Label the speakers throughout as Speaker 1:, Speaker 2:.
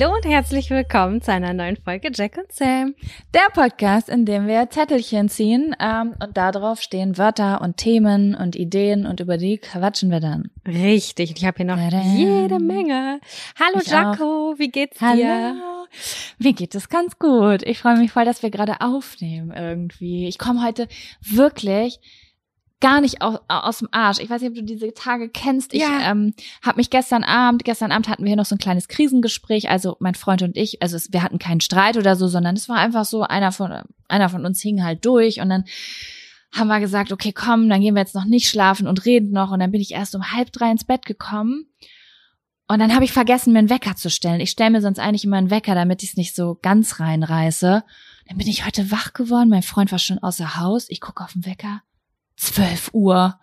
Speaker 1: Hallo und herzlich willkommen zu einer neuen Folge Jack und Sam.
Speaker 2: Der Podcast, in dem wir Zettelchen ziehen ähm, und darauf stehen Wörter und Themen und Ideen und über die quatschen wir dann.
Speaker 1: Richtig, ich habe hier noch Tadam. jede Menge. Hallo ich Jaco, auch. wie geht's
Speaker 2: Hallo.
Speaker 1: dir?
Speaker 2: Mir geht es ganz gut. Ich freue mich voll, dass wir gerade aufnehmen irgendwie. Ich komme heute wirklich gar nicht aus, aus dem Arsch. Ich weiß nicht, ob du diese Tage kennst. Ich ja. ähm, habe mich gestern Abend, gestern Abend hatten wir hier noch so ein kleines Krisengespräch, also mein Freund und ich, also es, wir hatten keinen Streit oder so, sondern es war einfach so, einer von, einer von uns hing halt durch und dann haben wir gesagt, okay, komm, dann gehen wir jetzt noch nicht schlafen und reden noch und dann bin ich erst um halb drei ins Bett gekommen und dann habe ich vergessen, mir einen Wecker zu stellen. Ich stelle mir sonst eigentlich immer einen Wecker, damit ich es nicht so ganz reinreiße. Dann bin ich heute wach geworden, mein Freund war schon außer Haus, ich gucke auf den Wecker, 12 Uhr.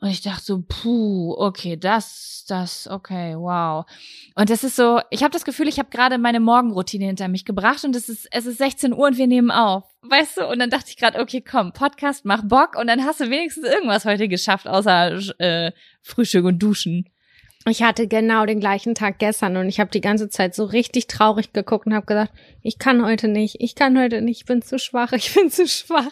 Speaker 2: Und ich dachte so, puh, okay, das, das, okay, wow. Und das ist so, ich habe das Gefühl, ich habe gerade meine Morgenroutine hinter mich gebracht und es ist, es ist 16 Uhr und wir nehmen auf. Weißt du? Und dann dachte ich gerade, okay, komm, Podcast, mach Bock und dann hast du wenigstens irgendwas heute geschafft, außer äh, Frühstück und Duschen.
Speaker 1: Ich hatte genau den gleichen Tag gestern und ich habe die ganze Zeit so richtig traurig geguckt und habe gesagt, ich kann heute nicht, ich kann heute nicht, ich bin zu schwach, ich bin zu schwach.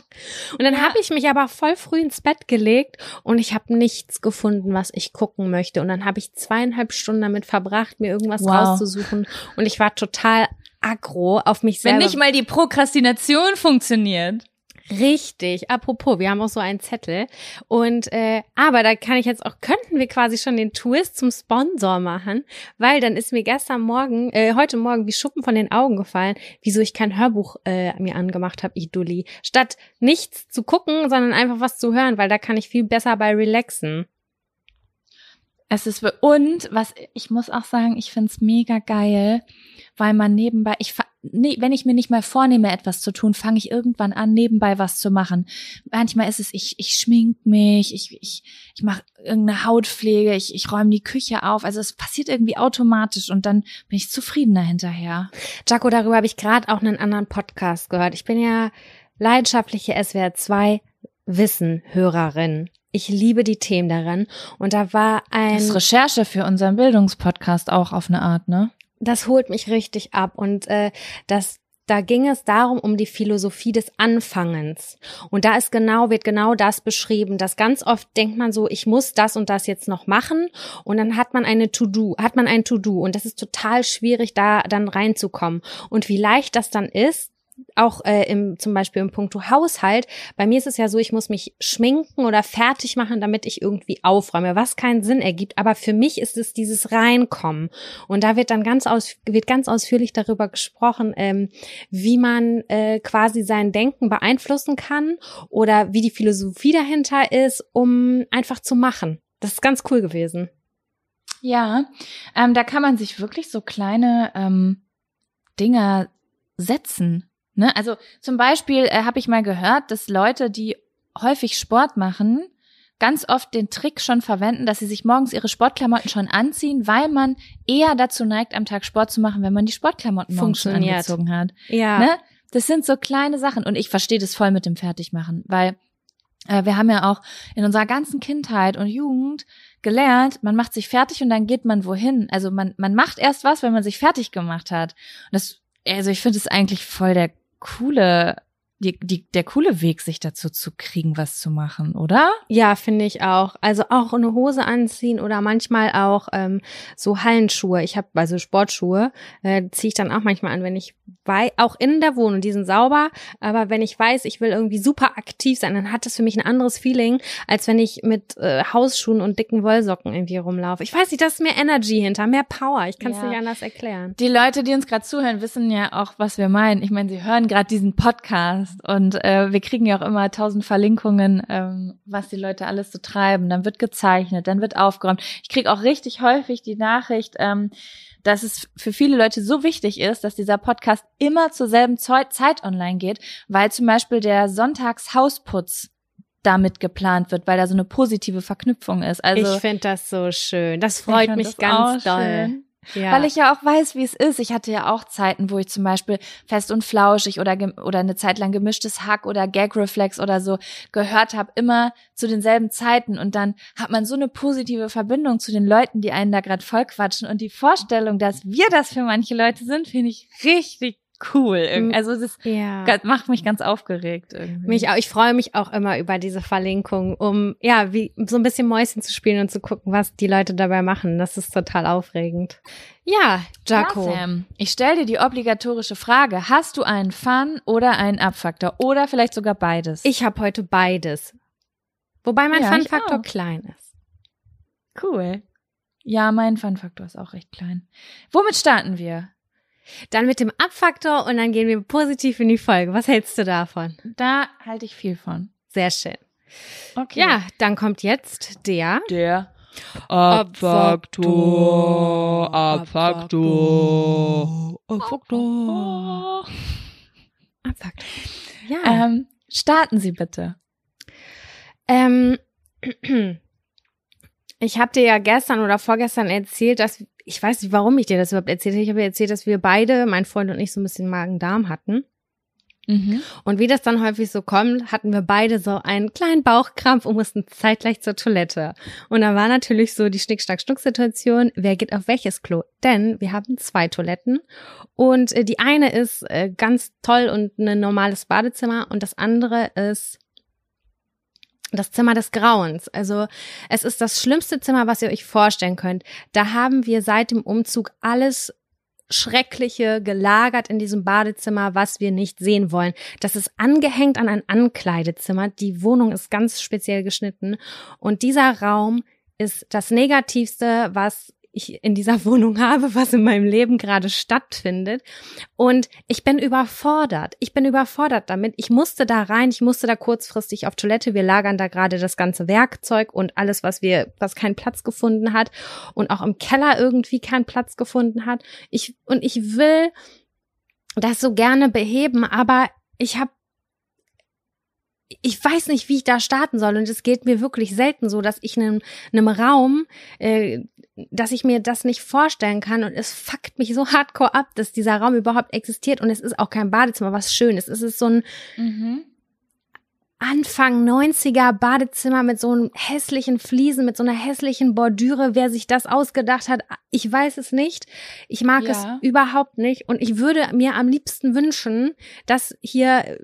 Speaker 1: Und dann ja. habe ich mich aber voll früh ins Bett gelegt und ich habe nichts gefunden, was ich gucken möchte. Und dann habe ich zweieinhalb Stunden damit verbracht, mir irgendwas wow. rauszusuchen und ich war total aggro auf mich selber.
Speaker 2: Wenn nicht mal die Prokrastination funktioniert.
Speaker 1: Richtig. Apropos, wir haben auch so einen Zettel. Und äh, aber da kann ich jetzt auch, könnten wir quasi schon den Twist zum Sponsor machen, weil dann ist mir gestern Morgen, äh, heute Morgen wie Schuppen von den Augen gefallen, wieso ich kein Hörbuch äh, mir angemacht habe, Idoli. Statt nichts zu gucken, sondern einfach was zu hören, weil da kann ich viel besser bei relaxen.
Speaker 2: Es ist und was ich muss auch sagen, ich find's mega geil, weil man nebenbei ich nee, wenn ich mir nicht mal vornehme, etwas zu tun, fange ich irgendwann an, nebenbei was zu machen. Manchmal ist es, ich, ich schmink mich, ich, ich, ich mache irgendeine Hautpflege, ich, ich räume die Küche auf. Also es passiert irgendwie automatisch und dann bin ich zufriedener hinterher.
Speaker 1: Jaco, darüber habe ich gerade auch einen anderen Podcast gehört. Ich bin ja leidenschaftliche SWR 2 Wissen-Hörerin. Ich liebe die Themen daran. Und da war ein. Das
Speaker 2: ist Recherche für unseren Bildungspodcast auch auf eine Art, ne?
Speaker 1: Das holt mich richtig ab und äh, das da ging es darum um die Philosophie des Anfangens. Und da ist genau, wird genau das beschrieben, dass ganz oft denkt man so, ich muss das und das jetzt noch machen. Und dann hat man eine To-Do, hat man ein To-Do. Und das ist total schwierig, da dann reinzukommen. Und wie leicht das dann ist, auch äh, im zum Beispiel im Punkto Haushalt. Bei mir ist es ja so, ich muss mich schminken oder fertig machen, damit ich irgendwie aufräume, was keinen Sinn ergibt. Aber für mich ist es dieses Reinkommen. Und da wird dann ganz aus wird ganz ausführlich darüber gesprochen, ähm, wie man äh, quasi sein Denken beeinflussen kann oder wie die Philosophie dahinter ist, um einfach zu machen. Das ist ganz cool gewesen.
Speaker 2: Ja, ähm, da kann man sich wirklich so kleine ähm, Dinger setzen. Ne? Also zum Beispiel äh, habe ich mal gehört, dass Leute, die häufig Sport machen, ganz oft den Trick schon verwenden, dass sie sich morgens ihre Sportklamotten schon anziehen, weil man eher dazu neigt, am Tag Sport zu machen, wenn man die Sportklamotten morgens schon angezogen hat.
Speaker 1: Ja.
Speaker 2: Ne? Das sind so kleine Sachen und ich verstehe das voll mit dem Fertigmachen, weil äh, wir haben ja auch in unserer ganzen Kindheit und Jugend gelernt, man macht sich fertig und dann geht man wohin. Also man, man macht erst was, wenn man sich fertig gemacht hat. Und das, also ich finde es eigentlich voll der coole die, die, der coole Weg, sich dazu zu kriegen, was zu machen, oder?
Speaker 1: Ja, finde ich auch. Also auch eine Hose anziehen oder manchmal auch ähm, so Hallenschuhe. Ich habe also Sportschuhe, äh, ziehe ich dann auch manchmal an, wenn ich weiß, auch in der Wohnung, die sind sauber, aber wenn ich weiß, ich will irgendwie super aktiv sein, dann hat das für mich ein anderes Feeling, als wenn ich mit äh, Hausschuhen und dicken Wollsocken irgendwie rumlaufe. Ich weiß nicht, das ist mehr Energy hinter, mehr Power. Ich kann es ja. nicht anders erklären.
Speaker 2: Die Leute, die uns gerade zuhören, wissen ja auch, was wir meinen. Ich meine, sie hören gerade diesen Podcast Podcast. Und äh, wir kriegen ja auch immer tausend Verlinkungen, ähm, was die Leute alles so treiben. Dann wird gezeichnet, dann wird aufgeräumt. Ich kriege auch richtig häufig die Nachricht, ähm, dass es für viele Leute so wichtig ist, dass dieser Podcast immer zur selben Zeit online geht, weil zum Beispiel der Sonntagshausputz damit geplant wird, weil da so eine positive Verknüpfung ist. Also
Speaker 1: ich finde das so schön. Das freut mich ganz doll. Schön.
Speaker 2: Ja. Weil ich ja auch weiß, wie es ist. Ich hatte ja auch Zeiten, wo ich zum Beispiel fest und flauschig oder, oder eine Zeit lang gemischtes Hack oder Gag-Reflex oder so gehört habe, immer zu denselben Zeiten. Und dann hat man so eine positive Verbindung zu den Leuten, die einen da gerade vollquatschen. Und die Vorstellung, dass wir das für manche Leute sind, finde ich richtig cool. Also das ja. macht mich ganz aufgeregt irgendwie.
Speaker 1: Mich auch. Ich freue mich auch immer über diese Verlinkung, um ja wie so ein bisschen Mäuschen zu spielen und zu gucken, was die Leute dabei machen. Das ist total aufregend. Ja, Jaco. Ja,
Speaker 2: ich stelle dir die obligatorische Frage: Hast du einen Fun oder einen Abfaktor oder vielleicht sogar beides?
Speaker 1: Ich habe heute beides, wobei mein ja, Fun-Faktor klein ist.
Speaker 2: Cool. Ja, mein Fun-Faktor ist auch recht klein. Womit starten wir?
Speaker 1: Dann mit dem Abfaktor und dann gehen wir positiv in die Folge. Was hältst du davon?
Speaker 2: Da halte ich viel von.
Speaker 1: Sehr schön. Okay. Ja, dann kommt jetzt der.
Speaker 2: Der Abfaktor. Abfaktor. Abfaktor. Abfaktor. Ja. Ähm, starten Sie bitte.
Speaker 1: Ähm, ich habe dir ja gestern oder vorgestern erzählt, dass ich weiß nicht, warum ich dir das überhaupt erzählt habe. Ich habe erzählt, dass wir beide, mein Freund und ich, so ein bisschen Magen-Darm hatten. Mhm. Und wie das dann häufig so kommt, hatten wir beide so einen kleinen Bauchkrampf und mussten zeitgleich zur Toilette. Und dann war natürlich so die Schnick-Schnack-Schnuck-Situation, wer geht auf welches Klo? Denn wir haben zwei Toiletten und äh, die eine ist äh, ganz toll und ein normales Badezimmer und das andere ist das Zimmer des Grauens. Also es ist das schlimmste Zimmer, was ihr euch vorstellen könnt. Da haben wir seit dem Umzug alles Schreckliche gelagert in diesem Badezimmer, was wir nicht sehen wollen. Das ist angehängt an ein Ankleidezimmer. Die Wohnung ist ganz speziell geschnitten. Und dieser Raum ist das Negativste, was ich in dieser Wohnung habe, was in meinem Leben gerade stattfindet. Und ich bin überfordert. Ich bin überfordert damit. Ich musste da rein, ich musste da kurzfristig auf Toilette. Wir lagern da gerade das ganze Werkzeug und alles, was wir, was keinen Platz gefunden hat und auch im Keller irgendwie keinen Platz gefunden hat. Ich, und ich will das so gerne beheben, aber ich habe ich weiß nicht, wie ich da starten soll. Und es geht mir wirklich selten so, dass ich in einem, einem Raum, äh, dass ich mir das nicht vorstellen kann. Und es fuckt mich so hardcore ab, dass dieser Raum überhaupt existiert. Und es ist auch kein Badezimmer, was schön ist. Es ist so ein mhm. Anfang 90er Badezimmer mit so einem hässlichen Fliesen, mit so einer hässlichen Bordüre. Wer sich das ausgedacht hat, ich weiß es nicht. Ich mag ja. es überhaupt nicht. Und ich würde mir am liebsten wünschen, dass hier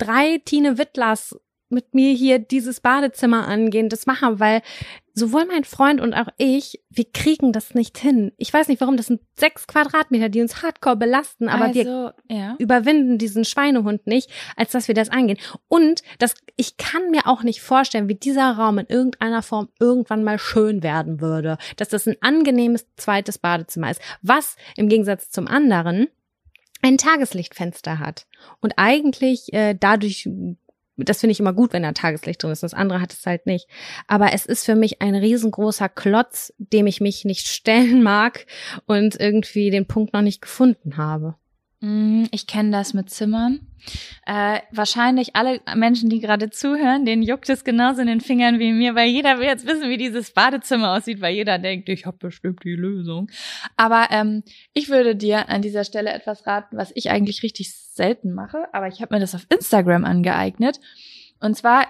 Speaker 1: drei Tine Wittlers mit mir hier dieses Badezimmer angehen, das machen, weil sowohl mein Freund und auch ich, wir kriegen das nicht hin. Ich weiß nicht warum, das sind sechs Quadratmeter, die uns hardcore belasten, aber also, wir ja. überwinden diesen Schweinehund nicht, als dass wir das eingehen. Und das, ich kann mir auch nicht vorstellen, wie dieser Raum in irgendeiner Form irgendwann mal schön werden würde, dass das ein angenehmes zweites Badezimmer ist, was im Gegensatz zum anderen ein Tageslichtfenster hat und eigentlich äh, dadurch das finde ich immer gut, wenn da Tageslicht drin ist. Das andere hat es halt nicht. Aber es ist für mich ein riesengroßer Klotz, dem ich mich nicht stellen mag und irgendwie den Punkt noch nicht gefunden habe.
Speaker 2: Mm, ich kenne das mit Zimmern. Äh, wahrscheinlich alle Menschen, die gerade zuhören, denen juckt es genauso in den Fingern wie mir, weil jeder will jetzt wissen, wie dieses Badezimmer aussieht, weil jeder denkt, ich habe bestimmt die Lösung. Aber ähm, ich würde dir an dieser Stelle etwas raten, was ich eigentlich richtig selten mache, aber ich habe mir das auf Instagram angeeignet. Und zwar,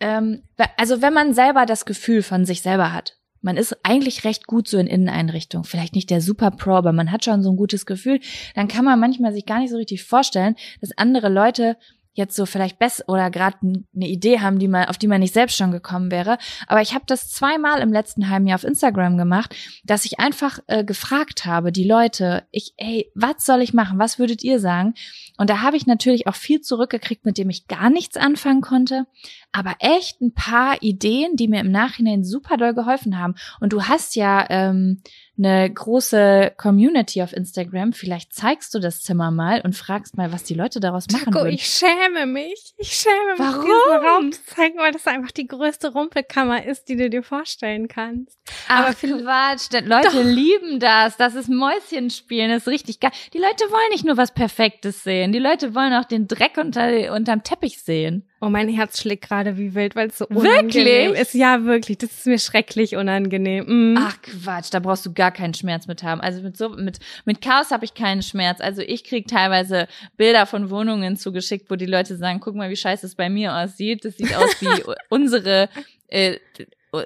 Speaker 2: ähm, also wenn man selber das Gefühl von sich selber hat, man ist eigentlich recht gut so in Inneneinrichtungen. Vielleicht nicht der Super Pro, aber man hat schon so ein gutes Gefühl. Dann kann man manchmal sich gar nicht so richtig vorstellen, dass andere Leute jetzt so vielleicht besser oder gerade eine Idee haben, die man, auf die man nicht selbst schon gekommen wäre. Aber ich habe das zweimal im letzten halben Jahr auf Instagram gemacht, dass ich einfach äh, gefragt habe, die Leute, ich, hey, was soll ich machen? Was würdet ihr sagen? Und da habe ich natürlich auch viel zurückgekriegt, mit dem ich gar nichts anfangen konnte, aber echt ein paar Ideen, die mir im Nachhinein super doll geholfen haben. Und du hast ja ähm, eine große Community auf Instagram. Vielleicht zeigst du das Zimmer mal und fragst mal, was die Leute daraus machen
Speaker 1: Taco, ich schäme mich. Ich schäme mich, Warum? diesen Raum zu zeigen, weil das einfach die größte Rumpelkammer ist, die du dir vorstellen kannst.
Speaker 2: Ach, Aber Quatsch. Leute Doch. lieben das. Das ist Mäuschenspielen. Das ist richtig geil. Die Leute wollen nicht nur was Perfektes sehen. Die Leute wollen auch den Dreck unter, unterm Teppich sehen.
Speaker 1: Oh, mein Herz schlägt gerade wie wild, weil es so unangenehm wirklich? ist. Ja, wirklich. Das ist mir schrecklich unangenehm.
Speaker 2: Mhm. Ach Quatsch, da brauchst du gar keinen Schmerz mit haben. Also mit so mit mit Chaos habe ich keinen Schmerz. Also ich krieg teilweise Bilder von Wohnungen zugeschickt, wo die Leute sagen, guck mal, wie scheiße es bei mir aussieht. Das sieht aus wie unsere äh,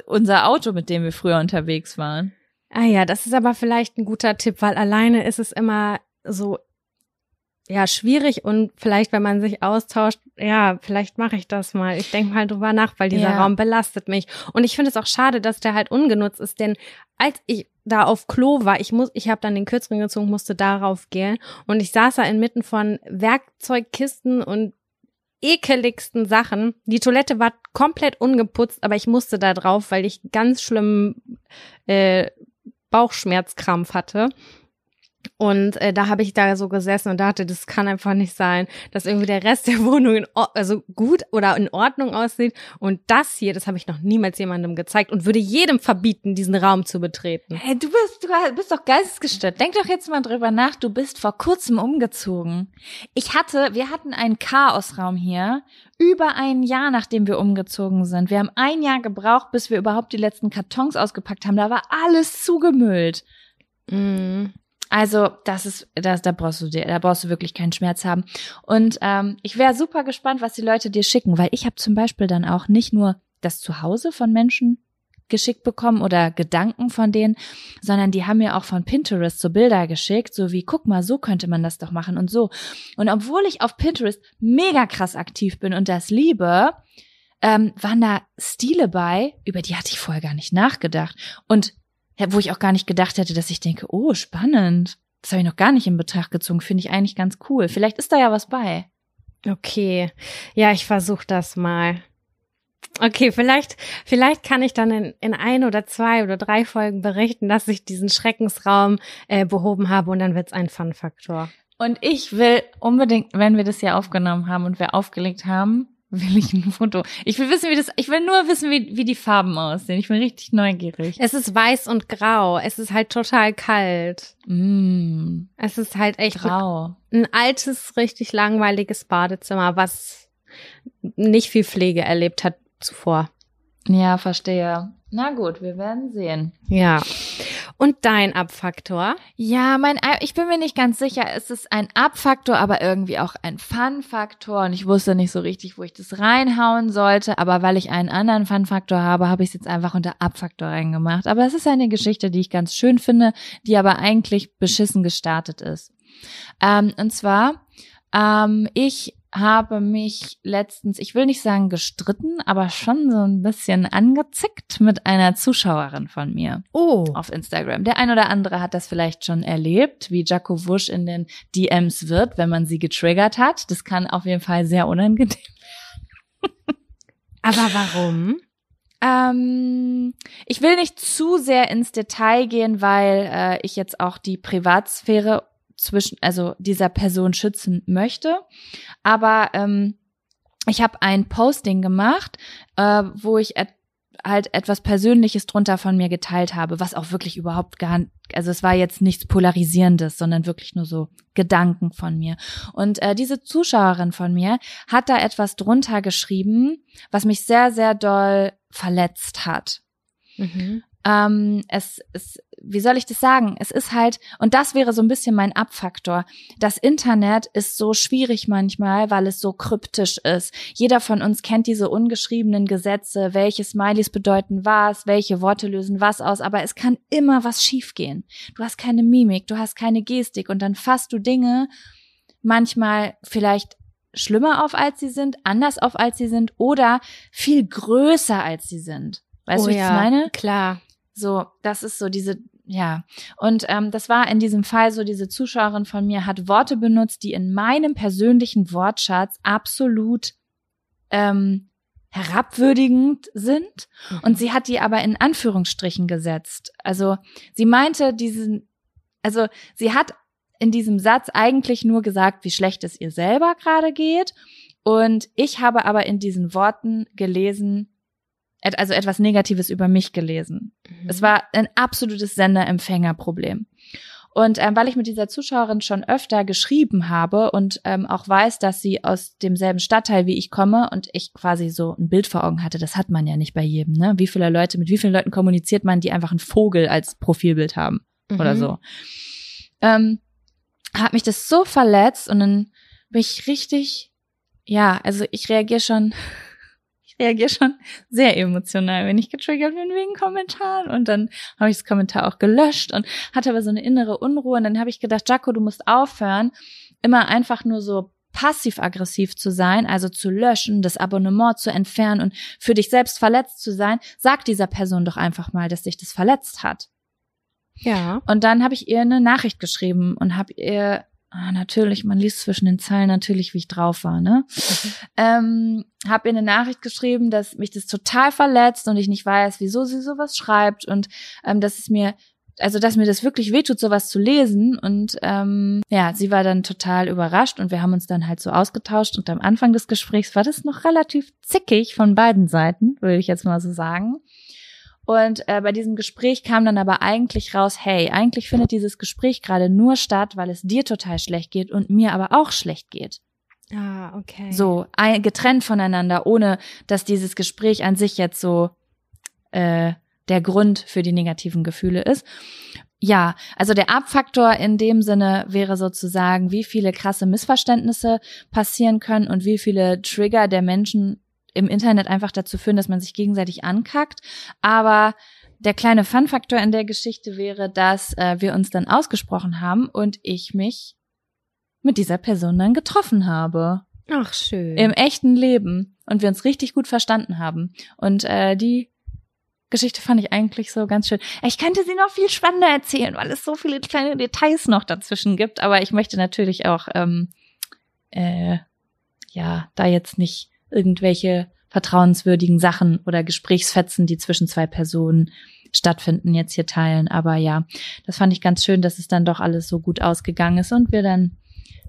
Speaker 2: unser Auto, mit dem wir früher unterwegs waren.
Speaker 1: Ah ja, das ist aber vielleicht ein guter Tipp, weil alleine ist es immer so ja schwierig und vielleicht, wenn man sich austauscht, ja, vielleicht mache ich das mal. Ich denke mal drüber nach, weil dieser ja. Raum belastet mich. Und ich finde es auch schade, dass der halt ungenutzt ist, denn als ich da auf Klo war, ich muss, ich habe dann den Kürzeren gezogen, musste darauf gehen und ich saß da inmitten von Werkzeugkisten und ekeligsten Sachen. Die Toilette war komplett ungeputzt, aber ich musste da drauf, weil ich ganz schlimm äh, Bauchschmerzkrampf hatte. Und äh, da habe ich da so gesessen und dachte, das kann einfach nicht sein, dass irgendwie der Rest der Wohnung in, also gut oder in Ordnung aussieht. Und das hier, das habe ich noch niemals jemandem gezeigt und würde jedem verbieten, diesen Raum zu betreten.
Speaker 2: Hey, du bist, du bist doch geistesgestört. Denk doch jetzt mal drüber nach. Du bist vor kurzem umgezogen. Ich hatte, wir hatten einen Chaosraum hier über ein Jahr, nachdem wir umgezogen sind. Wir haben ein Jahr gebraucht, bis wir überhaupt die letzten Kartons ausgepackt haben. Da war alles zugemüllt. Mm. Also das ist, das, da brauchst du dir, da brauchst du wirklich keinen Schmerz haben. Und ähm, ich wäre super gespannt, was die Leute dir schicken, weil ich habe zum Beispiel dann auch nicht nur das Zuhause von Menschen geschickt bekommen oder Gedanken von denen, sondern die haben mir auch von Pinterest so Bilder geschickt, so wie, guck mal, so könnte man das doch machen und so. Und obwohl ich auf Pinterest mega krass aktiv bin und das liebe, ähm, waren da Stile bei, über die hatte ich vorher gar nicht nachgedacht. Und wo ich auch gar nicht gedacht hätte, dass ich denke, oh, spannend. Das habe ich noch gar nicht in Betracht gezogen. Finde ich eigentlich ganz cool. Vielleicht ist da ja was bei.
Speaker 1: Okay. Ja, ich versuche das mal. Okay, vielleicht, vielleicht kann ich dann in, in ein oder zwei oder drei Folgen berichten, dass ich diesen Schreckensraum äh, behoben habe und dann wird's ein Fun-Faktor.
Speaker 2: Und ich will unbedingt, wenn wir das hier aufgenommen haben und wir aufgelegt haben, will ich ein Foto. Ich will wissen, wie das, ich will nur wissen, wie, wie die Farben aussehen. Ich bin richtig neugierig.
Speaker 1: Es ist weiß und grau. Es ist halt total kalt. Mm. Es ist halt echt
Speaker 2: grau.
Speaker 1: Ein, ein altes, richtig langweiliges Badezimmer, was nicht viel Pflege erlebt hat zuvor.
Speaker 2: Ja, verstehe. Na gut, wir werden sehen.
Speaker 1: Ja. Und dein Abfaktor?
Speaker 2: Ja, mein, ich bin mir nicht ganz sicher. Es ist ein Abfaktor, aber irgendwie auch ein Fun-Faktor. Und ich wusste nicht so richtig, wo ich das reinhauen sollte. Aber weil ich einen anderen Fun-Faktor habe, habe ich es jetzt einfach unter Abfaktor reingemacht. Aber es ist eine Geschichte, die ich ganz schön finde, die aber eigentlich beschissen gestartet ist. Ähm, und zwar, ähm, ich habe mich letztens, ich will nicht sagen gestritten, aber schon so ein bisschen angezickt mit einer Zuschauerin von mir.
Speaker 1: Oh.
Speaker 2: Auf Instagram. Der ein oder andere hat das vielleicht schon erlebt, wie Jaco Wusch in den DMs wird, wenn man sie getriggert hat. Das kann auf jeden Fall sehr unangenehm
Speaker 1: Aber warum?
Speaker 2: Ähm, ich will nicht zu sehr ins Detail gehen, weil äh, ich jetzt auch die Privatsphäre zwischen, also dieser Person schützen möchte. Aber ähm, ich habe ein Posting gemacht, äh, wo ich halt etwas Persönliches drunter von mir geteilt habe, was auch wirklich überhaupt gar, also es war jetzt nichts Polarisierendes, sondern wirklich nur so Gedanken von mir. Und äh, diese Zuschauerin von mir hat da etwas drunter geschrieben, was mich sehr, sehr doll verletzt hat. Mhm. Ähm, es, es, wie soll ich das sagen? Es ist halt, und das wäre so ein bisschen mein Abfaktor. Das Internet ist so schwierig manchmal, weil es so kryptisch ist. Jeder von uns kennt diese ungeschriebenen Gesetze, welche Smileys bedeuten was, welche Worte lösen was aus, aber es kann immer was schiefgehen. Du hast keine Mimik, du hast keine Gestik und dann fasst du Dinge manchmal vielleicht schlimmer auf, als sie sind, anders auf, als sie sind oder viel größer, als sie sind. Weißt
Speaker 1: oh
Speaker 2: du, wie
Speaker 1: ja,
Speaker 2: ich meine?
Speaker 1: Klar.
Speaker 2: So, das ist so diese, ja. Und ähm, das war in diesem Fall so, diese Zuschauerin von mir hat Worte benutzt, die in meinem persönlichen Wortschatz absolut ähm, herabwürdigend sind. Mhm. Und sie hat die aber in Anführungsstrichen gesetzt. Also sie meinte diesen, also sie hat in diesem Satz eigentlich nur gesagt, wie schlecht es ihr selber gerade geht. Und ich habe aber in diesen Worten gelesen, also etwas Negatives über mich gelesen. Mhm. Es war ein absolutes Sender-Empfänger-Problem. Und ähm, weil ich mit dieser Zuschauerin schon öfter geschrieben habe und ähm, auch weiß, dass sie aus demselben Stadtteil wie ich komme und ich quasi so ein Bild vor Augen hatte, das hat man ja nicht bei jedem, ne? Wie viele Leute, mit wie vielen Leuten kommuniziert man, die einfach einen Vogel als Profilbild haben mhm. oder so. Ähm, hat mich das so verletzt und dann bin ich richtig, ja, also ich reagiere schon reagiere schon sehr emotional, wenn ich getriggert bin wegen Kommentaren. Und dann habe ich das Kommentar auch gelöscht und hatte aber so eine innere Unruhe. Und dann habe ich gedacht, Jaco, du musst aufhören, immer einfach nur so passiv-aggressiv zu sein, also zu löschen, das Abonnement zu entfernen und für dich selbst verletzt zu sein, sag dieser Person doch einfach mal, dass dich das verletzt hat.
Speaker 1: Ja.
Speaker 2: Und dann habe ich ihr eine Nachricht geschrieben und habe ihr Ah, natürlich, man liest zwischen den Zeilen natürlich, wie ich drauf war, ne? Mhm. Ähm, hab ihr eine Nachricht geschrieben, dass mich das total verletzt und ich nicht weiß, wieso sie sowas schreibt und ähm, dass es mir, also dass mir das wirklich wehtut, sowas zu lesen. Und ähm, ja, sie war dann total überrascht und wir haben uns dann halt so ausgetauscht und am Anfang des Gesprächs war das noch relativ zickig von beiden Seiten, würde ich jetzt mal so sagen. Und äh, bei diesem Gespräch kam dann aber eigentlich raus, hey, eigentlich findet dieses Gespräch gerade nur statt, weil es dir total schlecht geht und mir aber auch schlecht geht.
Speaker 1: Ah, okay.
Speaker 2: So, ein, getrennt voneinander, ohne dass dieses Gespräch an sich jetzt so äh, der Grund für die negativen Gefühle ist. Ja, also der Abfaktor in dem Sinne wäre sozusagen, wie viele krasse Missverständnisse passieren können und wie viele Trigger der Menschen im Internet einfach dazu führen, dass man sich gegenseitig ankackt. Aber der kleine Fun-Faktor in der Geschichte wäre, dass äh, wir uns dann ausgesprochen haben und ich mich mit dieser Person dann getroffen habe.
Speaker 1: Ach, schön.
Speaker 2: Im echten Leben. Und wir uns richtig gut verstanden haben. Und äh, die Geschichte fand ich eigentlich so ganz schön. Ich könnte sie noch viel spannender erzählen, weil es so viele kleine Details noch dazwischen gibt. Aber ich möchte natürlich auch, ähm, äh, ja, da jetzt nicht irgendwelche vertrauenswürdigen Sachen oder Gesprächsfetzen, die zwischen zwei Personen stattfinden, jetzt hier teilen. Aber ja, das fand ich ganz schön, dass es dann doch alles so gut ausgegangen ist und wir dann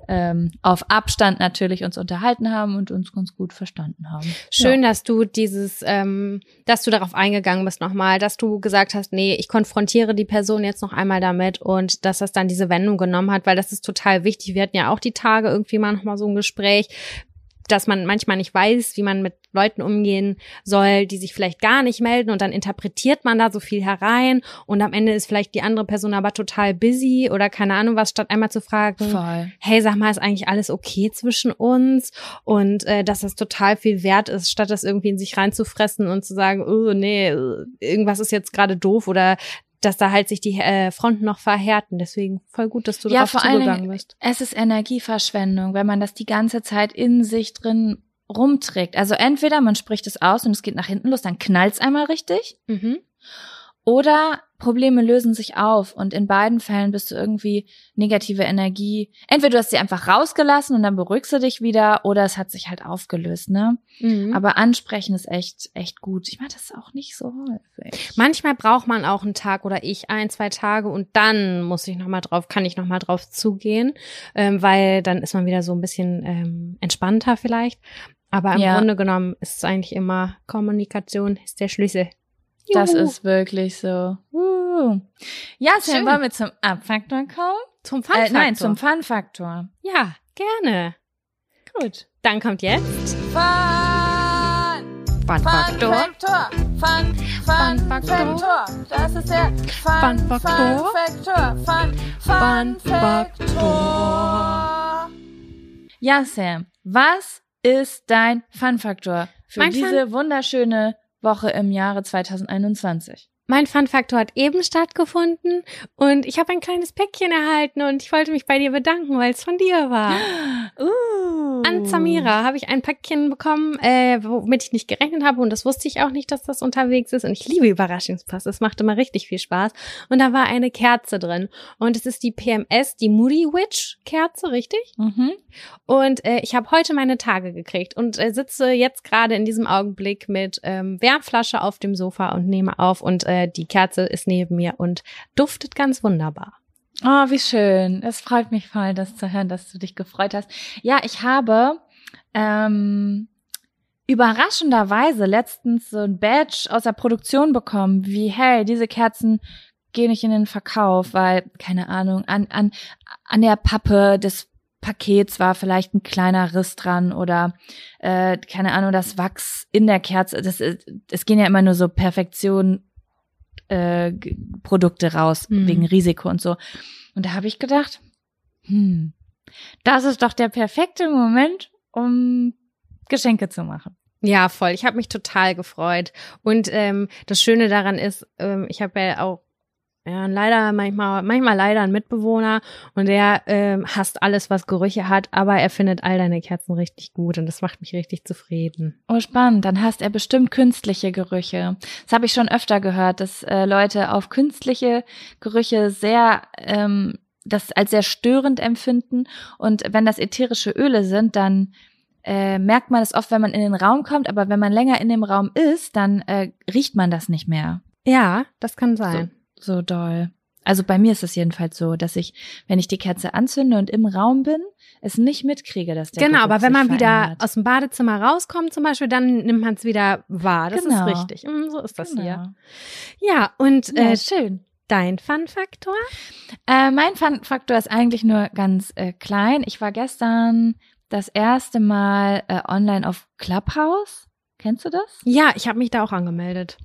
Speaker 2: ähm, auf Abstand natürlich uns unterhalten haben und uns ganz gut verstanden haben.
Speaker 1: Schön, ja. dass du dieses, ähm, dass du darauf eingegangen bist nochmal, dass du gesagt hast, nee, ich konfrontiere die Person jetzt noch einmal damit und dass das dann diese Wendung genommen hat, weil das ist total wichtig. Wir hatten ja auch die Tage irgendwie mal nochmal so ein Gespräch, dass man manchmal nicht weiß, wie man mit Leuten umgehen soll, die sich vielleicht gar nicht melden und dann interpretiert man da so viel herein und am Ende ist vielleicht die andere Person aber total busy oder keine Ahnung was, statt einmal zu fragen,
Speaker 2: Voll.
Speaker 1: hey, sag mal, ist eigentlich alles okay zwischen uns und äh, dass das total viel wert ist, statt das irgendwie in sich reinzufressen und zu sagen, oh nee, irgendwas ist jetzt gerade doof oder dass da halt sich die äh, Fronten noch verhärten. Deswegen voll gut, dass du ja, darauf vor zugegangen bist.
Speaker 2: Es ist Energieverschwendung, wenn man das die ganze Zeit in sich drin rumträgt. Also entweder man spricht es aus und es geht nach hinten los, dann knallt's einmal richtig.
Speaker 1: Mhm.
Speaker 2: Oder Probleme lösen sich auf und in beiden Fällen bist du irgendwie negative Energie. Entweder du hast sie einfach rausgelassen und dann beruhigst du dich wieder oder es hat sich halt aufgelöst, ne? Mhm. Aber ansprechen ist echt, echt gut. Ich mache das auch nicht so häufig.
Speaker 1: Manchmal braucht man auch einen Tag oder ich ein, zwei Tage und dann muss ich nochmal drauf, kann ich nochmal drauf zugehen, ähm, weil dann ist man wieder so ein bisschen ähm, entspannter vielleicht. Aber im ja. Grunde genommen ist es eigentlich immer Kommunikation ist der Schlüssel.
Speaker 2: Das ist wirklich so. Uh. Ja, Sam, wollen wir zum Abfaktor kommen?
Speaker 1: Zum Fun-Faktor? Äh,
Speaker 2: nein, zum Fun-Faktor.
Speaker 1: Ja, gerne.
Speaker 2: Gut.
Speaker 1: Dann kommt jetzt
Speaker 2: Fun.
Speaker 1: Fun-Faktor.
Speaker 2: Fun, Fun, Faktor. Das ist der Fun, Fun Faktor. Fun, Fun, Fun Faktor. Ja, Sam, was ist dein Fun-Faktor für mein diese Fun wunderschöne Woche im Jahre 2021.
Speaker 1: Mein Fun-Faktor hat eben stattgefunden und ich habe ein kleines Päckchen erhalten und ich wollte mich bei dir bedanken, weil es von dir war.
Speaker 2: Uh.
Speaker 1: An Samira habe ich ein Päckchen bekommen, äh, womit ich nicht gerechnet habe und das wusste ich auch nicht, dass das unterwegs ist und ich liebe Überraschungspost. Es macht immer richtig viel Spaß und da war eine Kerze drin und es ist die PMS, die Moody Witch Kerze, richtig?
Speaker 2: Mhm.
Speaker 1: Und äh, ich habe heute meine Tage gekriegt und äh, sitze jetzt gerade in diesem Augenblick mit ähm, Wärmflasche auf dem Sofa und nehme auf und äh, die Kerze ist neben mir und duftet ganz wunderbar.
Speaker 2: Oh, wie schön. Es freut mich voll, das zu hören, dass du dich gefreut hast. Ja, ich habe ähm, überraschenderweise letztens so ein Badge aus der Produktion bekommen, wie, hey, diese Kerzen geh nicht in den Verkauf, weil, keine Ahnung, an, an, an der Pappe des Pakets war vielleicht ein kleiner Riss dran oder äh, keine Ahnung, das Wachs in der Kerze. Das, es gehen ja immer nur so Perfektion äh, Produkte raus mhm. wegen Risiko und so. Und da habe ich gedacht, hm, das ist doch der perfekte Moment, um Geschenke zu machen.
Speaker 1: Ja, voll. Ich habe mich total gefreut. Und ähm, das Schöne daran ist, ähm, ich habe ja auch ja, leider manchmal, manchmal leider ein Mitbewohner und der ähm, hasst alles, was Gerüche hat, aber er findet all deine Kerzen richtig gut und das macht mich richtig zufrieden.
Speaker 2: Oh, spannend. Dann hasst er bestimmt künstliche Gerüche. Das habe ich schon öfter gehört, dass äh, Leute auf künstliche Gerüche sehr ähm, das als sehr störend empfinden und wenn das ätherische Öle sind, dann äh, merkt man es oft, wenn man in den Raum kommt, aber wenn man länger in dem Raum ist, dann äh, riecht man das nicht mehr.
Speaker 1: Ja, das kann sein.
Speaker 2: So so doll. Also bei mir ist es jedenfalls so, dass ich, wenn ich die Kerze anzünde und im Raum bin, es nicht mitkriege, dass der
Speaker 1: Genau, Geruch aber wenn man wieder aus dem Badezimmer rauskommt zum Beispiel, dann nimmt man es wieder wahr. Das genau. ist richtig. Mm, so ist das genau. hier. Ja, und ja, äh, schön. Dein Fun-Faktor?
Speaker 2: Äh, mein Fun-Faktor ist eigentlich nur ganz äh, klein. Ich war gestern das erste Mal äh, online auf Clubhouse. Kennst du das?
Speaker 1: Ja, ich habe mich da auch angemeldet.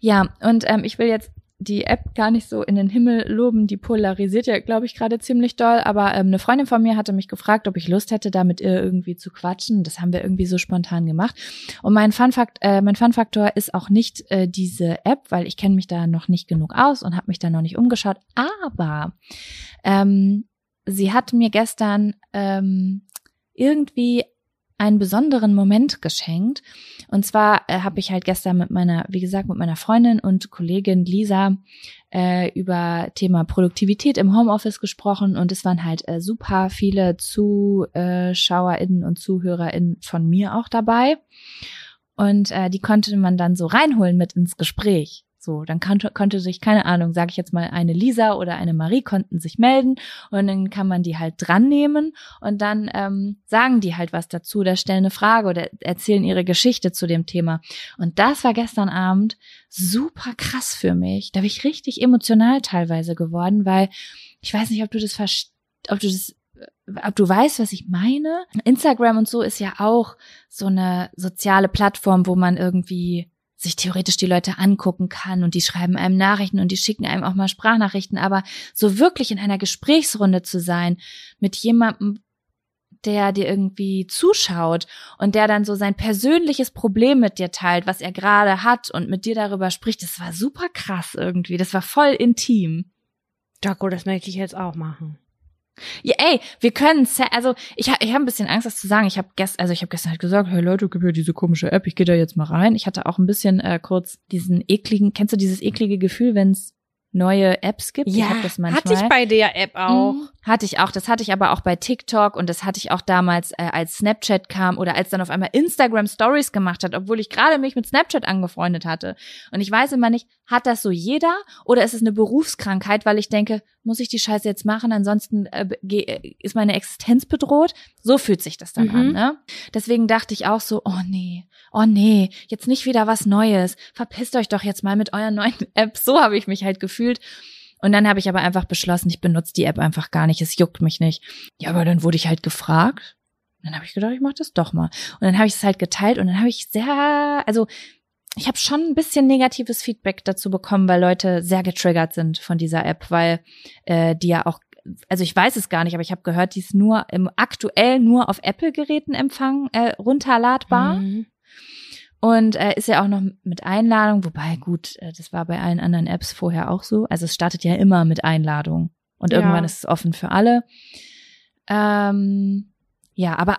Speaker 2: Ja, und ähm, ich will jetzt die App gar nicht so in den Himmel loben. Die polarisiert ja, glaube ich, gerade ziemlich doll. Aber ähm, eine Freundin von mir hatte mich gefragt, ob ich Lust hätte, da mit ihr irgendwie zu quatschen. Das haben wir irgendwie so spontan gemacht. Und mein Funfakt, äh, mein Funfaktor ist auch nicht äh, diese App, weil ich kenne mich da noch nicht genug aus und habe mich da noch nicht umgeschaut. Aber ähm, sie hat mir gestern ähm, irgendwie einen besonderen Moment geschenkt. Und zwar äh, habe ich halt gestern mit meiner, wie gesagt, mit meiner Freundin und Kollegin Lisa äh, über Thema Produktivität im Homeoffice gesprochen und es waren halt äh, super viele ZuschauerInnen und ZuhörerInnen von mir auch dabei. Und äh, die konnte man dann so reinholen mit ins Gespräch. So, dann konnte, konnte sich, keine Ahnung, sage ich jetzt mal, eine Lisa oder eine Marie konnten sich melden und dann kann man die halt dran nehmen und dann ähm, sagen die halt was dazu oder stellen eine Frage oder erzählen ihre Geschichte zu dem Thema. Und das war gestern Abend super krass für mich. Da bin ich richtig emotional teilweise geworden, weil ich weiß nicht, ob du das verstehst, ob du das ob du weißt, was ich meine. Instagram und so ist ja auch so eine soziale Plattform, wo man irgendwie sich theoretisch die Leute angucken kann und die schreiben einem Nachrichten und die schicken einem auch mal Sprachnachrichten, aber so wirklich in einer Gesprächsrunde zu sein mit jemandem, der dir irgendwie zuschaut und der dann so sein persönliches Problem mit dir teilt, was er gerade hat und mit dir darüber spricht, das war super krass irgendwie, das war voll intim.
Speaker 1: Jaco, das möchte ich jetzt auch machen.
Speaker 2: Ja, ey, wir können, also ich, ich habe ein bisschen Angst, das zu sagen. Ich habe gestern, also ich habe gestern halt gesagt, hey Leute, gib mir diese komische App, ich gehe da jetzt mal rein. Ich hatte auch ein bisschen äh, kurz diesen ekligen, kennst du dieses eklige Gefühl, wenn's neue Apps gibt.
Speaker 1: Ja, ich hatte ich bei der App auch. Mhm,
Speaker 2: hatte ich auch. Das hatte ich aber auch bei TikTok und das hatte ich auch damals, äh, als Snapchat kam oder als dann auf einmal Instagram Stories gemacht hat, obwohl ich gerade mich mit Snapchat angefreundet hatte. Und ich weiß immer nicht, hat das so jeder oder ist es eine Berufskrankheit, weil ich denke, muss ich die Scheiße jetzt machen, ansonsten äh, äh ist meine Existenz bedroht. So fühlt sich das dann mhm. an. Ne? Deswegen dachte ich auch so, oh nee, oh nee, jetzt nicht wieder was Neues. Verpisst euch doch jetzt mal mit euren neuen Apps. So habe ich mich halt gefühlt. Und dann habe ich aber einfach beschlossen, ich benutze die App einfach gar nicht. Es juckt mich nicht. Ja, aber dann wurde ich halt gefragt. dann habe ich gedacht, ich mache das doch mal. Und dann habe ich es halt geteilt und dann habe ich sehr, also ich habe schon ein bisschen negatives Feedback dazu bekommen, weil Leute sehr getriggert sind von dieser App, weil äh, die ja auch also ich weiß es gar nicht, aber ich habe gehört, die ist nur im aktuell nur auf Apple-Geräten empfangen, äh, runterladbar. Mhm. Und äh, ist ja auch noch mit Einladung, wobei gut, äh, das war bei allen anderen Apps vorher auch so. Also es startet ja immer mit Einladung und ja. irgendwann ist es offen für alle. Ähm, ja, aber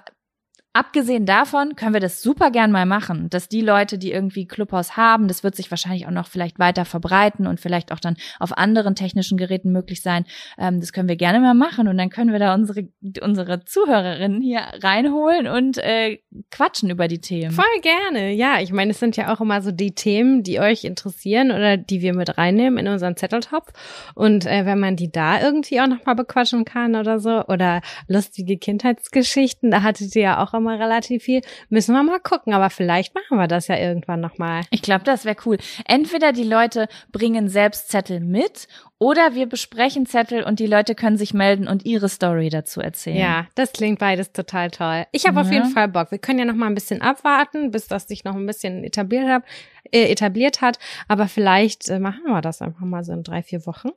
Speaker 2: Abgesehen davon können wir das super gern mal machen, dass die Leute, die irgendwie Clubhouse haben, das wird sich wahrscheinlich auch noch vielleicht weiter verbreiten und vielleicht auch dann auf anderen technischen Geräten möglich sein. Ähm, das können wir gerne mal machen und dann können wir da unsere unsere Zuhörerinnen hier reinholen und äh, quatschen über die Themen.
Speaker 1: Voll gerne, ja. Ich meine, es sind ja auch immer so die Themen, die euch interessieren oder die wir mit reinnehmen in unseren Zetteltopf. Und äh, wenn man die da irgendwie auch noch mal bequatschen kann oder so oder lustige Kindheitsgeschichten, da hattet ihr ja auch immer immer relativ viel. Müssen wir mal gucken, aber vielleicht machen wir das ja irgendwann nochmal.
Speaker 2: Ich glaube, das wäre cool. Entweder die Leute bringen selbst Zettel mit oder wir besprechen Zettel und die Leute können sich melden und ihre Story dazu erzählen.
Speaker 1: Ja, das klingt beides total toll. Ich habe ja. auf jeden Fall Bock. Wir können ja noch mal ein bisschen abwarten, bis das sich noch ein bisschen etabliert hat, äh, etabliert hat. Aber vielleicht äh, machen wir das einfach mal so in drei, vier Wochen.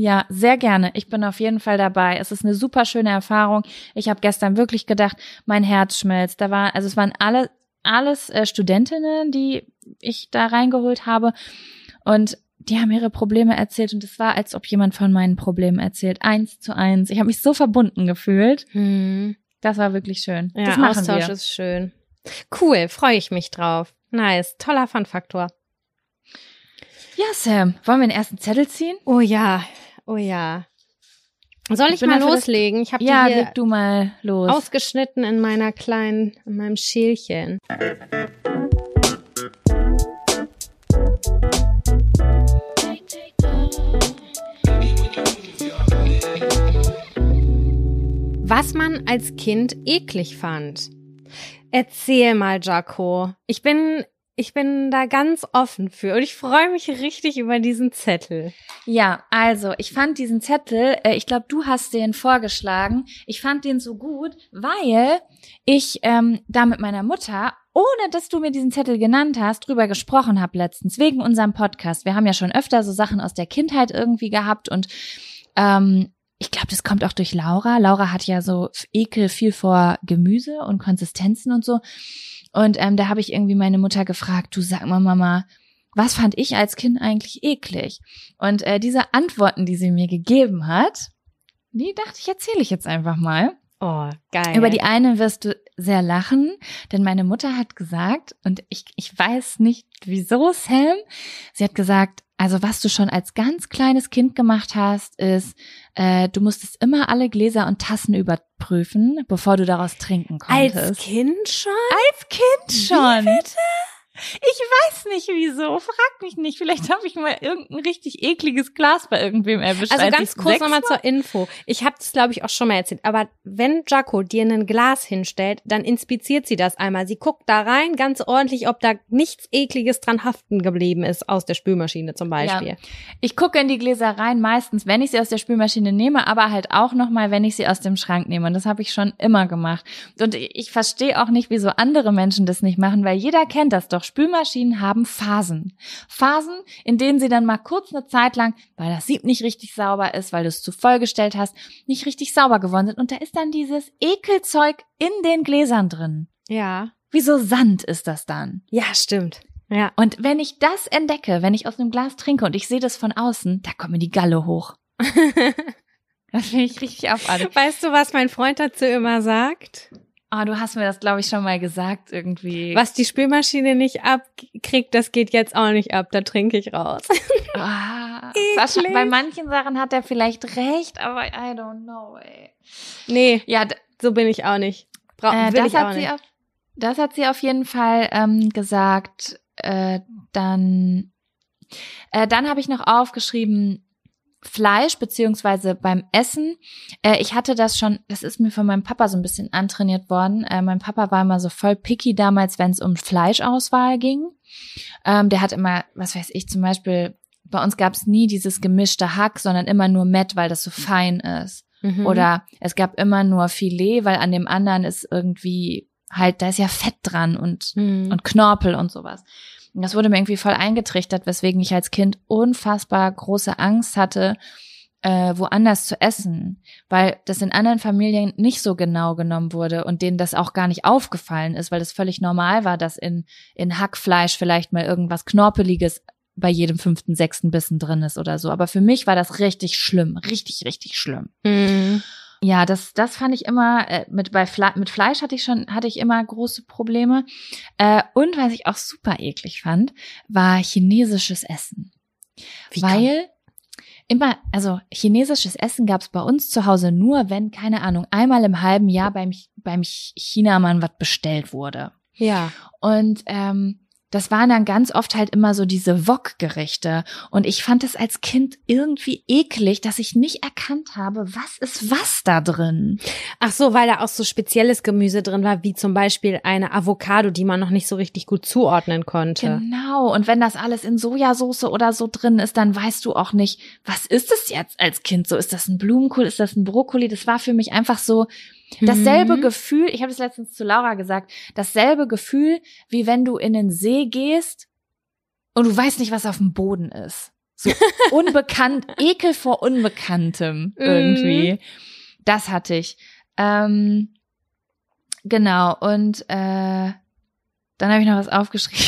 Speaker 2: Ja, sehr gerne. Ich bin auf jeden Fall dabei. Es ist eine super schöne Erfahrung. Ich habe gestern wirklich gedacht, mein Herz schmelzt. Da war, also es waren alle alles äh, Studentinnen, die ich da reingeholt habe und die haben ihre Probleme erzählt und es war, als ob jemand von meinen Problemen erzählt, eins zu eins. Ich habe mich so verbunden gefühlt. Hm. Das war wirklich schön.
Speaker 1: Ja,
Speaker 2: das
Speaker 1: machen Austausch wir. ist schön. Cool, freue ich mich drauf. Nice, toller Fun-Faktor.
Speaker 2: Ja, Sam, wollen wir den ersten Zettel ziehen?
Speaker 1: Oh ja, Oh ja. Soll ich, ich mal loslegen? Ich habe
Speaker 2: ja,
Speaker 1: die hier
Speaker 2: du mal los.
Speaker 1: ausgeschnitten in meiner kleinen, in meinem Schälchen. Was man als Kind eklig fand. Erzähl mal, Jaco. Ich bin ich bin da ganz offen für und ich freue mich richtig über diesen Zettel.
Speaker 2: Ja, also ich fand diesen Zettel, äh, ich glaube, du hast den vorgeschlagen. Ich fand den so gut, weil ich ähm, da mit meiner Mutter, ohne dass du mir diesen Zettel genannt hast, drüber gesprochen habe letztens, wegen unserem Podcast. Wir haben ja schon öfter so Sachen aus der Kindheit irgendwie gehabt und ähm, ich glaube, das kommt auch durch Laura. Laura hat ja so Ekel viel vor Gemüse und Konsistenzen und so. Und ähm, da habe ich irgendwie meine Mutter gefragt, du sag mal, Mama, was fand ich als Kind eigentlich eklig? Und äh, diese Antworten, die sie mir gegeben hat, die dachte ich, erzähle ich jetzt einfach mal.
Speaker 1: Oh, geil.
Speaker 2: Über die eine wirst du sehr lachen, denn meine Mutter hat gesagt, und ich, ich weiß nicht wieso, Sam, sie hat gesagt, also was du schon als ganz kleines Kind gemacht hast, ist, äh, du musstest immer alle Gläser und Tassen überprüfen, bevor du daraus trinken konntest.
Speaker 1: Als Kind schon?
Speaker 2: Als Kind schon. Wie bitte? Ich weiß nicht wieso. Frag mich nicht. Vielleicht habe ich mal irgendein richtig ekliges Glas bei irgendwem erwischt.
Speaker 1: Also ganz kurz nochmal zur Info. Ich habe das, glaube ich, auch schon mal erzählt. Aber wenn Jaco dir ein Glas hinstellt, dann inspiziert sie das einmal. Sie guckt da rein ganz ordentlich, ob da nichts Ekliges dran haften geblieben ist aus der Spülmaschine zum Beispiel. Ja.
Speaker 2: Ich gucke in die Gläser rein, meistens, wenn ich sie aus der Spülmaschine nehme, aber halt auch nochmal, wenn ich sie aus dem Schrank nehme. Und das habe ich schon immer gemacht. Und ich verstehe auch nicht, wieso andere Menschen das nicht machen, weil jeder kennt das doch Spülmaschinen haben Phasen. Phasen, in denen sie dann mal kurz eine Zeit lang, weil das Sieb nicht richtig sauber ist, weil du es zu voll gestellt hast, nicht richtig sauber geworden sind. Und da ist dann dieses Ekelzeug in den Gläsern drin.
Speaker 1: Ja.
Speaker 2: Wie so Sand ist das dann.
Speaker 1: Ja, stimmt. Ja.
Speaker 2: Und wenn ich das entdecke, wenn ich aus einem Glas trinke und ich sehe das von außen, da kommt mir die Galle hoch. das finde ich richtig abartig.
Speaker 1: Weißt du, was mein Freund dazu immer sagt?
Speaker 2: Ah, oh, du hast mir das, glaube ich, schon mal gesagt, irgendwie.
Speaker 1: Was die Spülmaschine nicht abkriegt, das geht jetzt auch nicht ab, da trinke ich raus.
Speaker 2: Ah, bei manchen Sachen hat er vielleicht recht, aber I don't know, ey.
Speaker 1: Nee, ja, so bin ich auch nicht.
Speaker 2: Bra äh, das, hat nicht. Sie auf, das hat sie auf jeden Fall ähm, gesagt. Äh, dann, äh, dann habe ich noch aufgeschrieben, Fleisch beziehungsweise beim Essen. Äh, ich hatte das schon, das ist mir von meinem Papa so ein bisschen antrainiert worden. Äh, mein Papa war immer so voll picky damals, wenn es um Fleischauswahl ging. Ähm, der hat immer, was weiß ich, zum Beispiel, bei uns gab es nie dieses gemischte Hack, sondern immer nur Mett, weil das so fein ist. Mhm. Oder es gab immer nur Filet, weil an dem anderen ist irgendwie halt, da ist ja Fett dran und, mhm. und Knorpel und sowas. Das wurde mir irgendwie voll eingetrichtert, weswegen ich als Kind unfassbar große Angst hatte, äh, woanders zu essen, weil das in anderen Familien nicht so genau genommen wurde und denen das auch gar nicht aufgefallen ist, weil das völlig normal war, dass in, in Hackfleisch vielleicht mal irgendwas Knorpeliges bei jedem fünften, sechsten Bissen drin ist oder so. Aber für mich war das richtig schlimm, richtig, richtig schlimm. Mhm. Ja, das, das fand ich immer, äh, mit, bei Fle mit Fleisch hatte ich schon, hatte ich immer große Probleme. Äh, und was ich auch super eklig fand, war chinesisches Essen. Wie Weil immer, also chinesisches Essen gab es bei uns zu Hause nur, wenn, keine Ahnung, einmal im halben Jahr beim, beim Chinamann was bestellt wurde.
Speaker 1: Ja.
Speaker 2: Und ähm, das waren dann ganz oft halt immer so diese Wok-Gerichte. Und ich fand es als Kind irgendwie eklig, dass ich nicht erkannt habe, was ist was da drin.
Speaker 1: Ach so, weil da auch so spezielles Gemüse drin war, wie zum Beispiel eine Avocado, die man noch nicht so richtig gut zuordnen konnte.
Speaker 2: Genau. Und wenn das alles in Sojasauce oder so drin ist, dann weißt du auch nicht, was ist es jetzt als Kind so? Ist das ein Blumenkohl? Ist das ein Brokkoli? Das war für mich einfach so, Dasselbe mhm. Gefühl, ich habe es letztens zu Laura gesagt, dasselbe Gefühl, wie wenn du in den See gehst und du weißt nicht, was auf dem Boden ist. So unbekannt, Ekel vor Unbekanntem irgendwie. Mhm. Das hatte ich. Ähm, genau, und äh, dann habe ich noch was aufgeschrieben.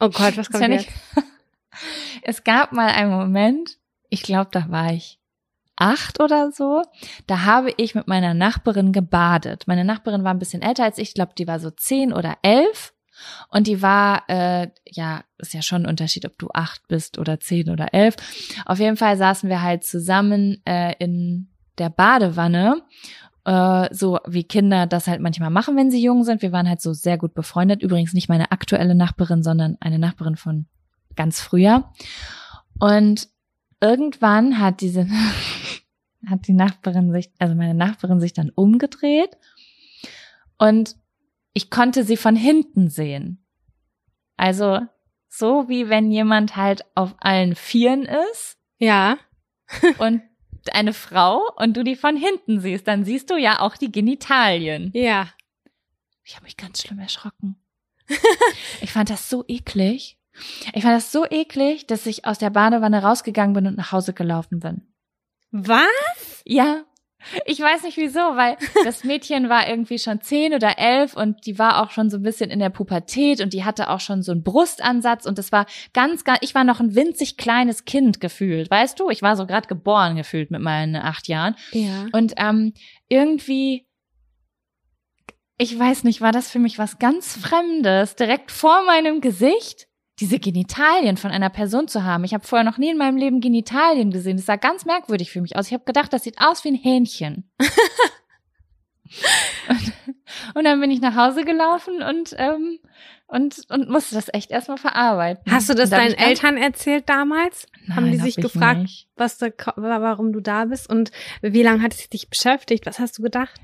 Speaker 1: Oh Gott, was kommt jetzt?
Speaker 2: es gab mal einen Moment, ich glaube, da war ich acht oder so, da habe ich mit meiner Nachbarin gebadet. Meine Nachbarin war ein bisschen älter als ich, ich glaube, die war so zehn oder elf. Und die war, äh, ja, ist ja schon ein Unterschied, ob du acht bist oder zehn oder elf. Auf jeden Fall saßen wir halt zusammen äh, in der Badewanne äh, so wie Kinder das halt manchmal machen, wenn sie jung sind. Wir waren halt so sehr gut befreundet. Übrigens nicht meine aktuelle Nachbarin, sondern eine Nachbarin von ganz früher. Und irgendwann hat diese, hat die Nachbarin sich, also meine Nachbarin sich dann umgedreht und ich konnte sie von hinten sehen. Also so wie wenn jemand halt auf allen Vieren ist.
Speaker 1: Ja.
Speaker 2: und eine Frau und du die von hinten siehst, dann siehst du ja auch die Genitalien.
Speaker 1: Ja.
Speaker 2: Ich habe mich ganz schlimm erschrocken. ich fand das so eklig. Ich fand das so eklig, dass ich aus der Badewanne rausgegangen bin und nach Hause gelaufen bin.
Speaker 1: Was?
Speaker 2: Ja. Ich weiß nicht wieso, weil das Mädchen war irgendwie schon zehn oder elf und die war auch schon so ein bisschen in der Pubertät und die hatte auch schon so einen Brustansatz und das war ganz, ganz, ich war noch ein winzig kleines Kind gefühlt, weißt du? Ich war so gerade geboren gefühlt mit meinen acht Jahren.
Speaker 1: Ja.
Speaker 2: Und ähm, irgendwie, ich weiß nicht, war das für mich was ganz Fremdes, direkt vor meinem Gesicht diese Genitalien von einer Person zu haben. Ich habe vorher noch nie in meinem Leben Genitalien gesehen. Das sah ganz merkwürdig für mich aus. Ich habe gedacht, das sieht aus wie ein Hähnchen. und, und, dann bin ich nach Hause gelaufen und ähm, und und musste das echt erstmal verarbeiten.
Speaker 1: Hast du das deinen Eltern erzählt damals?
Speaker 2: Nein,
Speaker 1: Haben die sich gefragt,
Speaker 2: nicht.
Speaker 1: was da, warum du da bist und wie lange hat es dich beschäftigt? Was hast du gedacht?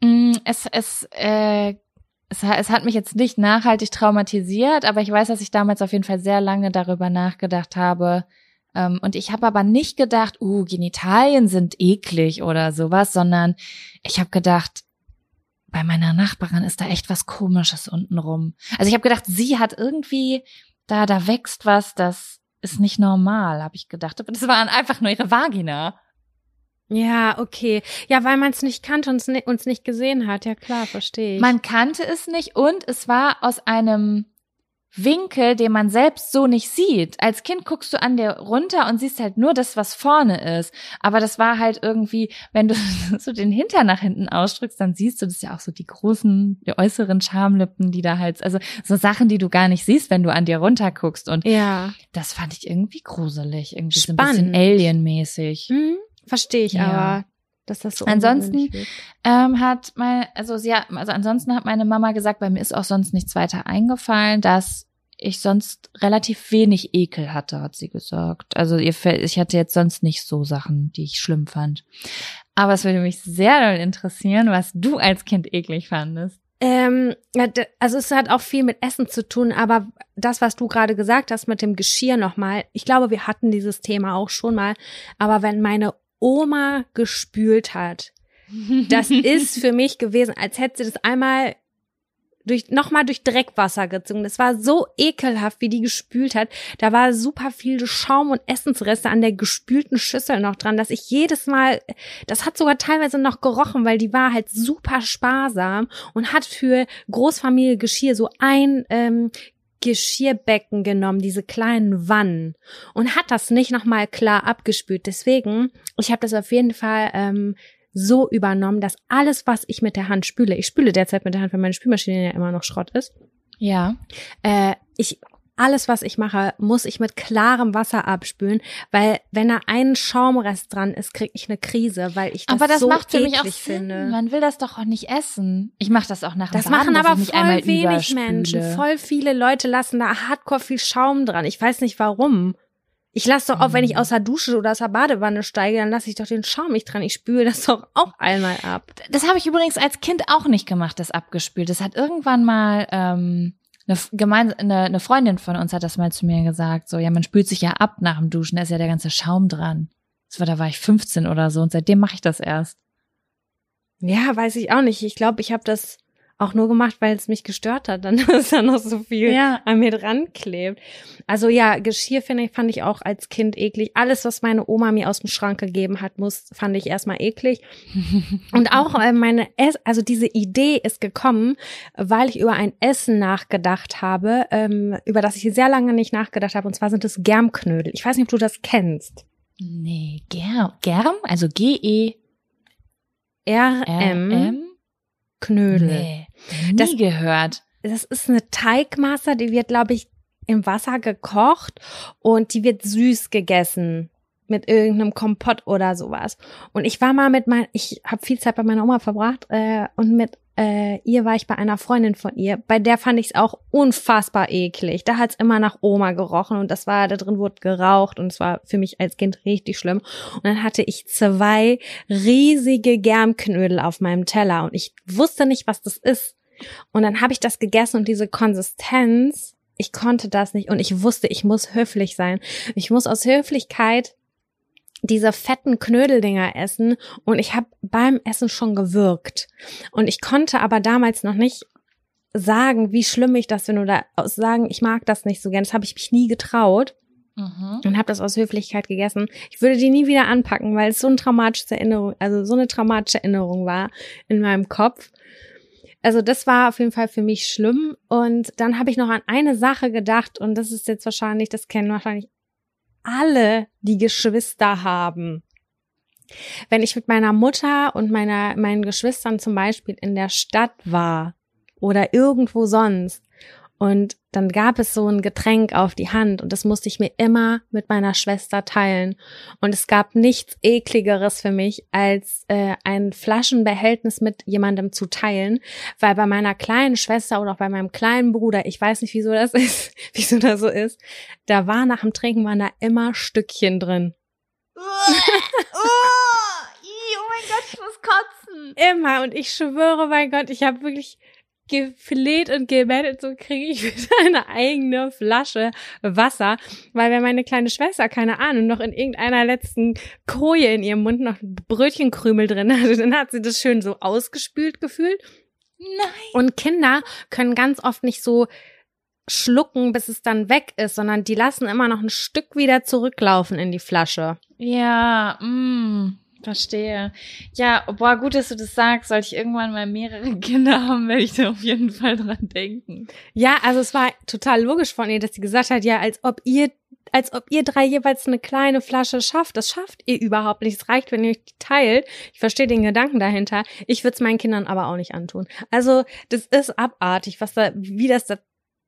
Speaker 2: Mm, es es äh, es, es hat mich jetzt nicht nachhaltig traumatisiert, aber ich weiß, dass ich damals auf jeden Fall sehr lange darüber nachgedacht habe. Ähm, und ich habe aber nicht gedacht, uh, Genitalien sind eklig oder sowas, sondern ich habe gedacht, bei meiner Nachbarin ist da echt was Komisches untenrum. Also ich habe gedacht, sie hat irgendwie, da, da wächst was, das ist nicht normal, habe ich gedacht. Aber das war einfach nur ihre Vagina.
Speaker 1: Ja, okay. Ja, weil man es nicht kannte und uns nicht gesehen hat. Ja, klar, verstehe ich.
Speaker 2: Man kannte es nicht und es war aus einem Winkel, den man selbst so nicht sieht. Als Kind guckst du an dir runter und siehst halt nur das, was vorne ist. Aber das war halt irgendwie, wenn du so den Hintern nach hinten ausdrückst, dann siehst du das ja auch so die großen, die äußeren Schamlippen, die da halt, also so Sachen, die du gar nicht siehst, wenn du an dir runter guckst. Und
Speaker 1: ja.
Speaker 2: das fand ich irgendwie gruselig, irgendwie
Speaker 1: Spannend.
Speaker 2: so ein bisschen alienmäßig.
Speaker 1: Mhm. Verstehe ich
Speaker 2: Ja.
Speaker 1: aber, dass das so
Speaker 2: Ansonsten. Ähm, hat mein, also sie hat, also ansonsten hat meine Mama gesagt, bei mir ist auch sonst nichts weiter eingefallen, dass ich sonst relativ wenig Ekel hatte, hat sie gesagt. Also ihr, ich hatte jetzt sonst nicht so Sachen, die ich schlimm fand. Aber es würde mich sehr interessieren, was du als Kind eklig fandest.
Speaker 1: Ähm, also es hat auch viel mit Essen zu tun, aber das, was du gerade gesagt hast mit dem Geschirr nochmal, ich glaube, wir hatten dieses Thema auch schon mal, aber wenn meine Oma gespült hat, das ist für mich gewesen, als hätte sie das einmal durch, nochmal durch Dreckwasser gezogen. Das war so ekelhaft, wie die gespült hat. Da war super viel Schaum und Essensreste an der gespülten Schüssel noch dran, dass ich jedes Mal, das hat sogar teilweise noch gerochen, weil die war halt super sparsam und hat für Großfamilie Geschirr so ein ähm, Geschirrbecken genommen, diese kleinen Wannen und hat das nicht nochmal klar abgespült. Deswegen, ich habe das auf jeden Fall ähm, so übernommen, dass alles, was ich mit der Hand spüle, ich spüle derzeit mit der Hand, weil meine Spülmaschine ja immer noch Schrott ist,
Speaker 2: Ja.
Speaker 1: äh, ich alles, was ich mache, muss ich mit klarem Wasser abspülen, weil wenn da ein Schaumrest dran ist, kriege ich eine Krise, weil ich das
Speaker 2: Aber das
Speaker 1: so
Speaker 2: macht für mich auch Sinn.
Speaker 1: finde.
Speaker 2: Man will das doch auch nicht essen. Ich mache das auch nach dem
Speaker 1: Das
Speaker 2: Baden,
Speaker 1: machen aber voll wenig
Speaker 2: überspüle.
Speaker 1: Menschen. Voll viele Leute lassen da hardcore viel Schaum dran. Ich weiß nicht warum. Ich lasse doch auch, wenn
Speaker 2: Mhm.
Speaker 1: ich aus der Dusche oder aus der Badewanne steige, dann lasse ich doch den Schaum nicht dran. Ich spüle das doch auch einmal ab.
Speaker 2: Das habe ich übrigens als Kind auch nicht gemacht, das abgespült. Das hat irgendwann mal ähm, eine, gemein, eine, eine Freundin von uns hat das mal zu mir gesagt. So, ja, man spült sich ja ab nach dem Duschen, da ist ja der ganze Schaum dran. Das war, da war ich 15 oder so und seitdem mache ich das erst.
Speaker 1: Ja, weiß ich auch nicht. Ich glaube, ich habe das auch nur gemacht, weil es mich gestört hat, dann dass da noch so viel
Speaker 2: Ja.
Speaker 1: an mir dran klebt. Also ja, Geschirr finde ich, fand ich auch als Kind eklig. Alles, was meine Oma mir aus dem Schrank gegeben hat, muss, fand ich erstmal eklig. Und auch äh, meine Ess also diese Idee ist gekommen, weil ich über ein Essen nachgedacht habe, ähm, über das ich sehr lange nicht nachgedacht habe. Und zwar sind es Germknödel. Ich weiß nicht, ob du das kennst.
Speaker 2: Nee, Germ, Germ, also G-E-R-M?
Speaker 1: RM Knödel.
Speaker 2: Nee, nie
Speaker 1: Das-
Speaker 2: gehört.
Speaker 1: das ist eine Teigmasse, die wird, glaube ich, im Wasser gekocht und die wird süß gegessen mit irgendeinem Kompott oder sowas. Und ich war mal mit mein, ich habe viel Zeit bei meiner Oma verbracht äh, und mit äh, ihr war ich bei einer Freundin von ihr. Bei der fand ich es auch unfassbar eklig. Da hat's immer nach Oma gerochen und das war da drin wurde geraucht und es war für mich als Kind richtig schlimm. Und dann hatte ich zwei riesige Germknödel auf meinem Teller und ich wusste nicht, was das ist. Und dann habe ich das gegessen und diese Konsistenz, ich konnte das nicht und ich wusste, ich muss höflich sein. Ich muss aus Höflichkeit diese fetten Knödeldinger essen und ich habe beim Essen schon gewürgt. Und ich konnte aber damals noch nicht sagen, wie schlimm ich das finde oder sagen, ich mag das nicht so gern. Das habe ich mich nie getraut
Speaker 2: Mhm.
Speaker 1: und habe das aus Höflichkeit gegessen. Ich würde die nie wieder anpacken, weil es so eine traumatische Erinnerung, also so eine traumatische Erinnerung war in meinem Kopf. Also das war auf jeden Fall für mich schlimm. Und dann habe ich noch an eine Sache gedacht und das ist jetzt wahrscheinlich, das kennen wahrscheinlich alle, die Geschwister haben. Wenn ich mit meiner Mutter und meiner, meinen Geschwistern zum Beispiel in der Stadt war oder irgendwo sonst und dann gab es so ein Getränk auf die Hand und das musste ich mir immer mit meiner Schwester teilen. Und es gab nichts ekligeres für mich, als äh, ein Flaschenbehältnis mit jemandem zu teilen, weil bei meiner kleinen Schwester oder auch bei meinem kleinen Bruder, ich weiß nicht, wieso das ist, wieso das so ist, da war nach dem Trinken waren da immer Stückchen drin.
Speaker 2: oh mein Gott, ich muss kotzen.
Speaker 1: Immer. Und ich schwöre, mein Gott, ich habe wirklich gefleht und gebettelt, so kriege ich wieder eine eigene Flasche Wasser. Weil wenn meine kleine Schwester, keine Ahnung, noch in irgendeiner letzten Koje in ihrem Mund noch Brötchenkrümel drin hatte, dann hat sie das schön so ausgespült gefühlt.
Speaker 2: Nein.
Speaker 1: Und Kinder können ganz oft nicht so schlucken, bis es dann weg ist, sondern die lassen immer noch ein Stück wieder zurücklaufen in die Flasche.
Speaker 2: Ja, mm, verstehe. Ja, boah, gut, dass du das sagst. Sollte ich irgendwann mal mehrere Kinder haben, werde ich da auf jeden Fall dran denken.
Speaker 1: Ja, also es war total logisch von ihr, dass sie gesagt hat, ja, als ob ihr, als ob ihr drei jeweils eine kleine Flasche schafft. Das schafft ihr überhaupt nicht. Es reicht, wenn ihr euch teilt. Ich verstehe den Gedanken dahinter. Ich würde es meinen Kindern aber auch nicht antun. Also, das ist abartig, was da, wie das da,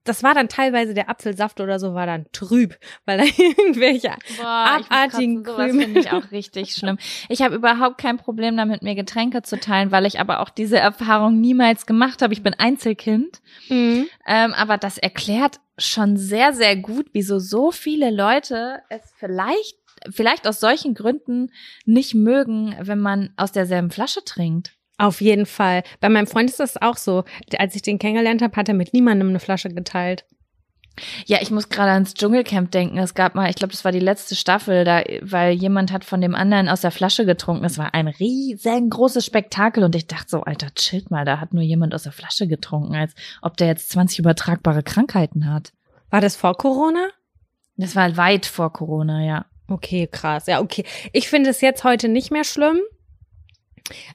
Speaker 1: das war dann teilweise der Apfelsaft oder so, war dann trüb, weil da irgendwelche
Speaker 2: Boah,
Speaker 1: Abartigen
Speaker 2: ich
Speaker 1: Krümel.
Speaker 2: finde ich auch richtig schlimm. Ich habe überhaupt kein Problem damit, mir Getränke zu teilen, weil ich aber auch diese Erfahrung niemals gemacht habe. Ich bin Einzelkind.
Speaker 1: Mhm.
Speaker 2: Ähm, aber das erklärt schon sehr, sehr gut, wieso so viele Leute es vielleicht, vielleicht aus solchen Gründen nicht mögen, wenn man aus derselben Flasche trinkt.
Speaker 1: Auf jeden Fall. Bei meinem Freund ist das auch so. Als ich den kennengelernt habe, hat er mit niemandem eine Flasche geteilt.
Speaker 2: Ja, ich muss gerade ans Dschungelcamp denken. Es gab mal, ich glaube, das war die letzte Staffel, da, weil jemand hat von dem anderen aus der Flasche getrunken. Es war ein riesengroßes Spektakel und ich dachte so, Alter, chillt mal, da hat nur jemand aus der Flasche getrunken, als ob der jetzt 20 übertragbare Krankheiten hat.
Speaker 1: War das vor Corona?
Speaker 2: Das war weit vor Corona, ja.
Speaker 1: Okay, krass. Ja, okay. Ich finde es jetzt heute nicht mehr schlimm.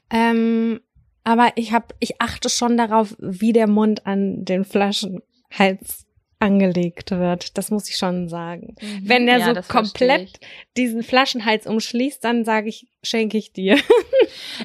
Speaker 1: Ähm, aber ich habe, ich achte schon darauf, wie der Mund an den Flaschenhals angelegt wird. Das muss ich schon sagen. Wenn der
Speaker 2: Mhm. Ja,
Speaker 1: so komplett diesen Flaschenhals umschließt, dann sage ich, schenke ich dir.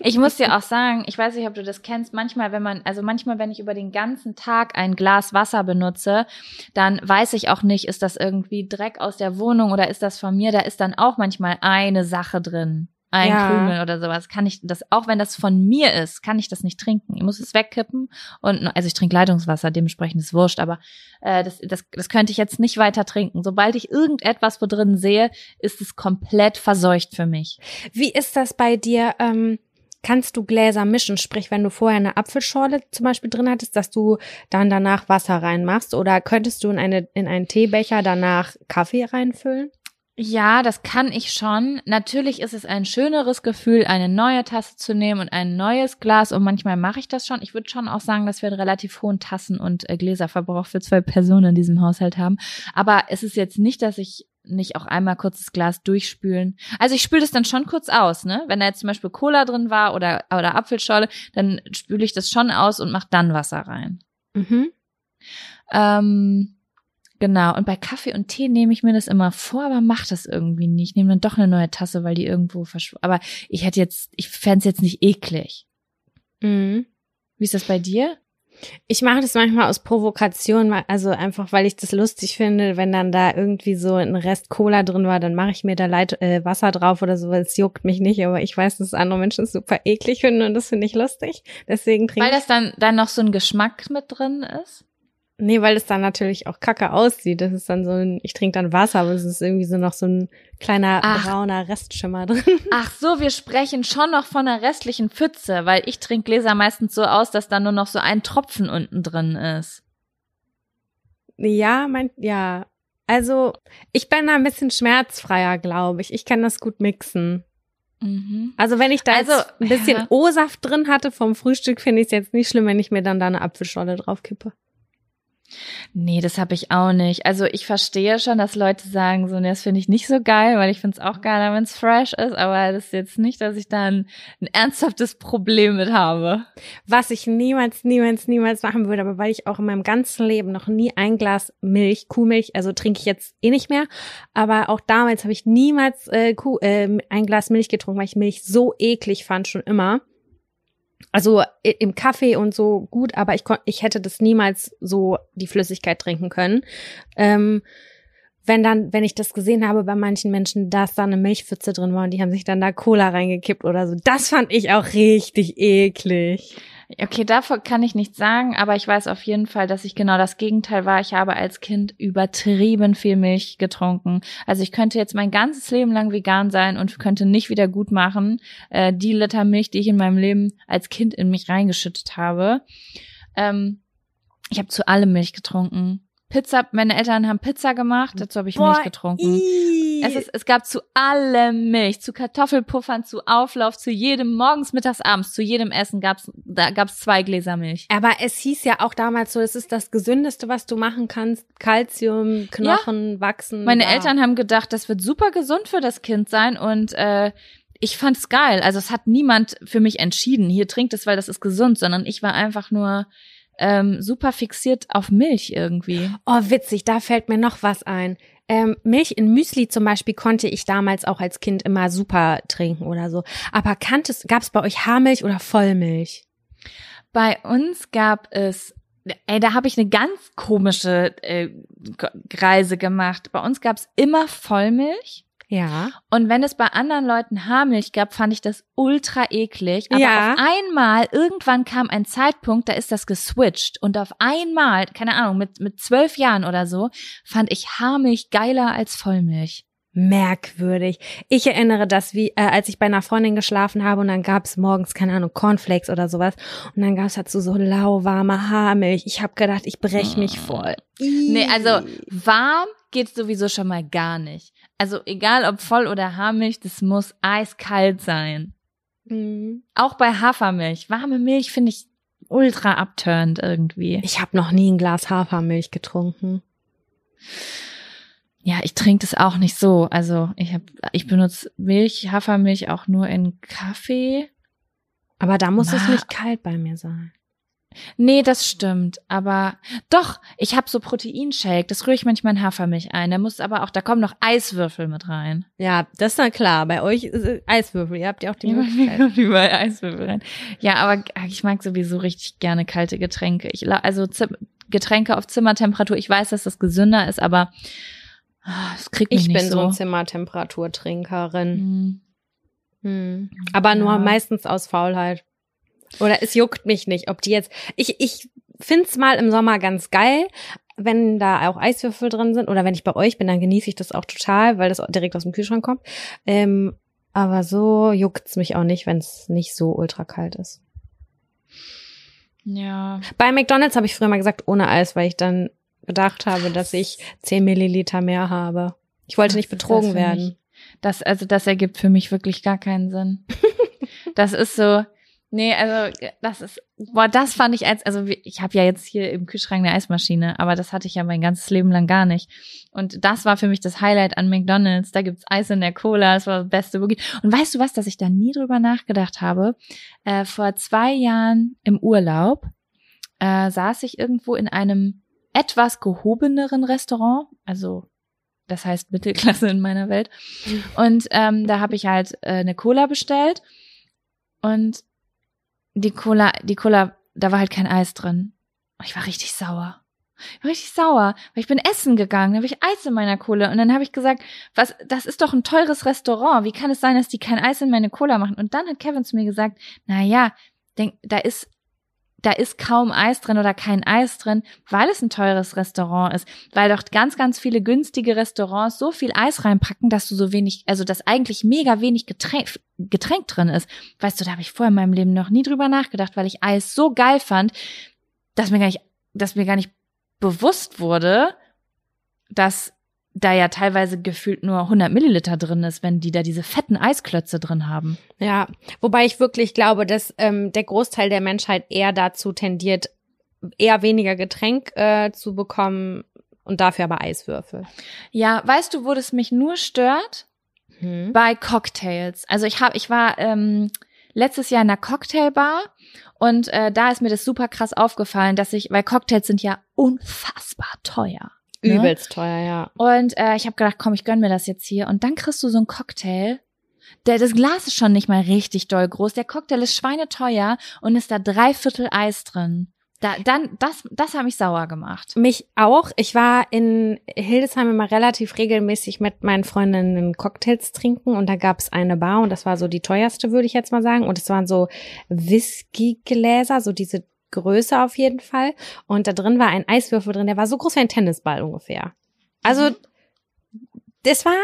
Speaker 2: Ich muss dir auch sagen, ich weiß nicht, ob du das kennst, manchmal, wenn man, also manchmal, wenn ich über den ganzen Tag ein Glas Wasser benutze, dann weiß ich auch nicht, ist das irgendwie Dreck aus der Wohnung oder ist das von mir? Da ist dann auch manchmal eine Sache drin ein ja. Krümel oder sowas, kann ich das, auch wenn das von mir ist, kann ich das nicht trinken. Ich muss es wegkippen und, also ich trinke Leitungswasser, dementsprechend ist wurscht, aber äh, das, das, das könnte ich jetzt nicht weiter trinken. Sobald ich irgendetwas wo drin sehe, ist es komplett verseucht für mich.
Speaker 1: Wie ist das bei dir? Ähm kannst du Gläser mischen? Sprich, wenn du vorher eine Apfelschorle zum Beispiel drin hattest, dass du dann danach Wasser reinmachst? Oder könntest du in, eine, in einen Teebecher danach Kaffee reinfüllen?
Speaker 2: Ja, das kann ich schon. Natürlich ist es ein schöneres Gefühl, eine neue Tasse zu nehmen und ein neues Glas. Und manchmal mache ich das schon. Ich würde schon auch sagen, dass wir einen relativ hohen Tassen- und äh, Gläserverbrauch für zwei Personen in diesem Haushalt haben. Aber es ist jetzt nicht, dass ich nicht auch einmal kurz das Glas durchspülen. Also ich spüle das dann schon kurz aus, ne? Wenn da jetzt zum Beispiel Cola drin war oder, oder Apfelscholle, dann spüle ich das schon aus und mache dann Wasser rein. Mhm. Ähm, Genau, und bei Kaffee und Tee nehme ich mir das immer vor, aber mach das irgendwie nicht. Ich nehme dann doch eine neue Tasse, weil die irgendwo verschwunden. Aber ich hätte jetzt, ich fände es jetzt nicht eklig. Mhm. Wie ist das bei dir?
Speaker 1: Ich mache das manchmal aus Provokation, also einfach, weil ich das lustig finde, wenn dann da irgendwie so ein Rest Cola drin war, dann mache ich mir da Leit äh, Wasser drauf oder so, weil es juckt mich nicht, aber ich weiß, dass andere Menschen es super eklig finden und das finde ich lustig. Deswegen trinke
Speaker 2: Weil das dann, dann noch so ein Geschmack mit drin ist?
Speaker 1: Nee, weil es dann natürlich auch kacke aussieht. Das ist dann so ein, ich trinke dann Wasser, aber es ist irgendwie so noch so ein kleiner Ach. brauner Restschimmer drin.
Speaker 2: Ach so, wir sprechen schon noch von einer restlichen Pfütze, weil ich trinke Gläser meistens so aus, dass da nur noch so ein Tropfen unten drin ist.
Speaker 1: Ja, mein, ja. Also, ich bin da ein bisschen schmerzfreier, glaube ich. Ich kann das gut mixen. Mhm. Also wenn ich da also, ein bisschen ja. O-Saft drin hatte vom Frühstück, finde ich es jetzt nicht schlimm, wenn ich mir dann da eine Apfelscholle drauf kippe.
Speaker 2: Nee, das habe ich auch nicht. Also ich verstehe schon, dass Leute sagen, so, nee, das finde ich nicht so geil, weil ich finde es auch geiler, wenn es fresh ist, aber das ist jetzt nicht, dass ich da ein, ein, ernsthaftes Problem mit habe.
Speaker 1: Was ich niemals, niemals, niemals machen würde, aber weil ich auch in meinem ganzen Leben noch nie ein Glas Milch, Kuhmilch, also trinke ich jetzt eh nicht mehr, aber auch damals habe ich niemals äh, Kuh, äh, ein Glas Milch getrunken, weil ich Milch so eklig fand, schon immer also im Kaffee und so gut, aber ich, ich hätte das niemals so die Flüssigkeit trinken können. Ähm, wenn dann, wenn ich das gesehen habe bei manchen Menschen, dass da eine Milchpfütze drin war und die haben sich dann da Cola reingekippt oder so, das fand ich auch richtig eklig.
Speaker 2: Okay, davor kann ich nichts sagen, aber ich weiß auf jeden Fall, dass ich genau das Gegenteil war. Ich habe als Kind übertrieben viel Milch getrunken. Also ich könnte jetzt mein ganzes Leben lang vegan sein und könnte nicht wieder gut machen äh, die Liter Milch, die ich in meinem Leben als Kind in mich reingeschüttet habe. Ähm, ich habe zu allem Milch getrunken. Pizza, meine Eltern haben Pizza gemacht, dazu habe ich Boah, Milch getrunken. Es, ist, es gab zu allem Milch, zu Kartoffelpuffern, zu Auflauf, zu jedem, morgens, mittags, abends, zu jedem Essen gab's, da gab's zwei Gläser Milch.
Speaker 1: Aber es hieß ja auch damals so, es ist das Gesündeste, was du machen kannst. Kalzium, Knochen, ja. wachsen.
Speaker 2: Meine da. Eltern haben gedacht, das wird super gesund für das Kind sein und äh, ich fand's geil. Also es hat niemand für mich entschieden, hier trinkt es, weil das ist gesund, sondern ich war einfach nur ähm, super fixiert auf Milch irgendwie.
Speaker 1: Oh, witzig, da fällt mir noch was ein. Ähm, Milch in Müsli zum Beispiel konnte ich damals auch als Kind immer super trinken oder so. Aber kanntest, gab es bei euch Haarmilch oder Vollmilch?
Speaker 2: Bei uns gab es, ey, da habe ich eine ganz komische äh, Reise gemacht. Bei uns gab es immer Vollmilch.
Speaker 1: Ja.
Speaker 2: Und wenn es bei anderen Leuten Haarmilch gab, fand ich das ultra eklig. Aber ja. auf einmal, irgendwann kam ein Zeitpunkt, da ist das geswitcht. Und auf einmal, keine Ahnung, mit, mit zwölf Jahren oder so, fand ich Haarmilch geiler als Vollmilch
Speaker 1: merkwürdig. Ich erinnere das, wie äh, als ich bei einer Freundin geschlafen habe und dann gab es morgens, keine Ahnung, Cornflakes oder sowas und dann gab es dazu so lauwarme Haarmilch. Ich habe gedacht, ich brech mich voll.
Speaker 2: Nee, also warm geht sowieso schon mal gar nicht. Also egal ob voll oder Haarmilch, das muss eiskalt sein. Mhm. Auch bei Hafermilch. Warme Milch finde ich ultra abturnt irgendwie.
Speaker 1: Ich habe noch nie ein Glas Hafermilch getrunken.
Speaker 2: Ja, ich trinke das auch nicht so. Also ich hab, ich benutze Milch, Hafermilch auch nur in Kaffee.
Speaker 1: Aber da muss Ma es nicht kalt bei mir sein.
Speaker 2: Nee, das stimmt. Aber doch, ich habe so Proteinshake. Das rühre ich manchmal in Hafermilch ein. Da muss aber auch, da kommen noch Eiswürfel mit rein.
Speaker 1: Ja, das ist na klar. Bei euch ist Eiswürfel. Ihr habt ja auch die Möglichkeit.
Speaker 2: überall Eiswürfel rein. Ja, aber ich mag sowieso richtig gerne kalte Getränke. Ich, also Getränke auf Zimmertemperatur. Ich weiß, dass das gesünder ist, aber ah, es kriegt mich
Speaker 1: ich
Speaker 2: nicht
Speaker 1: bin
Speaker 2: so.
Speaker 1: so ein Zimmertemperaturtrinkerin. Hm. Hm. Aber nur ja. meistens aus Faulheit. Oder es juckt mich nicht, ob die jetzt. Ich, ich find's mal im Sommer ganz geil, wenn da auch Eiswürfel drin sind. Oder wenn ich bei euch bin, dann genieße ich das auch total, weil das direkt aus dem Kühlschrank kommt. Ähm, aber so juckt's mich auch nicht, wenn es nicht so ultra kalt ist.
Speaker 2: Ja.
Speaker 1: Bei McDonalds habe ich früher mal gesagt, ohne Eis, weil ich dann gedacht habe, dass ich 10 Milliliter mehr habe. Ich wollte Was nicht betrogen werden.
Speaker 2: Mich? Das, also das ergibt für mich wirklich gar keinen Sinn. das ist so, Nee, also das ist, boah, das fand ich als, also ich habe ja jetzt hier im Kühlschrank eine Eismaschine, aber das hatte ich ja mein ganzes Leben lang gar nicht. Und das war für mich das Highlight an McDonald's. Da gibt's Eis in der Cola, das war das Beste wirklich. Und weißt du was, dass ich da nie drüber nachgedacht habe? Äh, vor zwei Jahren im Urlaub äh, saß ich irgendwo in einem etwas gehobeneren Restaurant, also das heißt Mittelklasse in meiner Welt. Und ähm, da habe ich halt äh, eine Cola bestellt und die Cola, die Cola, da war halt kein Eis drin. Ich war richtig sauer. Ich war richtig sauer, weil ich bin essen gegangen, da habe ich Eis in meiner Cola und dann habe ich gesagt, was, das ist doch ein teures Restaurant, wie kann es sein, dass die kein Eis in meine Cola machen? Und dann hat Kevin zu mir gesagt, na ja, denk, da ist da ist kaum Eis drin oder kein Eis drin, weil es ein teures Restaurant ist, weil doch ganz, ganz viele günstige Restaurants so viel Eis reinpacken, dass du so wenig, also dass eigentlich mega wenig Getränk, Getränk drin ist. Weißt du, da habe ich vorher in meinem Leben noch nie drüber nachgedacht, weil ich Eis so geil fand, dass mir gar nicht, dass mir gar nicht bewusst wurde, dass da ja teilweise gefühlt nur 100 Milliliter drin ist, wenn die da diese fetten Eisklötze drin haben.
Speaker 1: Ja, wobei ich wirklich glaube, dass ähm, der Großteil der Menschheit eher dazu tendiert, eher weniger Getränk äh, zu bekommen und dafür aber Eiswürfel.
Speaker 2: Ja, weißt du, wo das mich nur stört? Hm. Bei Cocktails. Also ich habe, ich war ähm, letztes Jahr in einer Cocktailbar und äh, da ist mir das super krass aufgefallen, dass ich, weil Cocktails sind ja unfassbar teuer.
Speaker 1: Ne? Übelst teuer, ja.
Speaker 2: Und äh, ich habe gedacht, komm, ich gönn mir das jetzt hier. Und dann kriegst du so einen Cocktail. Der, das Glas ist schon nicht mal richtig doll groß. Der Cocktail ist schweineteuer und ist da dreiviertel Eis drin. Da, dann, das, das hat mich sauer gemacht.
Speaker 1: Mich auch. Ich war in Hildesheim immer relativ regelmäßig mit meinen Freundinnen Cocktails trinken und da gab es eine Bar und das war so die teuerste, würde ich jetzt mal sagen. Und es waren so Whiskygläser, so diese Größe auf jeden Fall. Und da drin war ein Eiswürfel drin, der war so groß wie ein Tennisball ungefähr. Also, das war,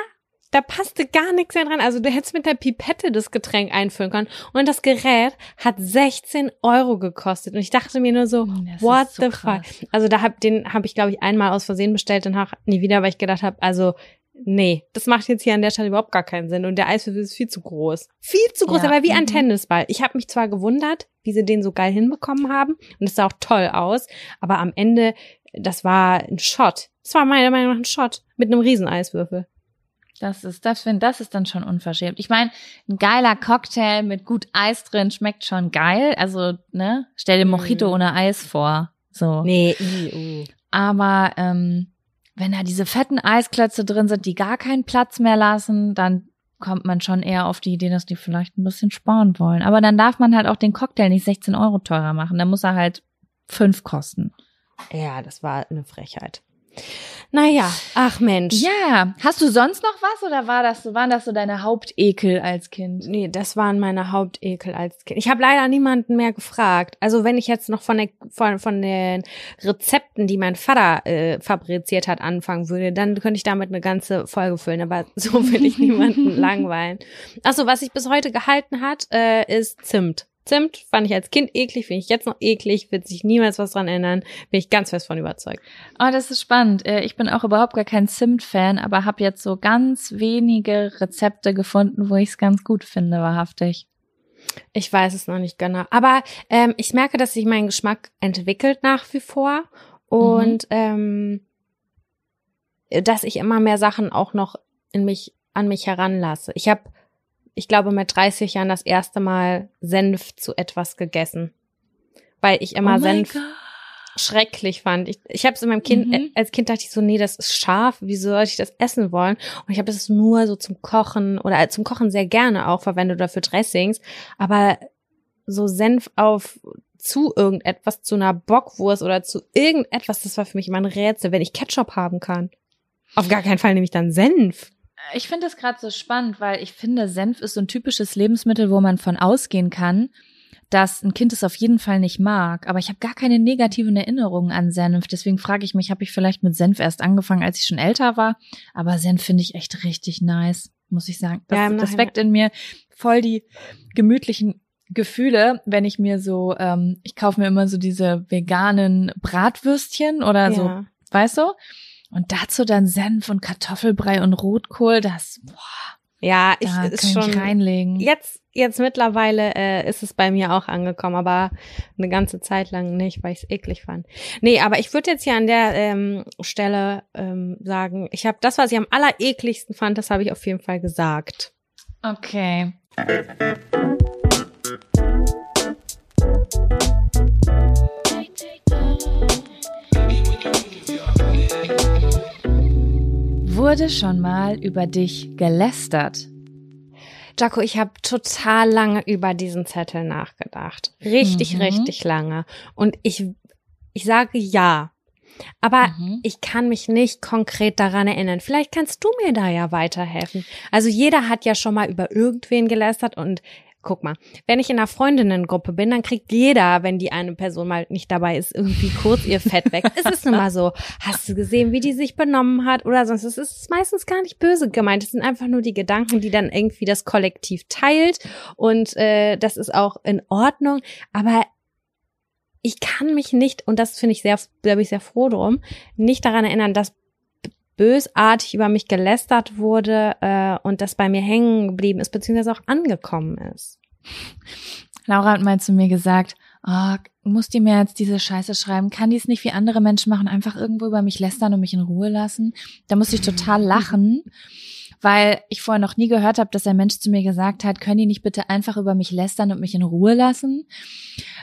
Speaker 1: da passte gar nichts mehr dran. Also du hättest mit der Pipette das Getränk einfüllen können. Und das Gerät hat 16 Euro gekostet. Und ich dachte mir nur so, hm, das what so the fuck? Also da hab, den habe ich, glaube ich, einmal aus Versehen bestellt, danach nie wieder, weil ich gedacht habe, also nee, das macht jetzt hier an der Stelle überhaupt gar keinen Sinn. Und der Eiswürfel ist viel zu groß. Viel zu groß, ja. aber wie ein mhm. Tennisball. Ich habe mich zwar gewundert, wie sie den so geil hinbekommen haben. Und es sah auch toll aus. Aber am Ende, das war ein Shot. Das war meiner Meinung nach ein Shot mit einem Rieseneiswürfel.
Speaker 2: Das ist, das finde, das ist dann schon unverschämt. Ich meine, ein geiler Cocktail mit gut Eis drin schmeckt schon geil. Also, ne, stell dir Mojito mm. ohne Eis vor. So.
Speaker 1: Nee, uh.
Speaker 2: Aber ähm, wenn da diese fetten Eisklötze drin sind, die gar keinen Platz mehr lassen, dann kommt man schon eher auf die Idee, dass die vielleicht ein bisschen sparen wollen. Aber dann darf man halt auch den Cocktail nicht 16 Euro teurer machen. Dann muss er halt fünf kosten.
Speaker 1: Ja, das war eine Frechheit. Naja, ach Mensch.
Speaker 2: Ja, hast du sonst noch was oder war das so, waren das so deine Hauptekel als Kind?
Speaker 1: Nee, das waren meine Hauptekel als Kind. Ich habe leider niemanden mehr gefragt. Also wenn ich jetzt noch von, der, von, von den Rezepten, die mein Vater äh, fabriziert hat, anfangen würde, dann könnte ich damit eine ganze Folge füllen. Aber so will ich niemanden langweilen. Achso, was sich bis heute gehalten hat, äh, ist Zimt. Zimt fand ich als Kind eklig, finde ich jetzt noch eklig, wird sich niemals was dran ändern, bin ich ganz fest von überzeugt.
Speaker 2: Oh, das ist spannend. Äh, ich bin auch überhaupt gar kein Zimt-Fan, aber habe jetzt so ganz wenige Rezepte gefunden, wo ich es ganz gut finde, wahrhaftig.
Speaker 1: Ich weiß es noch nicht genau. Aber ähm, ich merke, dass sich mein Geschmack entwickelt nach wie vor und mhm. ähm, dass ich immer mehr Sachen auch noch in mich an mich heranlasse. Ich habe ich glaube, mit 30 Jahren das erste Mal Senf zu etwas gegessen. weil ich immer
Speaker 2: oh
Speaker 1: Senf
Speaker 2: Gott.
Speaker 1: schrecklich fand. Ich, ich habe es in meinem Kind,
Speaker 2: Mhm.
Speaker 1: als Kind dachte ich so, nee, das ist scharf, wieso sollte ich das essen wollen? Und ich habe es nur so zum Kochen oder äh, zum Kochen sehr gerne auch verwendet oder für Dressings, aber so Senf auf zu irgendetwas, zu einer Bockwurst oder zu irgendetwas, das war für mich immer ein Rätsel, wenn ich Ketchup haben kann. Auf gar keinen Fall nehme ich dann Senf.
Speaker 2: Ich finde das gerade so spannend, weil ich finde, Senf ist so ein typisches Lebensmittel, wo man von ausgehen kann, dass ein Kind es auf jeden Fall nicht mag. Aber ich habe gar keine negativen Erinnerungen an Senf. Deswegen frage ich mich, habe ich vielleicht mit Senf erst angefangen, als ich schon älter war? Aber Senf finde ich echt richtig nice, muss ich sagen. Das,
Speaker 1: Ja,
Speaker 2: das weckt in mir voll die gemütlichen Gefühle, wenn ich mir so, ähm, ich kaufe mir immer so diese veganen Bratwürstchen oder so
Speaker 1: ja.
Speaker 2: weißt du? Und dazu dann Senf und Kartoffelbrei und Rotkohl, das, boah,
Speaker 1: Ja, ich
Speaker 2: da
Speaker 1: ist schon
Speaker 2: ich reinlegen.
Speaker 1: jetzt jetzt mittlerweile äh, ist es bei mir auch angekommen, aber eine ganze Zeit lang nicht, weil ich es eklig fand. Nee, aber ich würde jetzt hier an der ähm, Stelle ähm, sagen, ich habe das, was ich am allerekligsten fand, das habe ich auf jeden Fall gesagt.
Speaker 2: Okay. Wurde schon mal über dich gelästert?
Speaker 1: Jaco, ich habe total lange über diesen Zettel nachgedacht. Richtig,
Speaker 2: Mhm.
Speaker 1: richtig lange. Und ich, ich sage ja. Aber
Speaker 2: Mhm.
Speaker 1: ich kann mich nicht konkret daran erinnern. Vielleicht kannst du mir da ja weiterhelfen. Also jeder hat ja schon mal über irgendwen gelästert und guck mal, wenn ich in einer Freundinnengruppe bin, dann kriegt jeder, wenn die eine Person mal nicht dabei ist, irgendwie kurz ihr Fett weg. es ist nun mal so, hast du gesehen, wie die sich benommen hat oder sonst? Es ist meistens gar nicht böse gemeint. Es sind einfach nur die Gedanken, die dann irgendwie das Kollektiv teilt und äh, das ist auch in Ordnung. Aber ich kann mich nicht, und das finde ich sehr, da bin ich sehr froh drum, nicht daran erinnern, dass bösartig über mich gelästert wurde äh, und das bei mir hängen geblieben ist, beziehungsweise auch angekommen ist.
Speaker 2: Laura hat mal zu mir gesagt, oh, muss die mir jetzt diese Scheiße schreiben? Kann die es nicht wie andere Menschen machen, einfach irgendwo über mich lästern und mich in Ruhe lassen? Da musste ich total lachen, weil ich vorher noch nie gehört habe, dass ein Mensch zu mir gesagt hat, können die nicht bitte einfach über mich lästern und mich in Ruhe lassen?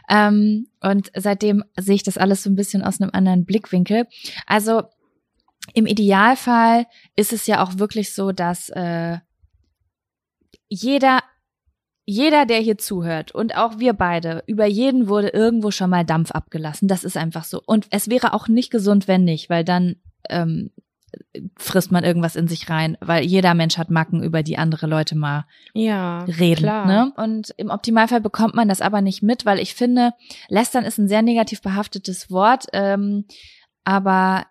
Speaker 2: Ähm, und seitdem sehe ich das alles so ein bisschen aus einem anderen Blickwinkel. Also im Idealfall ist es ja auch wirklich so, dass äh, jeder jeder, der hier zuhört und auch wir beide, über jeden wurde irgendwo schon mal Dampf abgelassen. Das ist einfach so. Und es wäre auch nicht gesund, wenn nicht, weil dann ähm, frisst man irgendwas in sich rein, weil jeder Mensch hat Macken, über die andere Leute mal
Speaker 1: Ja,
Speaker 2: reden.
Speaker 1: klar.
Speaker 2: Ne? Und im Optimalfall bekommt man das aber nicht mit, weil ich finde, lästern ist ein sehr negativ behaftetes Wort, ähm, aber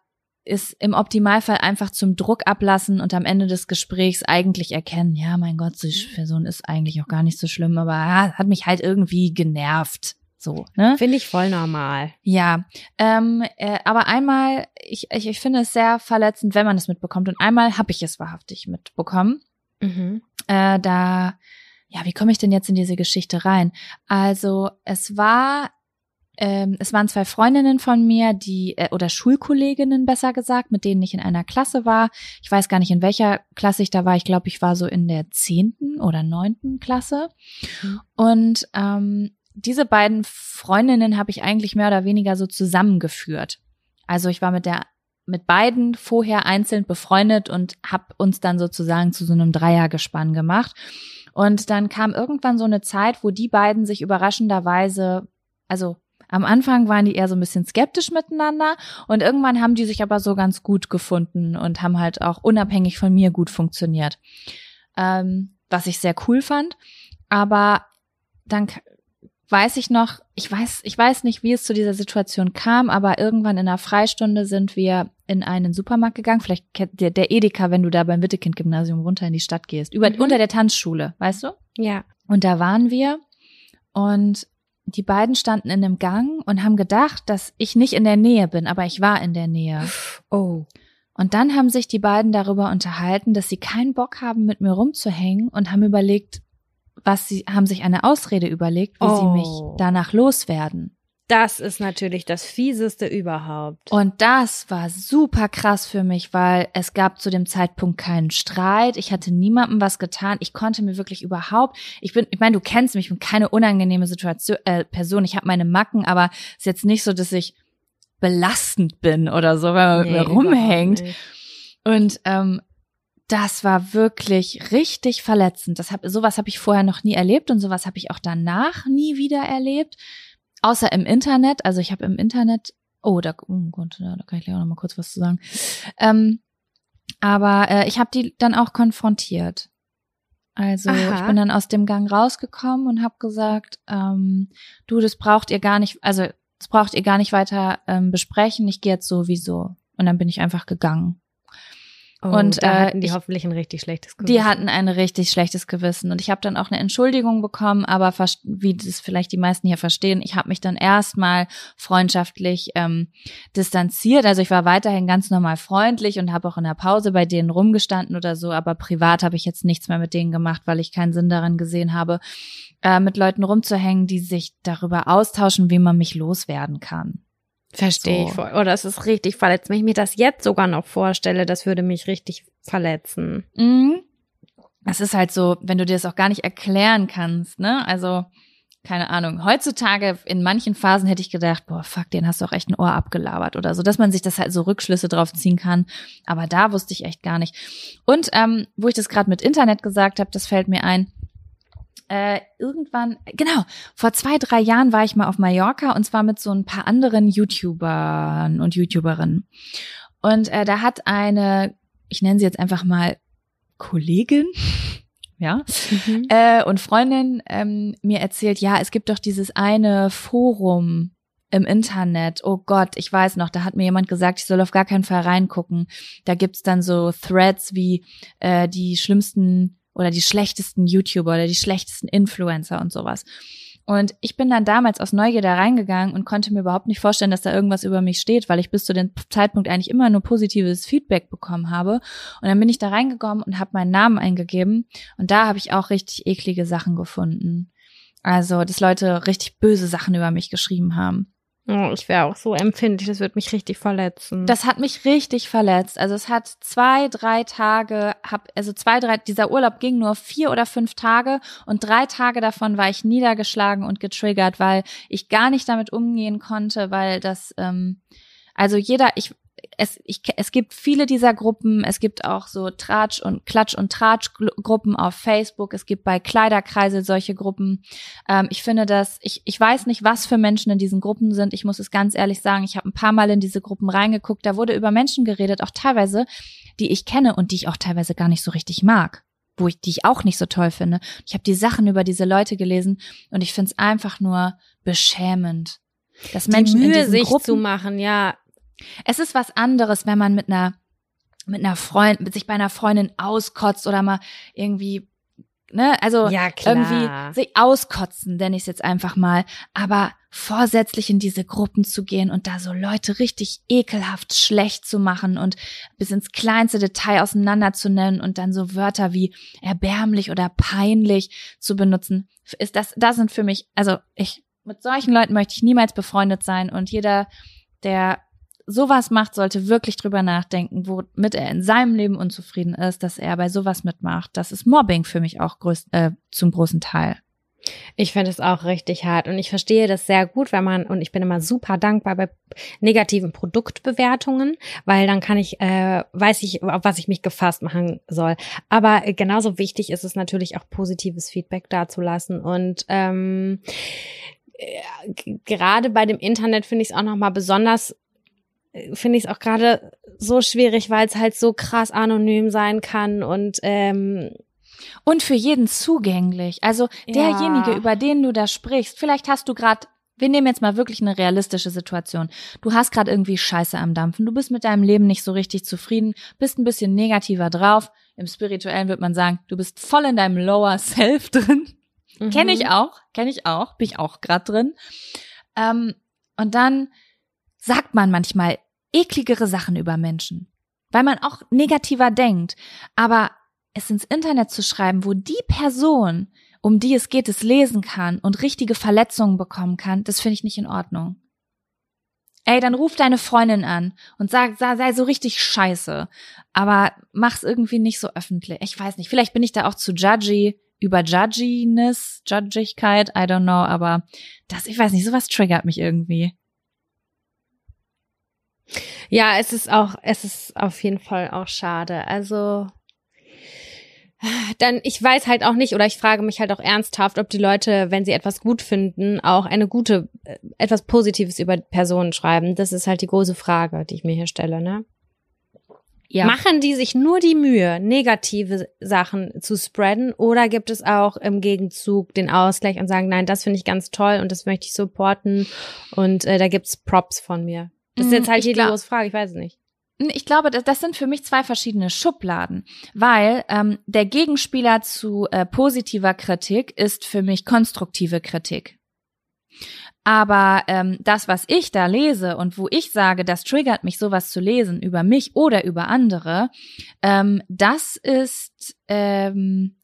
Speaker 2: ist im Optimalfall einfach zum Druck ablassen und am Ende des Gesprächs eigentlich erkennen, ja, mein Gott, die Person ist eigentlich auch gar nicht so schlimm, aber ja, hat mich halt irgendwie genervt. So, ne?
Speaker 1: Finde ich voll normal.
Speaker 2: Ja, ähm, äh, aber einmal, ich, ich, ich finde es sehr verletzend, wenn man es mitbekommt. Und einmal habe ich es wahrhaftig mitbekommen.
Speaker 1: Mhm.
Speaker 2: Äh, da, ja, wie komme ich denn jetzt in diese Geschichte rein? Also es war, ähm, es waren zwei Freundinnen von mir, die äh, oder Schulkolleginnen besser gesagt, mit denen ich in einer Klasse war. Ich weiß gar nicht in welcher Klasse ich da war. Ich glaube, ich war so in der zehnten oder neunten Klasse.
Speaker 1: Mhm.
Speaker 2: Und ähm, diese beiden Freundinnen habe ich eigentlich mehr oder weniger so zusammengeführt. Also ich war mit der mit beiden vorher einzeln befreundet und habe uns dann sozusagen zu so einem Dreiergespann gemacht. Und dann kam irgendwann so eine Zeit, wo die beiden sich überraschenderweise, also am Anfang waren die eher so ein bisschen skeptisch miteinander und irgendwann haben die sich aber so ganz gut gefunden und haben halt auch unabhängig von mir gut funktioniert. Ähm, was ich sehr cool fand. Aber dann weiß ich noch, ich weiß, ich weiß nicht, wie es zu dieser Situation kam, aber irgendwann in einer Freistunde sind wir in einen Supermarkt gegangen, vielleicht kennt der, der Edeka, wenn du da beim Wittekind-Gymnasium runter in die Stadt gehst, über,
Speaker 1: Mhm.
Speaker 2: unter der Tanzschule, weißt du?
Speaker 1: Ja.
Speaker 2: Und da waren wir und die beiden standen in einem Gang und haben gedacht, dass ich nicht in der Nähe bin, aber ich war in der Nähe.
Speaker 1: Oh.
Speaker 2: Und dann haben sich die beiden darüber unterhalten, dass sie keinen Bock haben, mit mir rumzuhängen und haben überlegt, was sie, haben sich eine Ausrede überlegt, wie sie
Speaker 1: Oh.
Speaker 2: mich danach loswerden.
Speaker 1: Das ist natürlich das fieseste überhaupt.
Speaker 2: Und das war super krass für mich, weil es gab zu dem Zeitpunkt keinen Streit. Ich hatte niemandem was getan. Ich konnte mir wirklich überhaupt, ich bin, ich meine, du kennst mich, ich bin keine unangenehme Situation, äh, Person. Ich habe meine Macken, aber es ist jetzt nicht so, dass ich belastend bin oder so, wenn man nee, mit mir rumhängt. Und ähm, das war wirklich richtig verletzend. Das hab, sowas habe ich vorher noch nie erlebt und sowas habe ich auch danach nie wieder erlebt. Außer im Internet. Also ich habe im Internet, oh, da, oh Gott, da, da kann ich gleich auch noch mal kurz was zu sagen. Ähm, aber äh, ich habe die dann auch konfrontiert. Also Aha. ich bin dann aus dem Gang rausgekommen und habe gesagt, ähm, du, das braucht ihr gar nicht, also das braucht ihr gar nicht weiter ähm, besprechen. Ich gehe jetzt sowieso. Und dann bin ich einfach gegangen.
Speaker 1: Oh, und da hatten die ich, hoffentlich ein richtig schlechtes
Speaker 2: Gewissen. Die hatten ein richtig schlechtes Gewissen und ich habe dann auch eine Entschuldigung bekommen, aber wie das vielleicht die meisten hier verstehen, ich habe mich dann erstmal freundschaftlich ähm, distanziert. Also ich war weiterhin ganz normal freundlich und habe auch in der Pause bei denen rumgestanden oder so, aber privat habe ich jetzt nichts mehr mit denen gemacht, weil ich keinen Sinn darin gesehen habe, äh, mit Leuten rumzuhängen, die sich darüber austauschen, wie man mich loswerden kann.
Speaker 1: Verstehe so. ich voll. Oder es ist richtig verletzt. Wenn ich mir das jetzt sogar noch vorstelle, das würde mich richtig verletzen.
Speaker 2: Mhm. Das ist halt so, wenn du dir das auch gar nicht erklären kannst, ne? Also, keine Ahnung. Heutzutage in manchen Phasen hätte ich gedacht, boah, fuck, den hast du auch echt ein Ohr abgelabert oder so, dass man sich das halt so Rückschlüsse drauf ziehen kann. Aber da wusste ich echt gar nicht. Und ähm, wo ich das gerade mit Internet gesagt habe, das fällt mir ein äh, irgendwann, genau, vor zwei, drei Jahren war ich mal auf Mallorca und zwar mit so ein paar anderen YouTubern und YouTuberinnen. Und äh, da hat eine, ich nenne sie jetzt einfach mal Kollegin, ja, mhm. äh, und Freundin ähm, mir erzählt, ja, es gibt doch dieses eine Forum im Internet. Oh Gott, ich weiß noch, da hat mir jemand gesagt, ich soll auf gar keinen Fall reingucken. Da gibt's dann so Threads wie äh, die schlimmsten oder die schlechtesten YouTuber oder die schlechtesten Influencer und sowas. Und ich bin dann damals aus Neugier da reingegangen und konnte mir überhaupt nicht vorstellen, dass da irgendwas über mich steht, weil ich bis zu dem Zeitpunkt eigentlich immer nur positives Feedback bekommen habe. Und dann bin ich da reingekommen und habe meinen Namen eingegeben und da habe ich auch richtig eklige Sachen gefunden. Also, dass Leute richtig böse Sachen über mich geschrieben haben.
Speaker 1: Oh, ich wäre auch so empfindlich, das wird mich richtig verletzen.
Speaker 2: Das hat mich richtig verletzt. Also es hat zwei, drei Tage, hab, also zwei, drei, dieser Urlaub ging nur vier oder fünf Tage und drei Tage davon war ich niedergeschlagen und getriggert, weil ich gar nicht damit umgehen konnte, weil das, ähm, also jeder, ich, es, ich, es gibt viele dieser Gruppen. Es gibt auch so Tratsch und Klatsch und Tratsch Gruppen auf Facebook. Es gibt bei Kleiderkreise solche Gruppen. Ähm, ich finde das, ich, ich weiß nicht, was für Menschen in diesen Gruppen sind. Ich muss es ganz ehrlich sagen. Ich habe ein paar Mal in diese Gruppen reingeguckt. Da wurde über Menschen geredet, auch teilweise, die ich kenne und die ich auch teilweise gar nicht so richtig mag wo ich die ich auch nicht so toll finde. Ich habe die Sachen über diese Leute gelesen und ich finde es einfach nur beschämend,
Speaker 1: dass Menschen die Mühe, in diesen sich Gruppen, zu machen, ja,
Speaker 2: es ist was anderes, wenn man mit einer mit einer Freund, mit sich bei einer Freundin auskotzt oder mal irgendwie, ne, also
Speaker 1: ja,
Speaker 2: irgendwie sich auskotzen, nenne ich es jetzt einfach mal, aber vorsätzlich in diese Gruppen zu gehen und da so Leute richtig ekelhaft schlecht zu machen und bis ins kleinste Detail auseinander zu nennen und dann so Wörter wie erbärmlich oder peinlich zu benutzen, ist das, das sind für mich, also ich, mit solchen Leuten möchte ich niemals befreundet sein und jeder, der sowas macht, sollte wirklich drüber nachdenken, womit er in seinem Leben unzufrieden ist, dass er bei sowas mitmacht. Das ist Mobbing für mich auch größt, äh, zum großen Teil.
Speaker 1: Ich finde es auch richtig hart und ich verstehe das sehr gut, wenn man und ich bin immer super dankbar bei negativen Produktbewertungen, weil dann kann ich äh, weiß ich auf was ich mich gefasst machen soll. Aber genauso wichtig ist es natürlich auch positives Feedback dazulassen und ähm, äh, gerade bei dem Internet finde ich es auch noch mal besonders finde ich es auch gerade so schwierig, weil es halt so krass anonym sein kann und ähm,
Speaker 2: und für jeden zugänglich. Also derjenige, ja. über den du da sprichst, vielleicht hast du gerade wir nehmen jetzt mal wirklich eine realistische Situation. Du hast gerade irgendwie Scheiße am Dampfen, du bist mit deinem Leben nicht so richtig zufrieden, bist ein bisschen negativer drauf. Im Spirituellen wird man sagen, du bist voll in deinem Lower Self drin. Mhm. Kenne ich auch, kenne ich auch, bin ich auch gerade drin. Ähm, und dann sagt man manchmal ekligere Sachen über Menschen, weil man auch negativer denkt. Aber es ins Internet zu schreiben, wo die Person um die es geht, es lesen kann und richtige Verletzungen bekommen kann, das finde ich nicht in Ordnung. Ey, dann ruf deine Freundin an und sag, sei so richtig scheiße. Aber mach's irgendwie nicht so öffentlich. Ich weiß nicht, vielleicht bin ich da auch zu judgy über Judginess, Judgigkeit, I don't know, aber das, ich weiß nicht, sowas triggert mich irgendwie.
Speaker 1: Ja, es ist auch, es ist auf jeden Fall auch schade. Also, dann, ich weiß halt auch nicht, oder ich frage mich halt auch ernsthaft, ob die Leute, wenn sie etwas gut finden, auch eine gute, äh, etwas Positives über Personen schreiben. Das ist halt die große Frage, die ich mir hier stelle, ne? Ja. Machen die sich nur die Mühe, negative Sachen zu spreaden oder gibt es auch im Gegenzug den Ausgleich und sagen, nein, das finde ich ganz toll und das möchte ich supporten und äh, da gibt's Props von mir? Das ist jetzt mhm, halt hier die große Frage, ich weiß es nicht.
Speaker 2: Ich glaube, das, das sind für mich zwei verschiedene Schubladen, weil ähm, der Gegenspieler zu äh, positiver Kritik ist für mich konstruktive Kritik. Aber ähm, das, was ich da lese und wo ich sage, das triggert mich, sowas zu lesen über mich oder über andere, ähm, das ist ähm,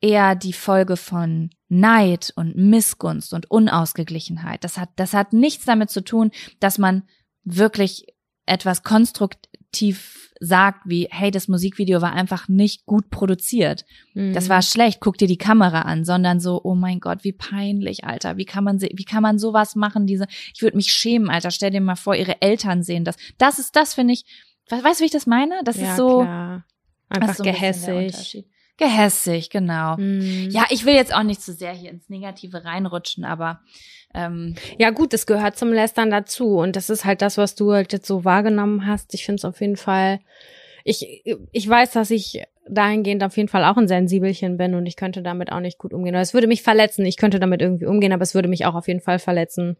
Speaker 2: eher die Folge von Neid und Missgunst und Unausgeglichenheit. Das hat, das hat nichts damit zu tun, dass man wirklich etwas konstruktiv sagt, wie, hey, das Musikvideo war einfach nicht gut produziert. Mhm. Das war schlecht, guck dir die Kamera an, sondern so, oh mein Gott, wie peinlich, Alter. Wie kann man, wie kann man sowas machen? Diese, ich würde mich schämen, Alter. Stell dir mal vor, ihre Eltern sehen das. Das ist das, finde ich, weißt du, wie ich das meine? Das ja, ist so,
Speaker 1: klar. einfach so gehässig.
Speaker 2: Gehässig, genau. Mhm. Ja, ich will jetzt auch nicht zu so sehr hier ins Negative reinrutschen, aber ähm,
Speaker 1: ja gut, das gehört zum Lästern dazu und das ist halt das, was du halt jetzt so wahrgenommen hast. Ich finde es auf jeden Fall. Ich ich weiß, dass ich dahingehend auf jeden Fall auch ein Sensibelchen bin und ich könnte damit auch nicht gut umgehen. Es würde mich verletzen. Ich könnte damit irgendwie umgehen, aber es würde mich auch auf jeden Fall verletzen.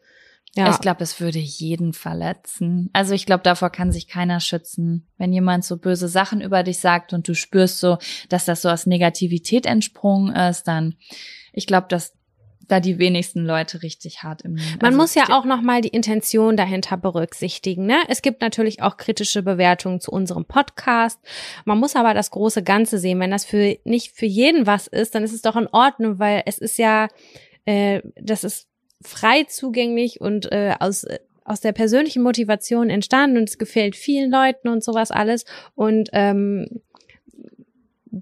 Speaker 2: Ja. Ich glaube, es würde jeden verletzen. Also ich glaube, davor kann sich keiner schützen. Wenn jemand so böse Sachen über dich sagt und du spürst so, dass das so aus Negativität entsprungen ist, dann ich glaube, dass da die wenigsten Leute richtig hart im.
Speaker 1: Man also muss ja auch noch mal die Intention dahinter berücksichtigen. Ne? Es gibt natürlich auch kritische Bewertungen zu unserem Podcast. Man muss aber das große Ganze sehen. Wenn das für nicht für jeden was ist, dann ist es doch in Ordnung, weil es ist ja, äh, das ist frei zugänglich und äh, aus aus der persönlichen Motivation entstanden und es gefällt vielen Leuten und sowas alles und ähm,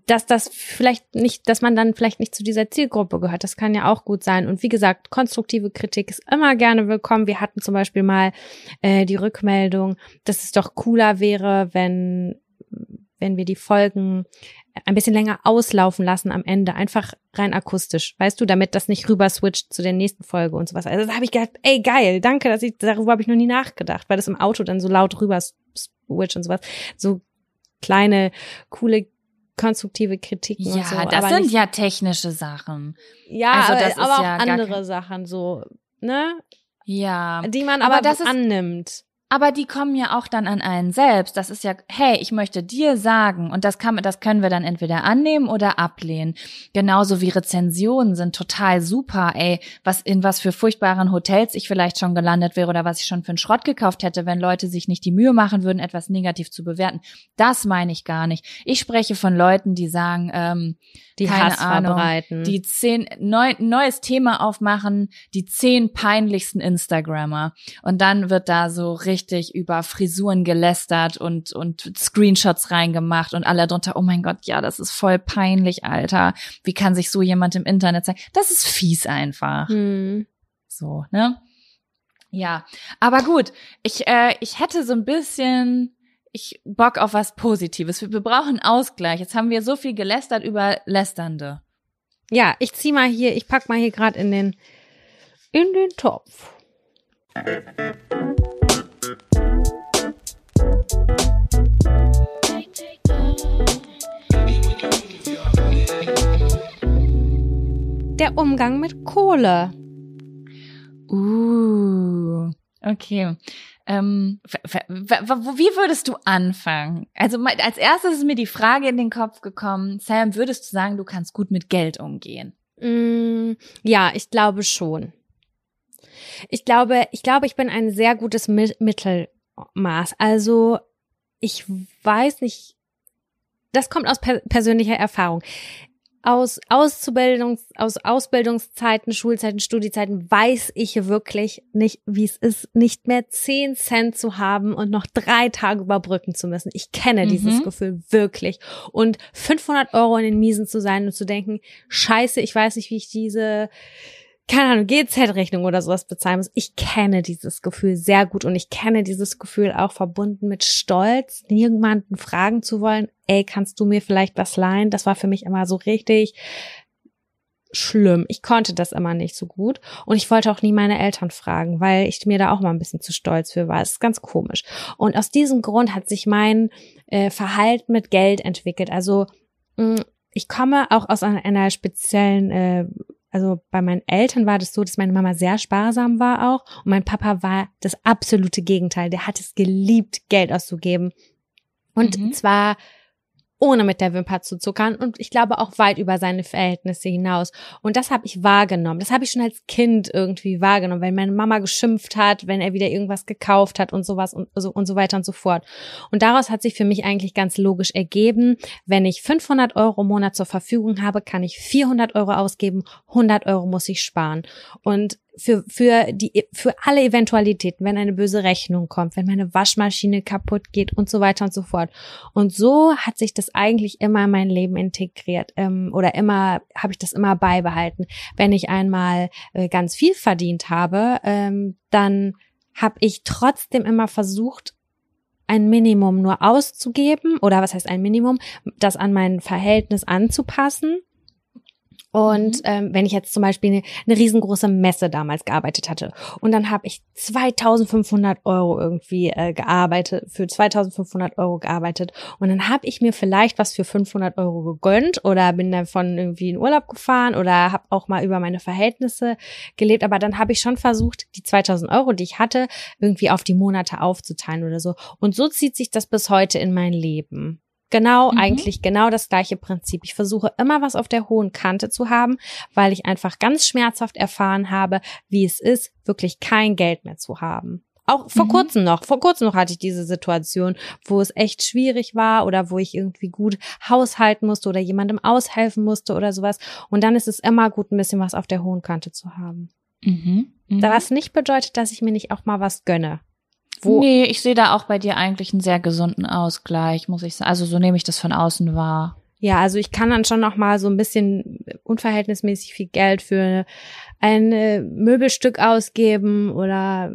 Speaker 1: dass das vielleicht nicht, dass man dann vielleicht nicht zu dieser Zielgruppe gehört. Das kann ja auch gut sein. Und wie gesagt, konstruktive Kritik ist immer gerne willkommen. Wir hatten zum Beispiel mal äh, die Rückmeldung, dass es doch cooler wäre, wenn wenn wir die Folgen ein bisschen länger auslaufen lassen am Ende, einfach rein akustisch, weißt du, damit das nicht rüber switcht zu der nächsten Folge und sowas. Also da habe ich gedacht, ey geil, danke, dass ich darüber habe ich noch nie nachgedacht, weil das im Auto dann so laut rüber switcht und sowas. So kleine coole konstruktive Kritiken
Speaker 2: ja,
Speaker 1: und so.
Speaker 2: das sind nicht, ja technische Sachen.
Speaker 1: Ja, also das aber, aber auch ja andere Sachen so, ne?
Speaker 2: Ja.
Speaker 1: Die man aber, aber das annimmt.
Speaker 2: Aber die kommen ja auch dann an einen selbst. Das ist ja, hey, ich möchte dir sagen, und das kann, das können wir dann entweder annehmen oder ablehnen. Genauso wie Rezensionen sind total super, ey, was, in was für furchtbaren Hotels ich vielleicht schon gelandet wäre oder was ich schon für einen Schrott gekauft hätte, wenn Leute sich nicht die Mühe machen würden, etwas negativ zu bewerten. Das meine ich gar nicht. Ich spreche von Leuten, die sagen, ähm,
Speaker 1: die
Speaker 2: keine
Speaker 1: Hass
Speaker 2: Ahnung,
Speaker 1: verbreiten.
Speaker 2: die zehn, neu, neues Thema aufmachen, die zehn peinlichsten Instagrammer. Und dann wird da so richtig über Frisuren gelästert und, und Screenshots reingemacht und alle drunter, oh mein Gott, ja, das ist voll peinlich, Alter. Wie kann sich so jemand im Internet zeigen? Das ist fies einfach.
Speaker 1: Hm.
Speaker 2: So, ne? Ja, aber gut, ich, äh, ich hätte so ein bisschen ich Bock auf was Positives. Wir, wir brauchen Ausgleich. Jetzt haben wir so viel gelästert über Lästernde.
Speaker 1: Ja, ich zieh mal hier, ich pack mal hier gerade in den in den Topf. Der Umgang mit Kohle.
Speaker 2: Uh, okay. Ähm, wie würdest du anfangen? Also als erstes ist mir die Frage in den Kopf gekommen, Sam, würdest du sagen, du kannst gut mit Geld umgehen?
Speaker 1: Mm, ja, ich glaube schon. Ich glaube, ich glaube, ich bin ein sehr gutes Mittelmaß. Also ich weiß nicht, das kommt aus per persönlicher Erfahrung. aus Auszubildungs, aus Ausbildungszeiten, Schulzeiten, Studiezeiten weiß ich wirklich nicht, wie es ist, nicht mehr zehn Cent zu haben und noch drei Tage überbrücken zu müssen. Ich kenne mhm. dieses Gefühl wirklich. Und 500 Euro in den Miesen zu sein und zu denken, scheiße, ich weiß nicht, wie ich diese keine Ahnung, GZ-Rechnung oder sowas bezahlen muss. Ich kenne dieses Gefühl sehr gut und ich kenne dieses Gefühl auch verbunden mit Stolz, jemanden fragen zu wollen, ey, kannst du mir vielleicht was leihen? Das war für mich immer so richtig schlimm. Ich konnte das immer nicht so gut und ich wollte auch nie meine Eltern fragen, weil ich mir da auch mal ein bisschen zu stolz für war. Es ist ganz komisch. Und aus diesem Grund hat sich mein äh, Verhalten mit Geld entwickelt. Also mh, mm, ich komme auch aus einer, einer speziellen äh, also bei meinen Eltern war das so, dass meine Mama sehr sparsam war auch und mein Papa war das absolute Gegenteil. Der hat es geliebt, Geld auszugeben. Und mhm. zwar ohne mit der Wimper zu zuckern und ich glaube auch weit über seine Verhältnisse hinaus. Und das habe ich wahrgenommen. Das habe ich schon als Kind irgendwie wahrgenommen, wenn meine Mama geschimpft hat, wenn er wieder irgendwas gekauft hat und sowas und so, und so weiter und so fort. Und daraus hat sich für mich eigentlich ganz logisch ergeben, wenn ich 500 Euro im Monat zur Verfügung habe, kann ich 400 Euro ausgeben, 100 Euro muss ich sparen. Und für, für die, für alle Eventualitäten, wenn eine böse Rechnung kommt, wenn meine Waschmaschine kaputt geht und so weiter und so fort. Und so hat sich das eigentlich immer in mein Leben integriert, ähm, oder immer, habe ich das immer beibehalten. Wenn ich einmal äh, ganz viel verdient habe, ähm, dann habe ich trotzdem immer versucht, ein Minimum nur auszugeben oder was heißt ein Minimum, das an mein Verhältnis anzupassen und mhm. ähm, wenn ich jetzt zum Beispiel eine, eine riesengroße Messe damals gearbeitet hatte und dann habe ich 2500 Euro irgendwie äh, gearbeitet, für 2500 Euro gearbeitet und dann habe ich mir vielleicht was für 500 Euro gegönnt oder bin davon irgendwie in Urlaub gefahren oder habe auch mal über meine Verhältnisse gelebt, aber dann habe ich schon versucht, die 2000 Euro, die ich hatte, irgendwie auf die Monate aufzuteilen oder so. Und so zieht sich das bis heute in mein Leben. Genau, mhm. eigentlich genau das gleiche Prinzip. Ich versuche immer was auf der hohen Kante zu haben, weil ich einfach ganz schmerzhaft erfahren habe, wie es ist, wirklich kein Geld mehr zu haben. Auch vor mhm. kurzem noch, vor kurzem noch hatte ich diese Situation, wo es echt schwierig war oder wo ich irgendwie gut haushalten musste oder jemandem aushelfen musste oder sowas. Und dann ist es immer gut, ein bisschen was auf der hohen Kante zu haben. Mhm. Mhm. Was nicht bedeutet, dass ich mir nicht auch mal was gönne.
Speaker 2: Wo nee, ich sehe da auch bei dir eigentlich einen sehr gesunden Ausgleich, muss ich sagen. Also so nehme ich das von außen wahr.
Speaker 1: Ja, also ich kann dann schon noch mal so ein bisschen unverhältnismäßig viel Geld für ein äh, Möbelstück ausgeben oder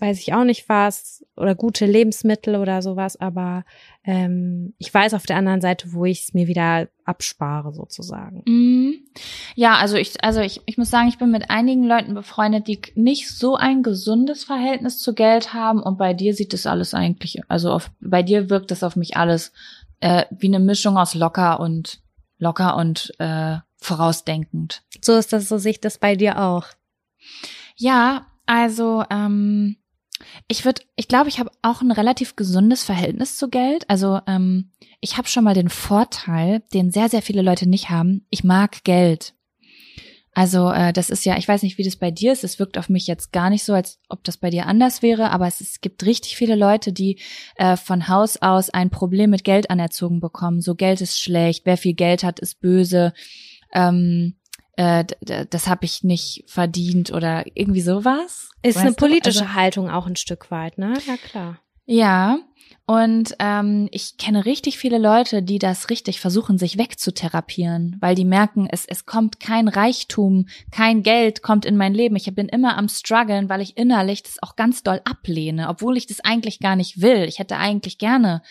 Speaker 1: weiß ich auch nicht was oder gute Lebensmittel oder sowas, aber ähm, ich weiß auf der anderen Seite, wo ich es mir wieder abspare sozusagen.
Speaker 2: Mhm. Ja, also ich, also ich, ich muss sagen, ich bin mit einigen Leuten befreundet, die nicht so ein gesundes Verhältnis zu Geld haben und bei dir sieht das alles eigentlich, also auf, bei dir wirkt das auf mich alles äh, wie eine Mischung aus locker und locker und äh, vorausdenkend.
Speaker 1: So ist das, so sehe ich das bei dir auch.
Speaker 2: Ja, also ähm, ich würde, ich glaube, ich habe auch ein relativ gesundes Verhältnis zu Geld. Also ähm, ich habe schon mal den Vorteil, den sehr, sehr viele Leute nicht haben. Ich mag Geld. Also äh, das ist ja, ich weiß nicht, wie das bei dir ist. Es wirkt auf mich jetzt gar nicht so, als ob das bei dir anders wäre. Aber es, es gibt richtig viele Leute, die äh, von Haus aus ein Problem mit Geld anerzogen bekommen. So Geld ist schlecht. Wer viel Geld hat, ist böse. Ähm, äh, das habe ich nicht verdient oder irgendwie sowas.
Speaker 1: Ist eine politische also, Haltung auch ein Stück weit, ne? Ja, klar.
Speaker 2: Ja, und ähm, ich kenne richtig viele Leute, die das richtig versuchen, sich wegzutherapieren, weil die merken, es, es kommt kein Reichtum, kein Geld kommt in mein Leben. Ich bin immer am struggeln, weil ich innerlich das auch ganz doll ablehne, obwohl ich das eigentlich gar nicht will. Ich hätte eigentlich gerne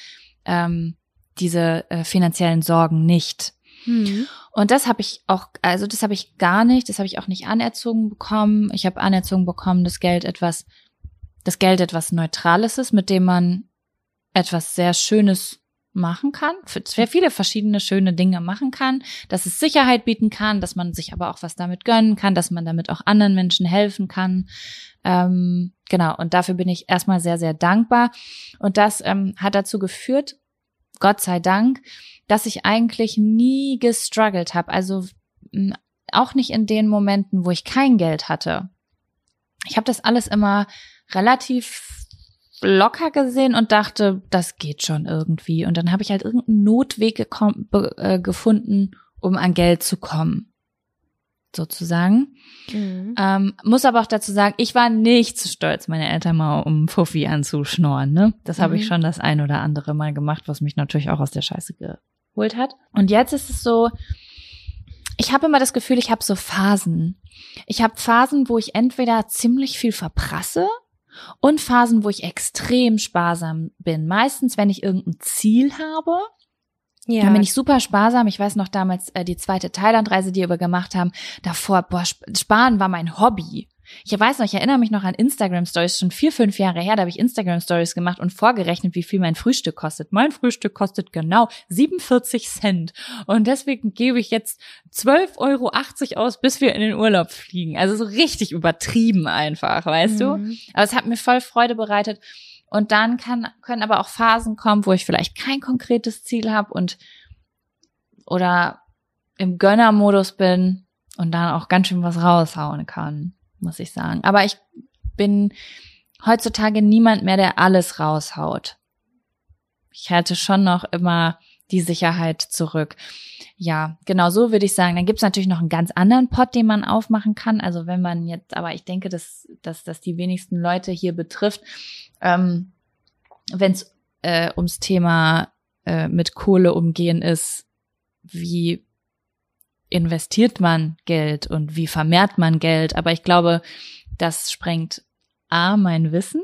Speaker 2: ähm, diese äh, finanziellen Sorgen nicht. Mhm. Und das habe ich auch, also das habe ich gar nicht, das habe ich auch nicht anerzogen bekommen. Ich habe anerzogen bekommen, dass Geld etwas, das Geld etwas Neutrales ist, mit dem man etwas sehr Schönes machen kann, für sehr viele verschiedene schöne Dinge machen kann, dass es Sicherheit bieten kann, dass man sich aber auch was damit gönnen kann, dass man damit auch anderen Menschen helfen kann. Ähm, genau, und dafür bin ich erstmal sehr, sehr dankbar. Und das ähm, hat dazu geführt, Gott sei Dank, dass ich eigentlich nie gestruggelt habe. Also auch nicht in den Momenten, wo ich kein Geld hatte. Ich habe das alles immer relativ locker gesehen und dachte, das geht schon irgendwie. Und dann habe ich halt irgendeinen Notweg äh, gefunden, um an Geld zu kommen sozusagen. Mhm. Ähm, muss aber auch dazu sagen, ich war nicht zu stolz, meine Eltern mal um Fuffi anzuschnorren. Ne? Das mhm. habe ich schon das ein oder andere Mal gemacht, was mich natürlich auch aus der Scheiße geholt hat. Und jetzt ist es so, ich habe immer das Gefühl, ich habe so Phasen. Ich habe Phasen, wo ich entweder ziemlich viel verprasse und Phasen, wo ich extrem sparsam bin. Meistens, wenn ich irgendein Ziel habe ja. Dann bin ich super sparsam. Ich weiß noch damals äh, die zweite Thailandreise, die wir gemacht haben. Davor, boah, Sparen war mein Hobby. Ich weiß noch, ich erinnere mich noch an Instagram Stories, schon vier, fünf Jahre her, da habe ich Instagram Stories gemacht und vorgerechnet, wie viel mein Frühstück kostet. Mein Frühstück kostet genau 47 Cent. Und deswegen gebe ich jetzt 12,80 Euro aus, bis wir in den Urlaub fliegen. Also so richtig übertrieben einfach, weißt mhm. du? Aber es hat mir voll Freude bereitet. Und dann kann, können aber auch Phasen kommen, wo ich vielleicht kein konkretes Ziel habe und oder im Gönnermodus bin und dann auch ganz schön was raushauen kann, muss ich sagen. Aber ich bin heutzutage niemand mehr, der alles raushaut. Ich halte schon noch immer die Sicherheit zurück. Ja, genau so würde ich sagen. Dann gibt es natürlich noch einen ganz anderen Pot, den man aufmachen kann. Also wenn man jetzt, aber ich denke, dass, dass das die wenigsten Leute hier betrifft, ähm, wenn es äh, ums Thema äh, mit Kohle umgehen ist, wie investiert man Geld und wie vermehrt man Geld. Aber ich glaube, das sprengt A, mein Wissen.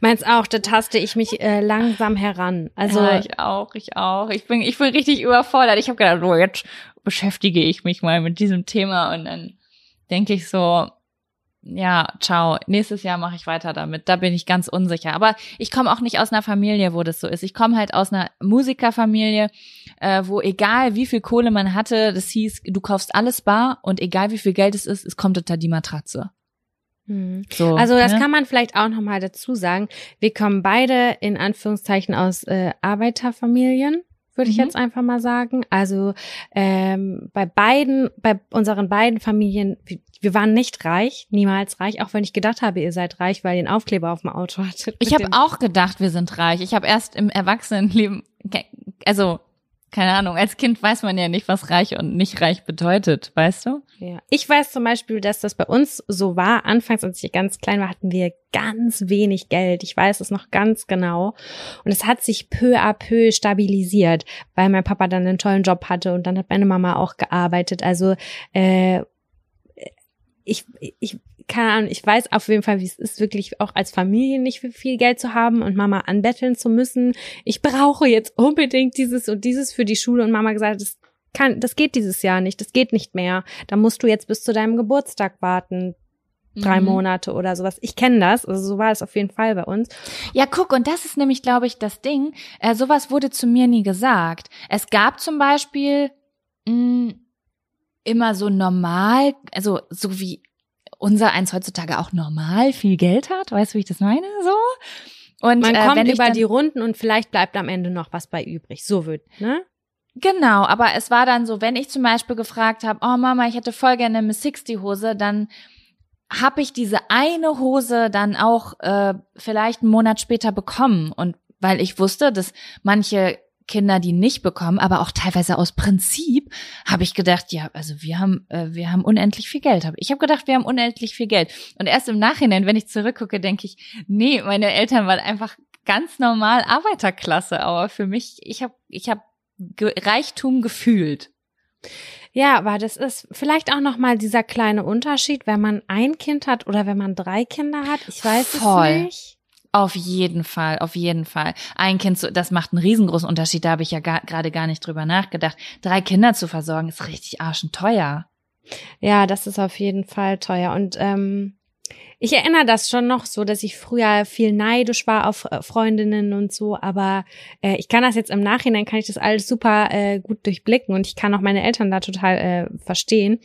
Speaker 1: Meins auch, da taste ich mich äh, langsam heran. Also
Speaker 2: ja, ich auch, ich auch. Ich bin, ich bin richtig überfordert. Ich habe gedacht, so jetzt beschäftige ich mich mal mit diesem Thema und dann denke ich so, ja, ciao. Nächstes Jahr mache ich weiter damit. Da bin ich ganz unsicher. Aber ich komme auch nicht aus einer Familie, wo das so ist. Ich komme halt aus einer Musikerfamilie, äh, wo egal wie viel Kohle man hatte, das hieß, du kaufst alles bar und egal wie viel Geld es ist, es kommt unter die Matratze.
Speaker 1: Hm. So, also das ne? kann man vielleicht auch nochmal dazu sagen. Wir kommen beide in Anführungszeichen aus äh, Arbeiterfamilien würde ich mhm. jetzt einfach mal sagen. Also ähm, bei beiden, bei unseren beiden Familien, wir waren nicht reich, niemals reich, auch wenn ich gedacht habe, ihr seid reich, weil ihr einen Aufkleber auf dem Auto hattet.
Speaker 2: Ich habe auch gedacht, wir sind reich. Ich habe erst im Erwachsenenleben, also keine Ahnung, als Kind weiß man ja nicht, was reich und nicht reich bedeutet, weißt du?
Speaker 1: Ja. Ich weiß zum Beispiel, dass das bei uns so war. Anfangs, als ich ganz klein war, hatten wir ganz wenig Geld. Ich weiß es noch ganz genau. Und es hat sich peu à peu stabilisiert, weil mein Papa dann einen tollen Job hatte und dann hat meine Mama auch gearbeitet. Also äh, ich, ich, keine Ahnung, ich weiß auf jeden Fall, wie es ist, wirklich auch als Familie nicht viel Geld zu haben und Mama anbetteln zu müssen. Ich brauche jetzt unbedingt dieses und dieses für die Schule und Mama gesagt, das kann, das geht dieses Jahr nicht, das geht nicht mehr. Da musst du jetzt bis zu deinem Geburtstag warten drei mhm. Monate oder sowas. Ich kenne das, also so war es auf jeden Fall bei uns.
Speaker 2: Ja, guck, und das ist nämlich, glaube ich, das Ding. Äh, sowas wurde zu mir nie gesagt. Es gab zum Beispiel mh, mm, immer so normal, also so wie unser eins heutzutage auch normal viel Geld hat. Weißt du, wie ich das meine? So.
Speaker 1: Und man äh, kommt über die Runden und vielleicht bleibt am Ende noch was bei übrig. So wird, ne?
Speaker 2: Genau, aber es war dann so, wenn ich zum Beispiel gefragt habe, oh Mama, ich hätte voll gerne eine Miss 60 Hose, dann habe ich diese eine Hose dann auch äh, vielleicht einen Monat später bekommen und weil ich wusste, dass manche Kinder, die nicht bekommen, aber auch teilweise aus Prinzip, habe ich gedacht, ja, also wir haben, äh, wir haben unendlich viel Geld. Ich habe gedacht, wir haben unendlich viel Geld. Und erst im Nachhinein, wenn ich zurückgucke, denke ich, nee, meine Eltern waren einfach ganz normal Arbeiterklasse. Aber für mich, ich habe, ich habe Reichtum gefühlt.
Speaker 1: Ja, aber das ist vielleicht auch noch mal dieser kleine Unterschied, wenn man ein Kind hat oder wenn man drei Kinder hat. Ich weiß Voll. es nicht.
Speaker 2: Auf jeden Fall, auf jeden Fall. Ein Kind, das macht einen riesengroßen Unterschied. Da habe ich ja gerade gar nicht drüber nachgedacht. Drei Kinder zu versorgen ist richtig arschenteuer.
Speaker 1: Ja, das ist auf jeden Fall teuer. Und ähm, ich erinnere das schon noch so, dass ich früher viel neidisch war auf äh, Freundinnen und so, aber äh, ich kann das jetzt im Nachhinein, kann ich das alles super äh, gut durchblicken und ich kann auch meine Eltern da total äh, verstehen.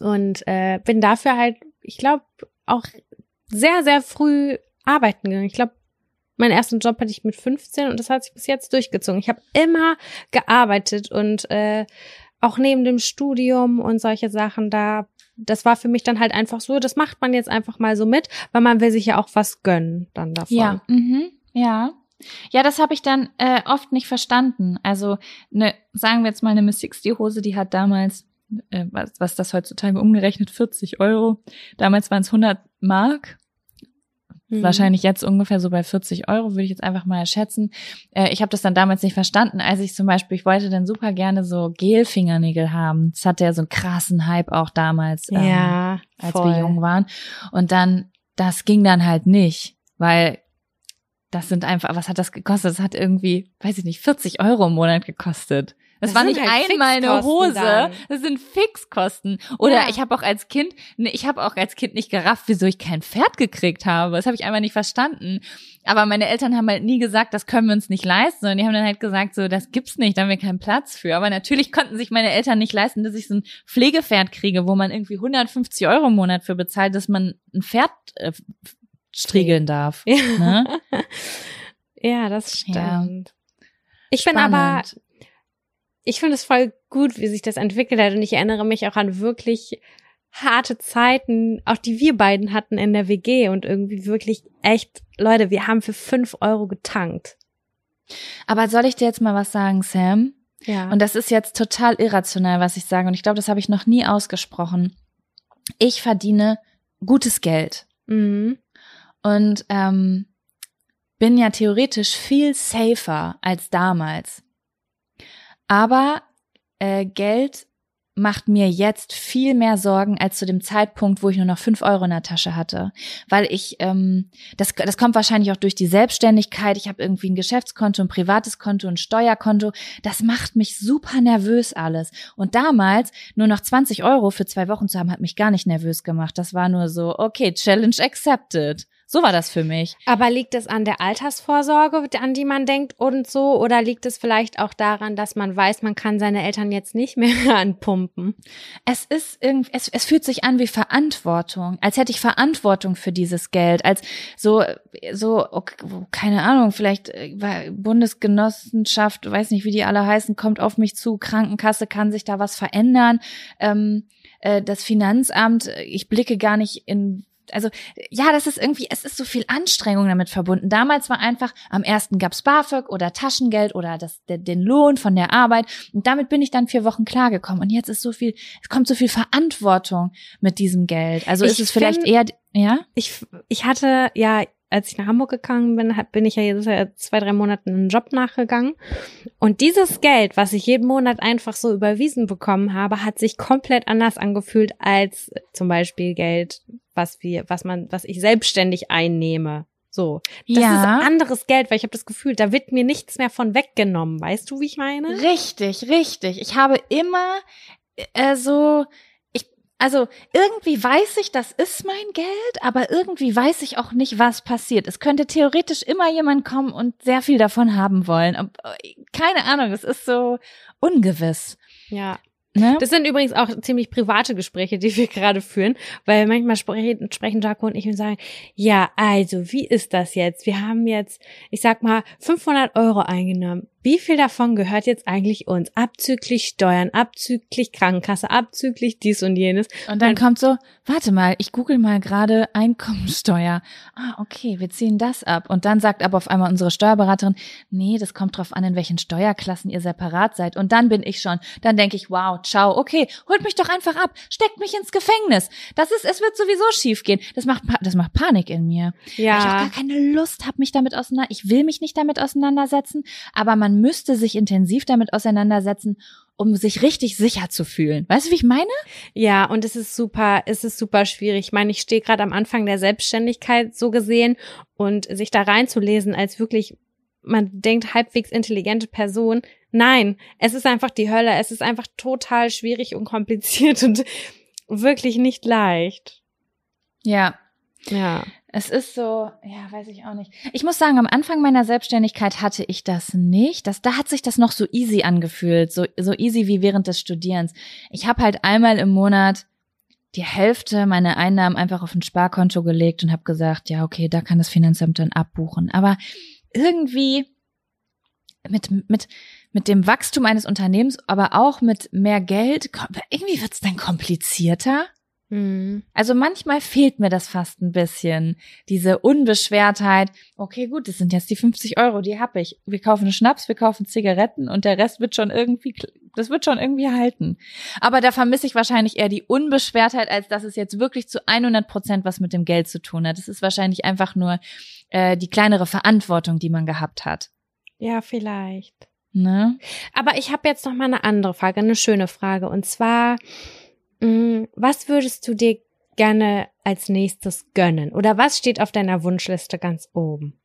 Speaker 1: Und äh, bin dafür halt, ich glaube, auch sehr, sehr früh arbeiten gegangen. Ich glaube, meinen ersten Job hatte ich mit 15 und das hat sich bis jetzt durchgezogen. Ich habe immer gearbeitet und äh, auch neben dem Studium und solche Sachen da. Das war für mich dann halt einfach so, das macht man jetzt einfach mal so mit, weil man will sich ja auch was gönnen dann davon.
Speaker 2: Ja, mhm. ja. Ja, das habe ich dann äh, oft nicht verstanden. Also, ne, sagen wir jetzt mal eine Miss 60 Hose, die hat damals, äh, was, was das heutzutage umgerechnet, 40 Euro. Damals waren es 100 Mark. Mhm. Wahrscheinlich jetzt ungefähr so bei 40 Euro, würde ich jetzt einfach mal schätzen. Äh, ich habe das dann damals nicht verstanden, als ich zum Beispiel, ich wollte dann super gerne so Gel-Fingernägel haben. Das hatte ja so einen krassen Hype auch damals,
Speaker 1: ähm, ja,
Speaker 2: als wir jung waren. Und dann, das ging dann halt nicht, weil das sind einfach, was hat das gekostet? Das hat irgendwie, weiß ich nicht, 40 Euro im Monat gekostet. Das, das war nicht halt einmal eine Hose, dann. das sind Fixkosten. Oder ja. ich habe auch als Kind, ne, ich habe auch als Kind nicht gerafft, wieso ich kein Pferd gekriegt habe. Das habe ich einfach nicht verstanden. Aber meine Eltern haben halt nie gesagt, das können wir uns nicht leisten, sondern die haben dann halt gesagt, so, das gibt's nicht, da haben wir keinen Platz für. Aber natürlich konnten sich meine Eltern nicht leisten, dass ich so ein Pflegepferd kriege, wo man irgendwie 150 Euro im Monat für bezahlt, dass man ein Pferd äh, striegeln darf. Ja, ne?
Speaker 1: ja das stimmt. Ja. Ich bin aber, ich finde es voll gut, wie sich das entwickelt hat und ich erinnere mich auch an wirklich harte Zeiten, auch die wir beiden hatten in der WG und irgendwie wirklich echt, Leute, wir haben für fünf Euro getankt.
Speaker 2: Aber soll ich dir jetzt mal was sagen, Sam? Ja. Und das ist jetzt total irrational, was ich sage und ich glaube, das habe ich noch nie ausgesprochen. Ich verdiene gutes Geld. Mhm und ähm, bin ja theoretisch viel safer als damals. Aber äh, Geld macht mir jetzt viel mehr Sorgen als zu dem Zeitpunkt, wo ich nur noch fünf Euro in der Tasche hatte. Weil ich, ähm, das, das kommt wahrscheinlich auch durch die Selbstständigkeit. Ich habe irgendwie ein Geschäftskonto, ein privates Konto, ein Steuerkonto. Das macht mich super nervös alles. Und damals nur noch 20 Euro für zwei Wochen zu haben, hat mich gar nicht nervös gemacht. Das war nur so, okay, Challenge accepted. So war das für mich.
Speaker 1: Aber liegt es an der Altersvorsorge, an die man denkt und so? Oder liegt es vielleicht auch daran, dass man weiß, man kann seine Eltern jetzt nicht mehr anpumpen?
Speaker 2: Es ist irgendwie, es, es fühlt sich an wie Verantwortung, als hätte ich Verantwortung für dieses Geld, als so, so, okay, keine Ahnung, vielleicht äh, Bundesgenossenschaft, weiß nicht, wie die alle heißen, kommt auf mich zu, Krankenkasse, kann sich da was verändern, ähm, äh, das Finanzamt, ich blicke gar nicht in also ja, das ist irgendwie, es ist so viel Anstrengung damit verbunden. Damals war einfach, am ersten gab's BAföG oder Taschengeld oder das, der, den Lohn von der Arbeit und damit bin ich dann vier Wochen klargekommen. Und jetzt ist so viel, es kommt so viel Verantwortung mit diesem Geld. Also ich ist es vielleicht find, eher, ja?
Speaker 1: Ich, ich hatte ja als ich nach Hamburg gegangen bin, bin ich ja jetzt zwei, drei Monate einen Job nachgegangen. Und dieses Geld, was ich jeden Monat einfach so überwiesen bekommen habe, hat sich komplett anders angefühlt als zum Beispiel Geld, was wir, was man, was ich selbstständig einnehme. So, das ja. ist anderes Geld, weil ich habe das Gefühl, da wird mir nichts mehr von weggenommen. Weißt du, wie ich meine?
Speaker 2: Richtig, richtig. Ich habe immer äh, so also irgendwie weiß ich, das ist mein Geld, aber irgendwie weiß ich auch nicht, was passiert. Es könnte theoretisch immer jemand kommen und sehr viel davon haben wollen. Keine Ahnung, es ist so ungewiss.
Speaker 1: Ja. Ne? Das sind übrigens auch ziemlich private Gespräche, die wir gerade führen, weil manchmal sprechen, sprechen Jaco und ich und sagen, ja, also, wie ist das jetzt? Wir haben jetzt, ich sag mal, 500 Euro eingenommen wie viel davon gehört jetzt eigentlich uns? Abzüglich Steuern, abzüglich Krankenkasse, abzüglich dies und jenes.
Speaker 2: Und dann und kommt so, warte mal, ich google mal gerade Einkommensteuer. Ah, okay, wir ziehen das ab. Und dann sagt aber auf einmal unsere Steuerberaterin, nee, das kommt drauf an, in welchen Steuerklassen ihr separat seid. Und dann bin ich schon, dann denke ich, wow, ciao, okay, holt mich doch einfach ab, steckt mich ins Gefängnis. Das ist, es wird sowieso schief gehen. Das macht, das macht Panik in mir. Ja. Weil ich auch gar keine Lust habe, mich damit auseinander, ich will mich nicht damit auseinandersetzen, aber man müsste sich intensiv damit auseinandersetzen, um sich richtig sicher zu fühlen. Weißt du, wie ich meine?
Speaker 1: Ja, und es ist super, es ist super schwierig. Ich meine, ich stehe gerade am Anfang der Selbstständigkeit so gesehen und sich da reinzulesen als wirklich man denkt halbwegs intelligente Person. Nein, es ist einfach die Hölle. Es ist einfach total schwierig und kompliziert und wirklich nicht leicht.
Speaker 2: Ja. Ja. Es ist so, ja, weiß ich auch nicht. Ich muss sagen, am Anfang meiner Selbstständigkeit hatte ich das nicht. Das, da hat sich das noch so easy angefühlt, so, so easy wie während des Studierens. Ich habe halt einmal im Monat die Hälfte meiner Einnahmen einfach auf ein Sparkonto gelegt und habe gesagt, ja, okay, da kann das Finanzamt dann abbuchen. Aber irgendwie mit, mit, mit dem Wachstum eines Unternehmens, aber auch mit mehr Geld, irgendwie wird's dann komplizierter. Mhm. Also manchmal fehlt mir das fast ein bisschen, diese Unbeschwertheit. Okay, gut, das sind jetzt die 50 Euro, die hab ich. Wir kaufen Schnaps, wir kaufen Zigaretten und der Rest wird schon irgendwie, das wird schon irgendwie halten. Aber da vermisse ich wahrscheinlich eher die Unbeschwertheit, als dass es jetzt wirklich zu 100 Prozent was mit dem Geld zu tun hat. Es ist wahrscheinlich einfach nur äh, die kleinere Verantwortung, die man gehabt hat.
Speaker 1: Ja, vielleicht. Ne? Aber ich habe jetzt noch mal eine andere Frage, eine schöne Frage. Und zwar, was würdest du dir gerne als nächstes gönnen? Oder was steht auf deiner Wunschliste ganz oben?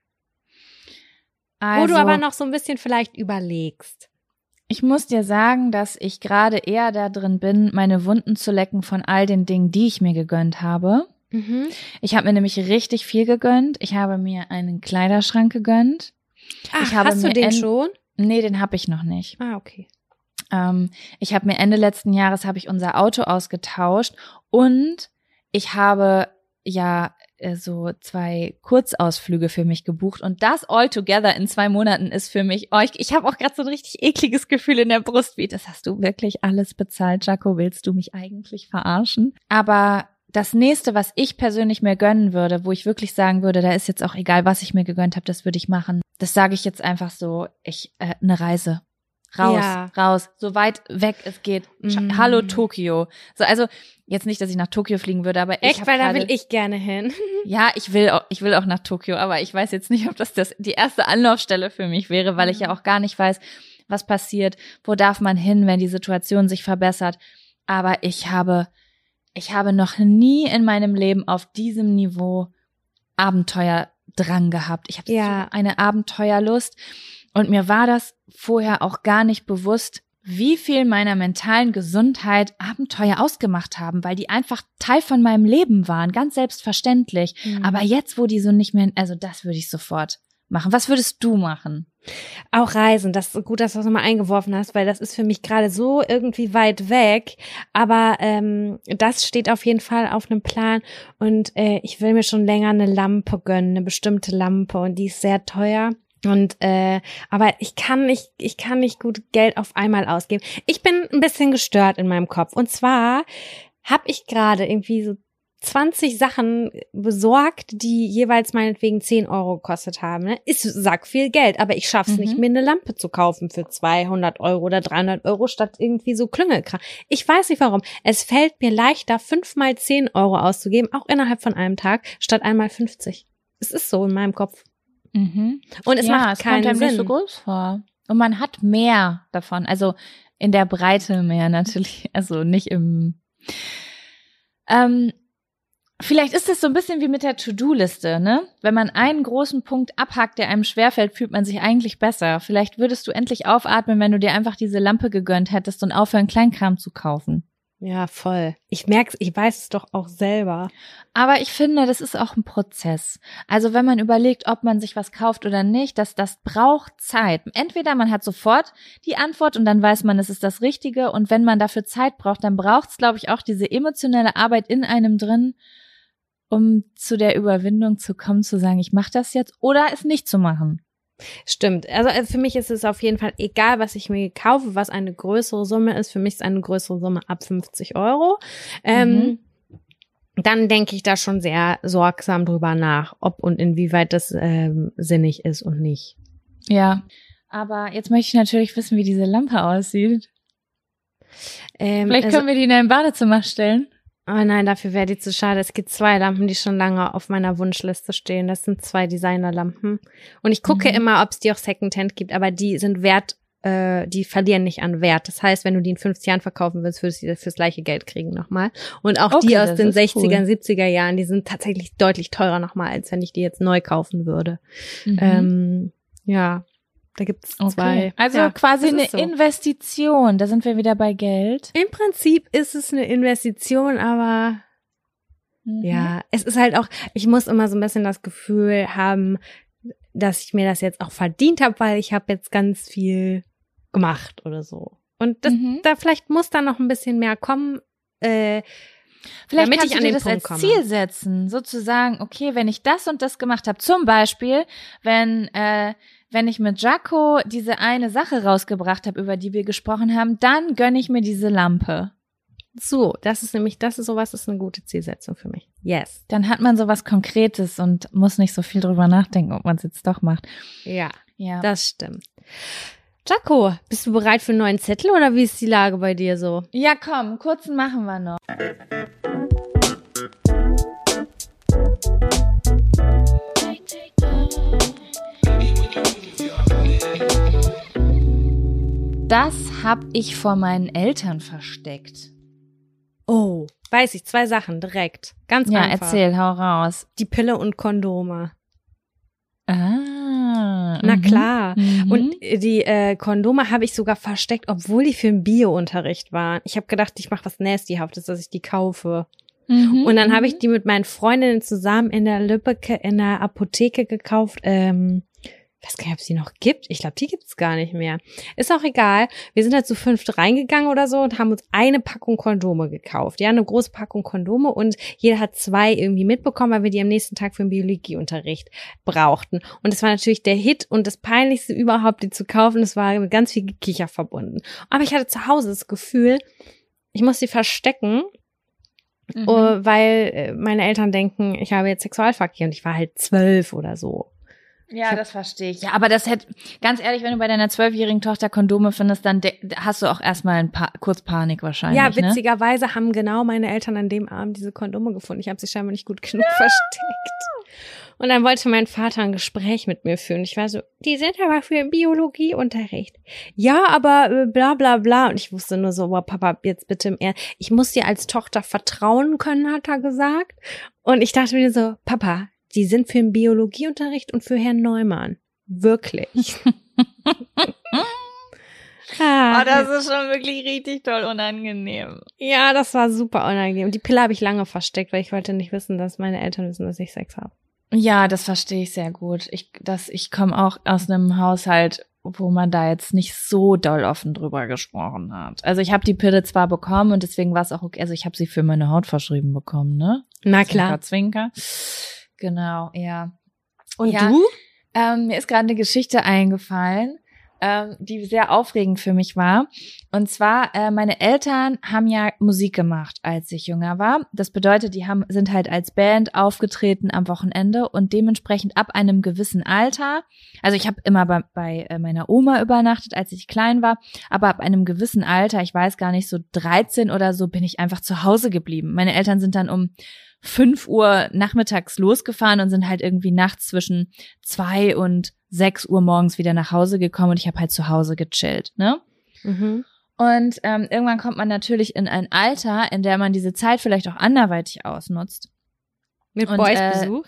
Speaker 1: Also, Wo du aber also noch so ein bisschen vielleicht überlegst.
Speaker 2: Ich muss dir sagen, dass ich gerade eher da drin bin, meine Wunden zu lecken von all den Dingen, die ich mir gegönnt habe. Mhm. Ich habe mir nämlich richtig viel gegönnt. Ich habe mir einen Kleiderschrank gegönnt.
Speaker 1: Ach, ich habe hast du den schon?
Speaker 2: Nee, den habe ich noch nicht.
Speaker 1: Ah, okay.
Speaker 2: Ähm, ich habe mir Ende letzten Jahres habe ich unser Auto ausgetauscht und ich habe ja äh, so zwei Kurzausflüge für mich gebucht und das all together in zwei Monaten ist für mich, oh, ich, ich habe auch gerade so ein richtig ekliges Gefühl in der Brust, wie das hast du wirklich alles bezahlt, Jaco, willst du mich eigentlich verarschen? Aber das nächste, was ich persönlich mir gönnen würde, wo ich wirklich sagen würde, da ist jetzt auch egal, was ich mir gegönnt habe, das würde ich machen. Das sage ich jetzt einfach so, ich äh, eine Reise. Raus, ja. raus, so weit weg es geht. Mm. Hallo Tokio. So also jetzt nicht, dass ich nach Tokio fliegen würde, aber
Speaker 1: echt, weil da will ich gerne hin.
Speaker 2: ja, ich will auch, ich will auch nach Tokio, aber ich weiß jetzt nicht, ob das, das die erste Anlaufstelle für mich wäre, weil ich ja auch gar nicht weiß, was passiert, wo darf man hin, wenn die Situation sich verbessert. Aber ich habe ich habe noch nie in meinem Leben auf diesem Niveau Abenteuer dran gehabt. Ich habe ja. so eine Abenteuerlust und mir war das vorher auch gar nicht bewusst, wie viel meiner mentalen Gesundheit Abenteuer ausgemacht haben, weil die einfach Teil von meinem Leben waren, ganz selbstverständlich. Mhm. Aber jetzt, wo die so nicht mehr, also das würde ich sofort machen. Was würdest du machen?
Speaker 1: Auch Reisen, das ist gut, dass du das nochmal eingeworfen hast, weil das ist für mich gerade so irgendwie weit weg. Aber ähm, das steht auf jeden Fall auf einem Plan und äh, ich will mir schon länger eine Lampe gönnen, eine bestimmte Lampe und die ist sehr teuer. Und äh, aber ich kann nicht, ich kann nicht gut Geld auf einmal ausgeben. Ich bin ein bisschen gestört in meinem Kopf. Und zwar habe ich gerade irgendwie so 20 Sachen besorgt, die jeweils meinetwegen 10 Euro gekostet haben. Ne? Ist sack viel Geld, aber ich schaff's mhm. nicht, mir eine Lampe zu kaufen für 200 Euro oder 300 Euro statt irgendwie so Klüngelkram. Ich weiß nicht warum. Es fällt mir leichter, fünfmal 10 Euro auszugeben, auch innerhalb von einem Tag, statt einmal 50. Es ist so in meinem Kopf.
Speaker 2: Mhm. Und es ja, macht es keinen kommt Sinn. nicht so groß vor. Und man hat mehr davon, also in der Breite mehr natürlich, also nicht im ähm, Vielleicht ist es so ein bisschen wie mit der To-Do-Liste, ne? Wenn man einen großen Punkt abhackt, der einem schwerfällt, fühlt man sich eigentlich besser. Vielleicht würdest du endlich aufatmen, wenn du dir einfach diese Lampe gegönnt hättest und aufhören, Kleinkram zu kaufen.
Speaker 1: Ja, voll. Ich merk's, ich weiß es doch auch selber.
Speaker 2: Aber ich finde, das ist auch ein Prozess. Also wenn man überlegt, ob man sich was kauft oder nicht, das, das braucht Zeit. Entweder man hat sofort die Antwort und dann weiß man, es ist das Richtige. Und wenn man dafür Zeit braucht, dann braucht's, glaube ich, auch diese emotionale Arbeit in einem drin, um zu der Überwindung zu kommen, zu sagen, ich mache das jetzt oder es nicht zu machen.
Speaker 1: Stimmt. Also äh, für mich ist es auf jeden Fall egal, was ich mir kaufe, was eine größere Summe ist. Für mich ist eine größere Summe ab 50 Euro. Ähm, mhm. Dann denke ich da schon sehr sorgsam drüber nach, ob und inwieweit das ähm, sinnig ist und nicht.
Speaker 2: Ja. Aber jetzt möchte ich natürlich wissen, wie diese Lampe aussieht. Ähm, Vielleicht also, können wir die in ein Badezimmer stellen.
Speaker 1: Oh nein, dafür wäre die zu schade. Es gibt zwei Lampen, die schon lange auf meiner Wunschliste stehen. Das sind zwei Designerlampen. Und ich gucke mhm. immer, ob es die auch Secondhand gibt, aber die sind wert, äh, die verlieren nicht an Wert. Das heißt, wenn du die in 50 Jahren verkaufen willst, würdest du die fürs gleiche Geld kriegen nochmal. Und auch okay, die aus den 60er, cool. 70er Jahren, die sind tatsächlich deutlich teurer nochmal, als wenn ich die jetzt neu kaufen würde. Mhm. Ähm, ja, da gibt's okay. zwei.
Speaker 2: Also ja, quasi eine so. Investition. Da sind wir wieder bei Geld.
Speaker 1: Im Prinzip ist es eine Investition, aber mhm. ja, es ist halt auch, ich muss immer so ein bisschen das Gefühl haben, dass ich mir das jetzt auch verdient habe, weil ich habe jetzt ganz viel gemacht oder so. Und das, mhm. da vielleicht muss da noch ein bisschen mehr kommen. Äh,
Speaker 2: Vielleicht damit kannst ich an du dir das Punkt als komme. Ziel setzen, sozusagen, okay, wenn ich das und das gemacht habe, zum Beispiel, wenn äh, wenn ich mit Jaco diese eine Sache rausgebracht habe, über die wir gesprochen haben, dann gönne ich mir diese Lampe.
Speaker 1: So, das ist nämlich, das ist sowas, ist eine gute Zielsetzung für mich. Yes.
Speaker 2: Dann hat man sowas Konkretes und muss nicht so viel drüber nachdenken, ob man es jetzt doch macht.
Speaker 1: Ja, ja. Das stimmt. Jaco, bist du bereit für einen neuen Zettel oder wie ist die Lage bei dir so?
Speaker 2: Ja, komm, kurzen machen wir noch. Das hab ich vor meinen Eltern versteckt.
Speaker 1: Oh, weiß ich, zwei Sachen direkt. Ganz
Speaker 2: ja,
Speaker 1: einfach.
Speaker 2: erzähl, hau raus.
Speaker 1: Die Pille und Kondome.
Speaker 2: Ah.
Speaker 1: Na
Speaker 2: mhm,
Speaker 1: klar.
Speaker 2: mhm.
Speaker 1: Und die äh, Kondome habe ich sogar versteckt, obwohl die für den Bio-Unterricht waren. Ich habe gedacht, ich mache was Nastyhaftes, dass ich die kaufe.
Speaker 2: Mhm,
Speaker 1: Und dann habe
Speaker 2: mhm.
Speaker 1: ich die mit meinen Freundinnen zusammen in der Lübbecke in der Apotheke gekauft. Ähm, ich weiß gar nicht, ob es die noch gibt. Ich glaube, die gibt's gar nicht mehr. Ist auch egal. Wir sind halt zu fünft reingegangen oder so und haben uns eine Packung Kondome gekauft. Ja, eine große Packung Kondome und jeder hat zwei irgendwie mitbekommen, weil wir die am nächsten Tag für den Biologieunterricht brauchten. Und es war natürlich der Hit und das Peinlichste überhaupt, die zu kaufen. Es war mit ganz viel Gekicher verbunden. Aber ich hatte zu Hause das Gefühl, ich muss sie verstecken,
Speaker 2: Mhm.
Speaker 1: äh, weil äh, meine Eltern denken, ich habe jetzt Sexualverkehr und ich war halt zwölf oder so.
Speaker 2: Ja, das verstehe ich. Ja, aber das hätte, ganz ehrlich, wenn du bei deiner zwölfjährigen Tochter Kondome findest, dann hast du auch erstmal ein pa kurz Panik wahrscheinlich.
Speaker 1: Ja,
Speaker 2: Ne?
Speaker 1: witzigerweise haben genau meine Eltern an dem Abend diese Kondome gefunden. Ich habe sie scheinbar nicht gut genug versteckt. Und dann wollte mein Vater ein Gespräch mit mir führen. Ich war so, die sind aber für Biologieunterricht. Ja, aber äh, bla bla bla. Und ich wusste nur so, boah, Papa, jetzt bitte im Ernst. Ich muss dir als Tochter vertrauen können, hat er gesagt. Und ich dachte mir so, Papa, die sind für den Biologieunterricht und für Herrn Neumann. Wirklich. ah,
Speaker 2: Oh, das ist schon wirklich richtig toll unangenehm.
Speaker 1: ja, das war super unangenehm. Die Pille habe ich lange versteckt, weil ich wollte nicht wissen, dass meine Eltern wissen, dass ich Sex habe.
Speaker 2: Ja, das verstehe ich sehr gut. Ich, das, ich komme auch aus einem Haushalt, wo man da jetzt nicht so doll offen drüber gesprochen hat. Also ich habe die Pille zwar bekommen und deswegen war es auch okay. Also ich habe sie für meine Haut verschrieben bekommen, ne?
Speaker 1: Na
Speaker 2: Zwinker, zwinker. Genau, ja.
Speaker 1: Und
Speaker 2: Ja.
Speaker 1: du?
Speaker 2: Ähm, mir ist gerade eine Geschichte eingefallen, ähm, die sehr aufregend für mich war. Und zwar, äh, meine Eltern haben ja Musik gemacht, als ich jünger war. Das bedeutet, die haben, sind halt als Band aufgetreten am Wochenende und dementsprechend ab einem gewissen Alter, also ich habe immer bei, bei äh, meiner Oma übernachtet, als ich klein war, aber ab einem gewissen Alter, ich weiß gar nicht, so 13 oder so, bin ich einfach zu Hause geblieben. Meine Eltern sind dann um 5 Uhr nachmittags losgefahren und sind halt irgendwie nachts zwischen zwei und sechs Uhr morgens wieder nach Hause gekommen und ich habe halt zu Hause gechillt, ne?
Speaker 1: Mhm.
Speaker 2: Und ähm, irgendwann kommt man natürlich in ein Alter, in der man diese Zeit vielleicht auch anderweitig ausnutzt.
Speaker 1: Mit
Speaker 2: Und,
Speaker 1: Boys-Besuch?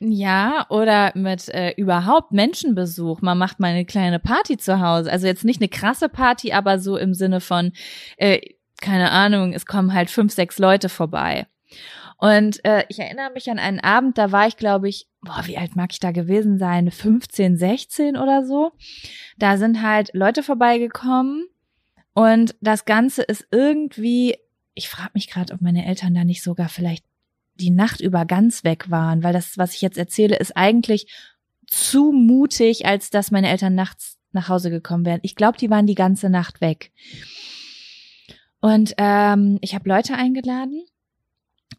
Speaker 2: Ja, oder mit äh, überhaupt Menschenbesuch. Man macht mal eine kleine Party zu Hause. Also jetzt nicht eine krasse Party, aber so im Sinne von, äh, keine Ahnung, es kommen halt fünf, sechs Leute vorbei. Und äh, ich erinnere mich an einen Abend, da war ich, glaube ich, boah, wie alt mag ich da gewesen sein? 15, 16 oder so. Da sind halt Leute vorbeigekommen und das Ganze ist irgendwie, ich frage mich gerade, ob meine Eltern da nicht sogar vielleicht die Nacht über ganz weg waren, weil das, was ich jetzt erzähle, ist eigentlich zu mutig, als dass meine Eltern nachts nach Hause gekommen wären. Ich glaube, die waren die ganze Nacht weg. Und ähm, ich habe Leute eingeladen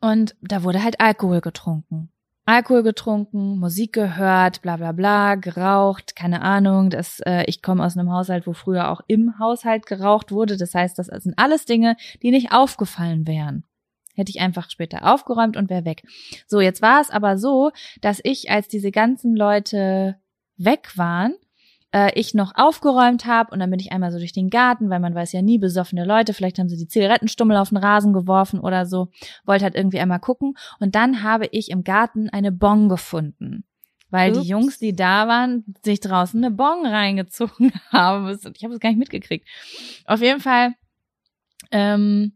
Speaker 2: und da wurde halt Alkohol getrunken. Alkohol getrunken, Musik gehört, bla bla bla, geraucht, keine Ahnung. Das, äh, ich komme aus einem Haushalt, wo früher auch im Haushalt geraucht wurde. Das heißt, das sind alles Dinge, die nicht aufgefallen wären. Hätte ich einfach später aufgeräumt und wäre weg. So, jetzt war es aber so, dass ich, als diese ganzen Leute weg waren, äh, ich noch aufgeräumt habe und dann bin ich einmal so durch den Garten, weil man weiß ja nie, besoffene Leute, vielleicht haben sie die Zigarettenstummel auf den Rasen geworfen oder so, wollte halt irgendwie einmal gucken und dann habe ich im Garten eine Bon gefunden. Weil
Speaker 1: Ups.
Speaker 2: die Jungs, die da waren, sich draußen eine Bon reingezogen haben. Ich habe es gar nicht mitgekriegt. Auf jeden Fall ähm,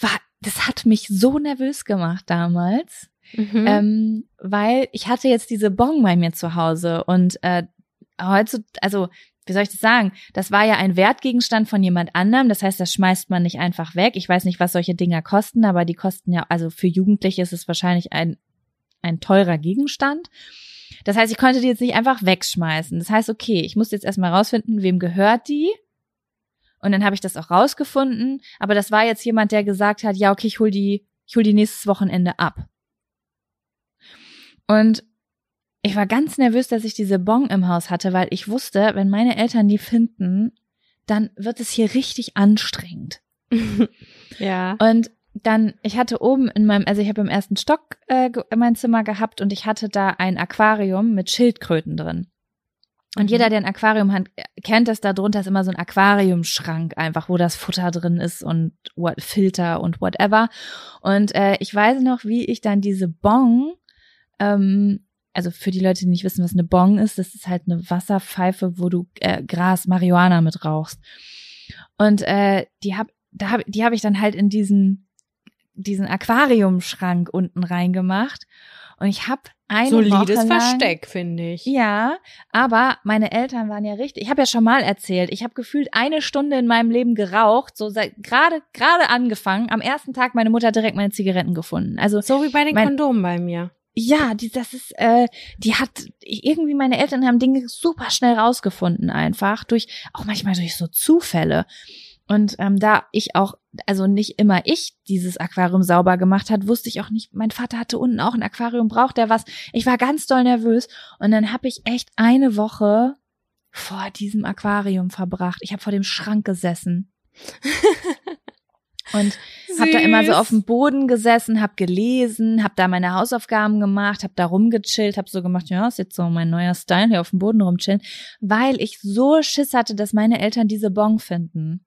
Speaker 2: war, das hat mich so nervös gemacht damals,
Speaker 1: Mhm.
Speaker 2: ähm, weil ich hatte jetzt diese Bon bei mir zu Hause und äh, heutzutage, also wie soll ich das sagen? Das war ja ein Wertgegenstand von jemand anderem. Das heißt, das schmeißt man nicht einfach weg. Ich weiß nicht, was solche Dinger kosten, aber die kosten ja, also für Jugendliche ist es wahrscheinlich ein, ein teurer Gegenstand. Das heißt, ich konnte die jetzt nicht einfach wegschmeißen. Das heißt, okay, ich muss jetzt erstmal rausfinden, wem gehört die Und dann habe ich das auch rausgefunden. Aber das war jetzt jemand, der gesagt hat, ja, okay, ich hol die, ich hol die nächstes Wochenende ab. Und ich war ganz nervös, dass ich diese Bon im Haus hatte, weil ich wusste, wenn meine Eltern die finden, dann wird es hier richtig anstrengend.
Speaker 1: ja.
Speaker 2: Und dann, ich hatte oben in meinem, also ich habe im ersten Stock äh, mein Zimmer gehabt und ich hatte da ein Aquarium mit Schildkröten drin. Und jeder, mhm. der ein Aquarium hat, kennt das, da drunter ist immer so ein Aquariumschrank einfach, wo das Futter drin ist und what, Filter und whatever. Und äh, ich weiß noch, wie ich dann diese Bong, ähm, also für die Leute, die nicht wissen, was eine Bong ist, das ist halt eine Wasserpfeife, wo du äh, Gras, Marihuana mit rauchst. Und äh, die hab, da hab, die habe ich dann halt in diesen diesen Aquariumschrank unten reingemacht. Und ich habe eine
Speaker 1: Solides
Speaker 2: Woche lang,
Speaker 1: Versteck, finde ich.
Speaker 2: Ja, aber meine Eltern waren ja richtig. Ich habe ja schon mal erzählt, ich habe gefühlt eine Stunde in meinem Leben geraucht, so seit gerade gerade angefangen. Am ersten Tag meine Mutter direkt meine Zigaretten gefunden. Also
Speaker 1: so wie bei den
Speaker 2: mein,
Speaker 1: Kondomen bei mir.
Speaker 2: Ja, die, das ist, äh, die hat irgendwie meine Eltern haben Dinge super schnell rausgefunden einfach durch auch manchmal durch so Zufälle. Und ähm, da ich auch, also nicht immer ich dieses Aquarium sauber gemacht hat, wusste ich auch nicht, mein Vater hatte unten auch ein Aquarium, braucht er was. Ich war ganz doll nervös und dann habe ich echt eine Woche vor diesem Aquarium verbracht. Ich habe vor dem Schrank gesessen. und habe da immer so auf dem Boden gesessen, habe gelesen, habe da meine Hausaufgaben gemacht, habe da rumgechillt, habe so gemacht, ja, ist jetzt so mein neuer Style, hier auf dem Boden rumchillen, weil ich so Schiss hatte, dass meine Eltern diese Bon finden.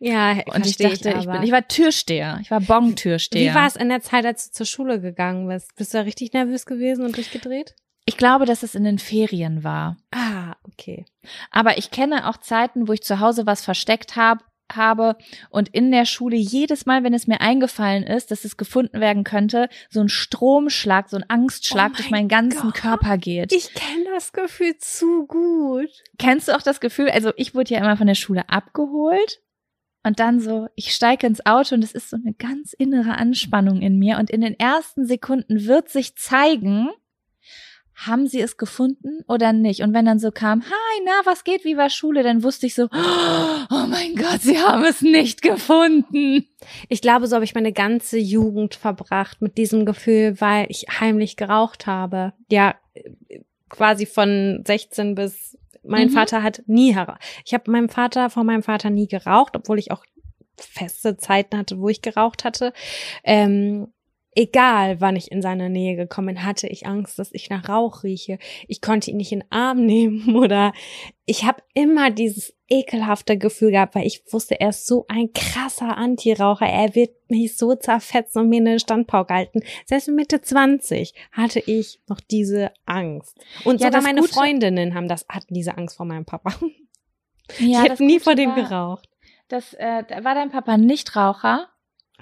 Speaker 1: Ja,
Speaker 2: und ich dachte, ich, ich, bin, ich war Türsteher, ich war Bon-Türsteher.
Speaker 1: Wie war es in der Zeit, als du zur Schule gegangen bist? Bist du da richtig nervös gewesen und durchgedreht?
Speaker 2: Ich glaube, dass es in den Ferien war.
Speaker 1: Ah, okay.
Speaker 2: Aber ich kenne auch Zeiten, wo ich zu Hause was versteckt habe habe und in der Schule jedes Mal, wenn es mir eingefallen ist, dass es gefunden werden könnte, so ein Stromschlag, so ein Angstschlag oh durch meinen ganzen Gott. Körper geht.
Speaker 1: Ich kenne das Gefühl zu gut.
Speaker 2: Kennst du auch das Gefühl? Also ich wurde ja immer von der Schule abgeholt und dann so, ich steige ins Auto und es ist so eine ganz innere Anspannung in mir. Und in den ersten Sekunden wird sich zeigen, haben sie es gefunden oder nicht? Und wenn dann so kam, hi, na, was geht, wie war Schule? Dann wusste ich so, oh mein Gott, sie haben es nicht gefunden.
Speaker 1: Ich glaube, so habe ich meine ganze Jugend verbracht mit diesem Gefühl, weil ich heimlich geraucht habe. Ja, quasi von 16 bis mein mhm. Vater hat nie geraucht. Ich habe meinem Vater vor meinem Vater nie geraucht, obwohl ich auch feste Zeiten hatte, wo ich geraucht hatte. Ähm, egal, wann ich in seine Nähe gekommen bin, hatte ich Angst, dass ich nach Rauch rieche. Ich konnte ihn nicht in den Arm nehmen oder ich habe immer dieses ekelhafte Gefühl gehabt, weil ich wusste, er ist so ein krasser Antiraucher. Er wird mich so zerfetzen und mir eine Standpauke halten. Selbst mit Mitte 20 hatte ich noch diese Angst. Und ja, sogar meine Gute. Freundinnen haben das, hatten diese Angst vor meinem Papa. Ja, ich habe nie vor dem war, geraucht.
Speaker 2: Das äh, war dein Papa nicht Raucher?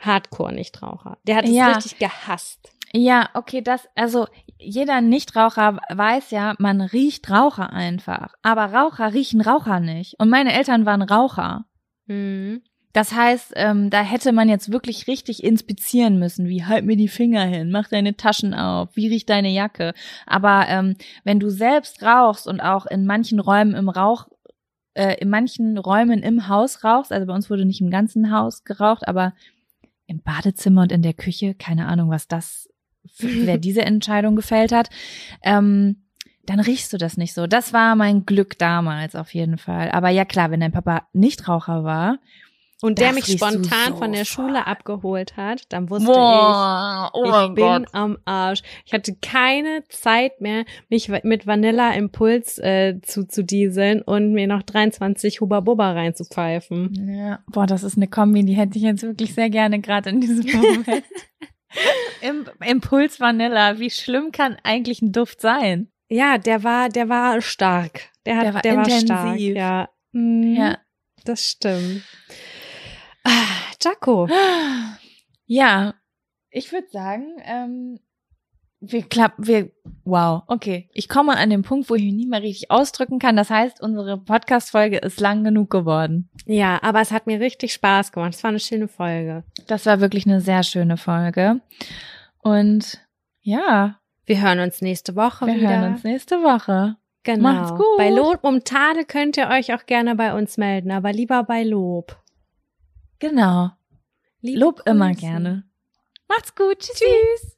Speaker 1: Hardcore-Nichtraucher. Der hat es ja. richtig gehasst.
Speaker 2: Ja, okay, das, also jeder Nichtraucher weiß ja, man riecht Raucher einfach. Aber Raucher riechen Raucher nicht. Und meine Eltern waren Raucher. Mhm. Das heißt, ähm, da hätte man jetzt wirklich richtig inspizieren müssen, wie halt mir die Finger hin, mach deine Taschen auf, wie riecht deine Jacke. Aber ähm, wenn du selbst rauchst und auch in manchen Räumen im Rauch, äh, in manchen Räumen im Haus rauchst, also bei uns wurde nicht im ganzen Haus geraucht, aber im Badezimmer und in der Küche, keine Ahnung, was das, wer diese Entscheidung gefällt hat, ähm, dann riechst du das nicht so. Das war mein Glück damals auf jeden Fall. Aber ja klar, wenn dein Papa nicht Raucher war
Speaker 1: und der mich spontan so von der Schule abgeholt hat, dann wusste Boah, ich, oh ich bin Gott. am Arsch. Ich hatte keine Zeit mehr, mich mit Vanilla Impuls äh, zu, zu dieseln und mir noch 23 Huba Bubba reinzupfeifen.
Speaker 2: Ja, boah, das ist eine Kombi, die hätte ich jetzt wirklich sehr gerne gerade in diesem Moment. Im, Impuls Vanilla, wie schlimm kann eigentlich ein Duft sein?
Speaker 1: Ja, der war, der war stark. Der, hat, der war, der intensiv. war stark. Ja. Mhm, ja. Das stimmt. Ah, Jaco.
Speaker 2: Ja, ich würde sagen, ähm, wir klappen, wir, wow, okay. Ich komme an den Punkt, wo ich mich nicht mehr richtig ausdrücken kann. Das heißt, unsere Podcast-Folge ist lang genug geworden.
Speaker 1: Ja, aber es hat mir richtig Spaß gemacht. Es war eine schöne Folge.
Speaker 2: Das war wirklich eine sehr schöne Folge. Und ja.
Speaker 1: Wir hören uns nächste Woche
Speaker 2: wir
Speaker 1: wieder.
Speaker 2: Wir hören uns nächste Woche.
Speaker 1: Genau.
Speaker 2: Macht's gut.
Speaker 1: Bei Lob um Tadel könnt ihr euch auch gerne bei uns melden, aber lieber bei Lob.
Speaker 2: Genau.
Speaker 1: Liebe
Speaker 2: Lob immer
Speaker 1: Grüße.
Speaker 2: gerne. Macht's gut. Tschüss. Tschüss.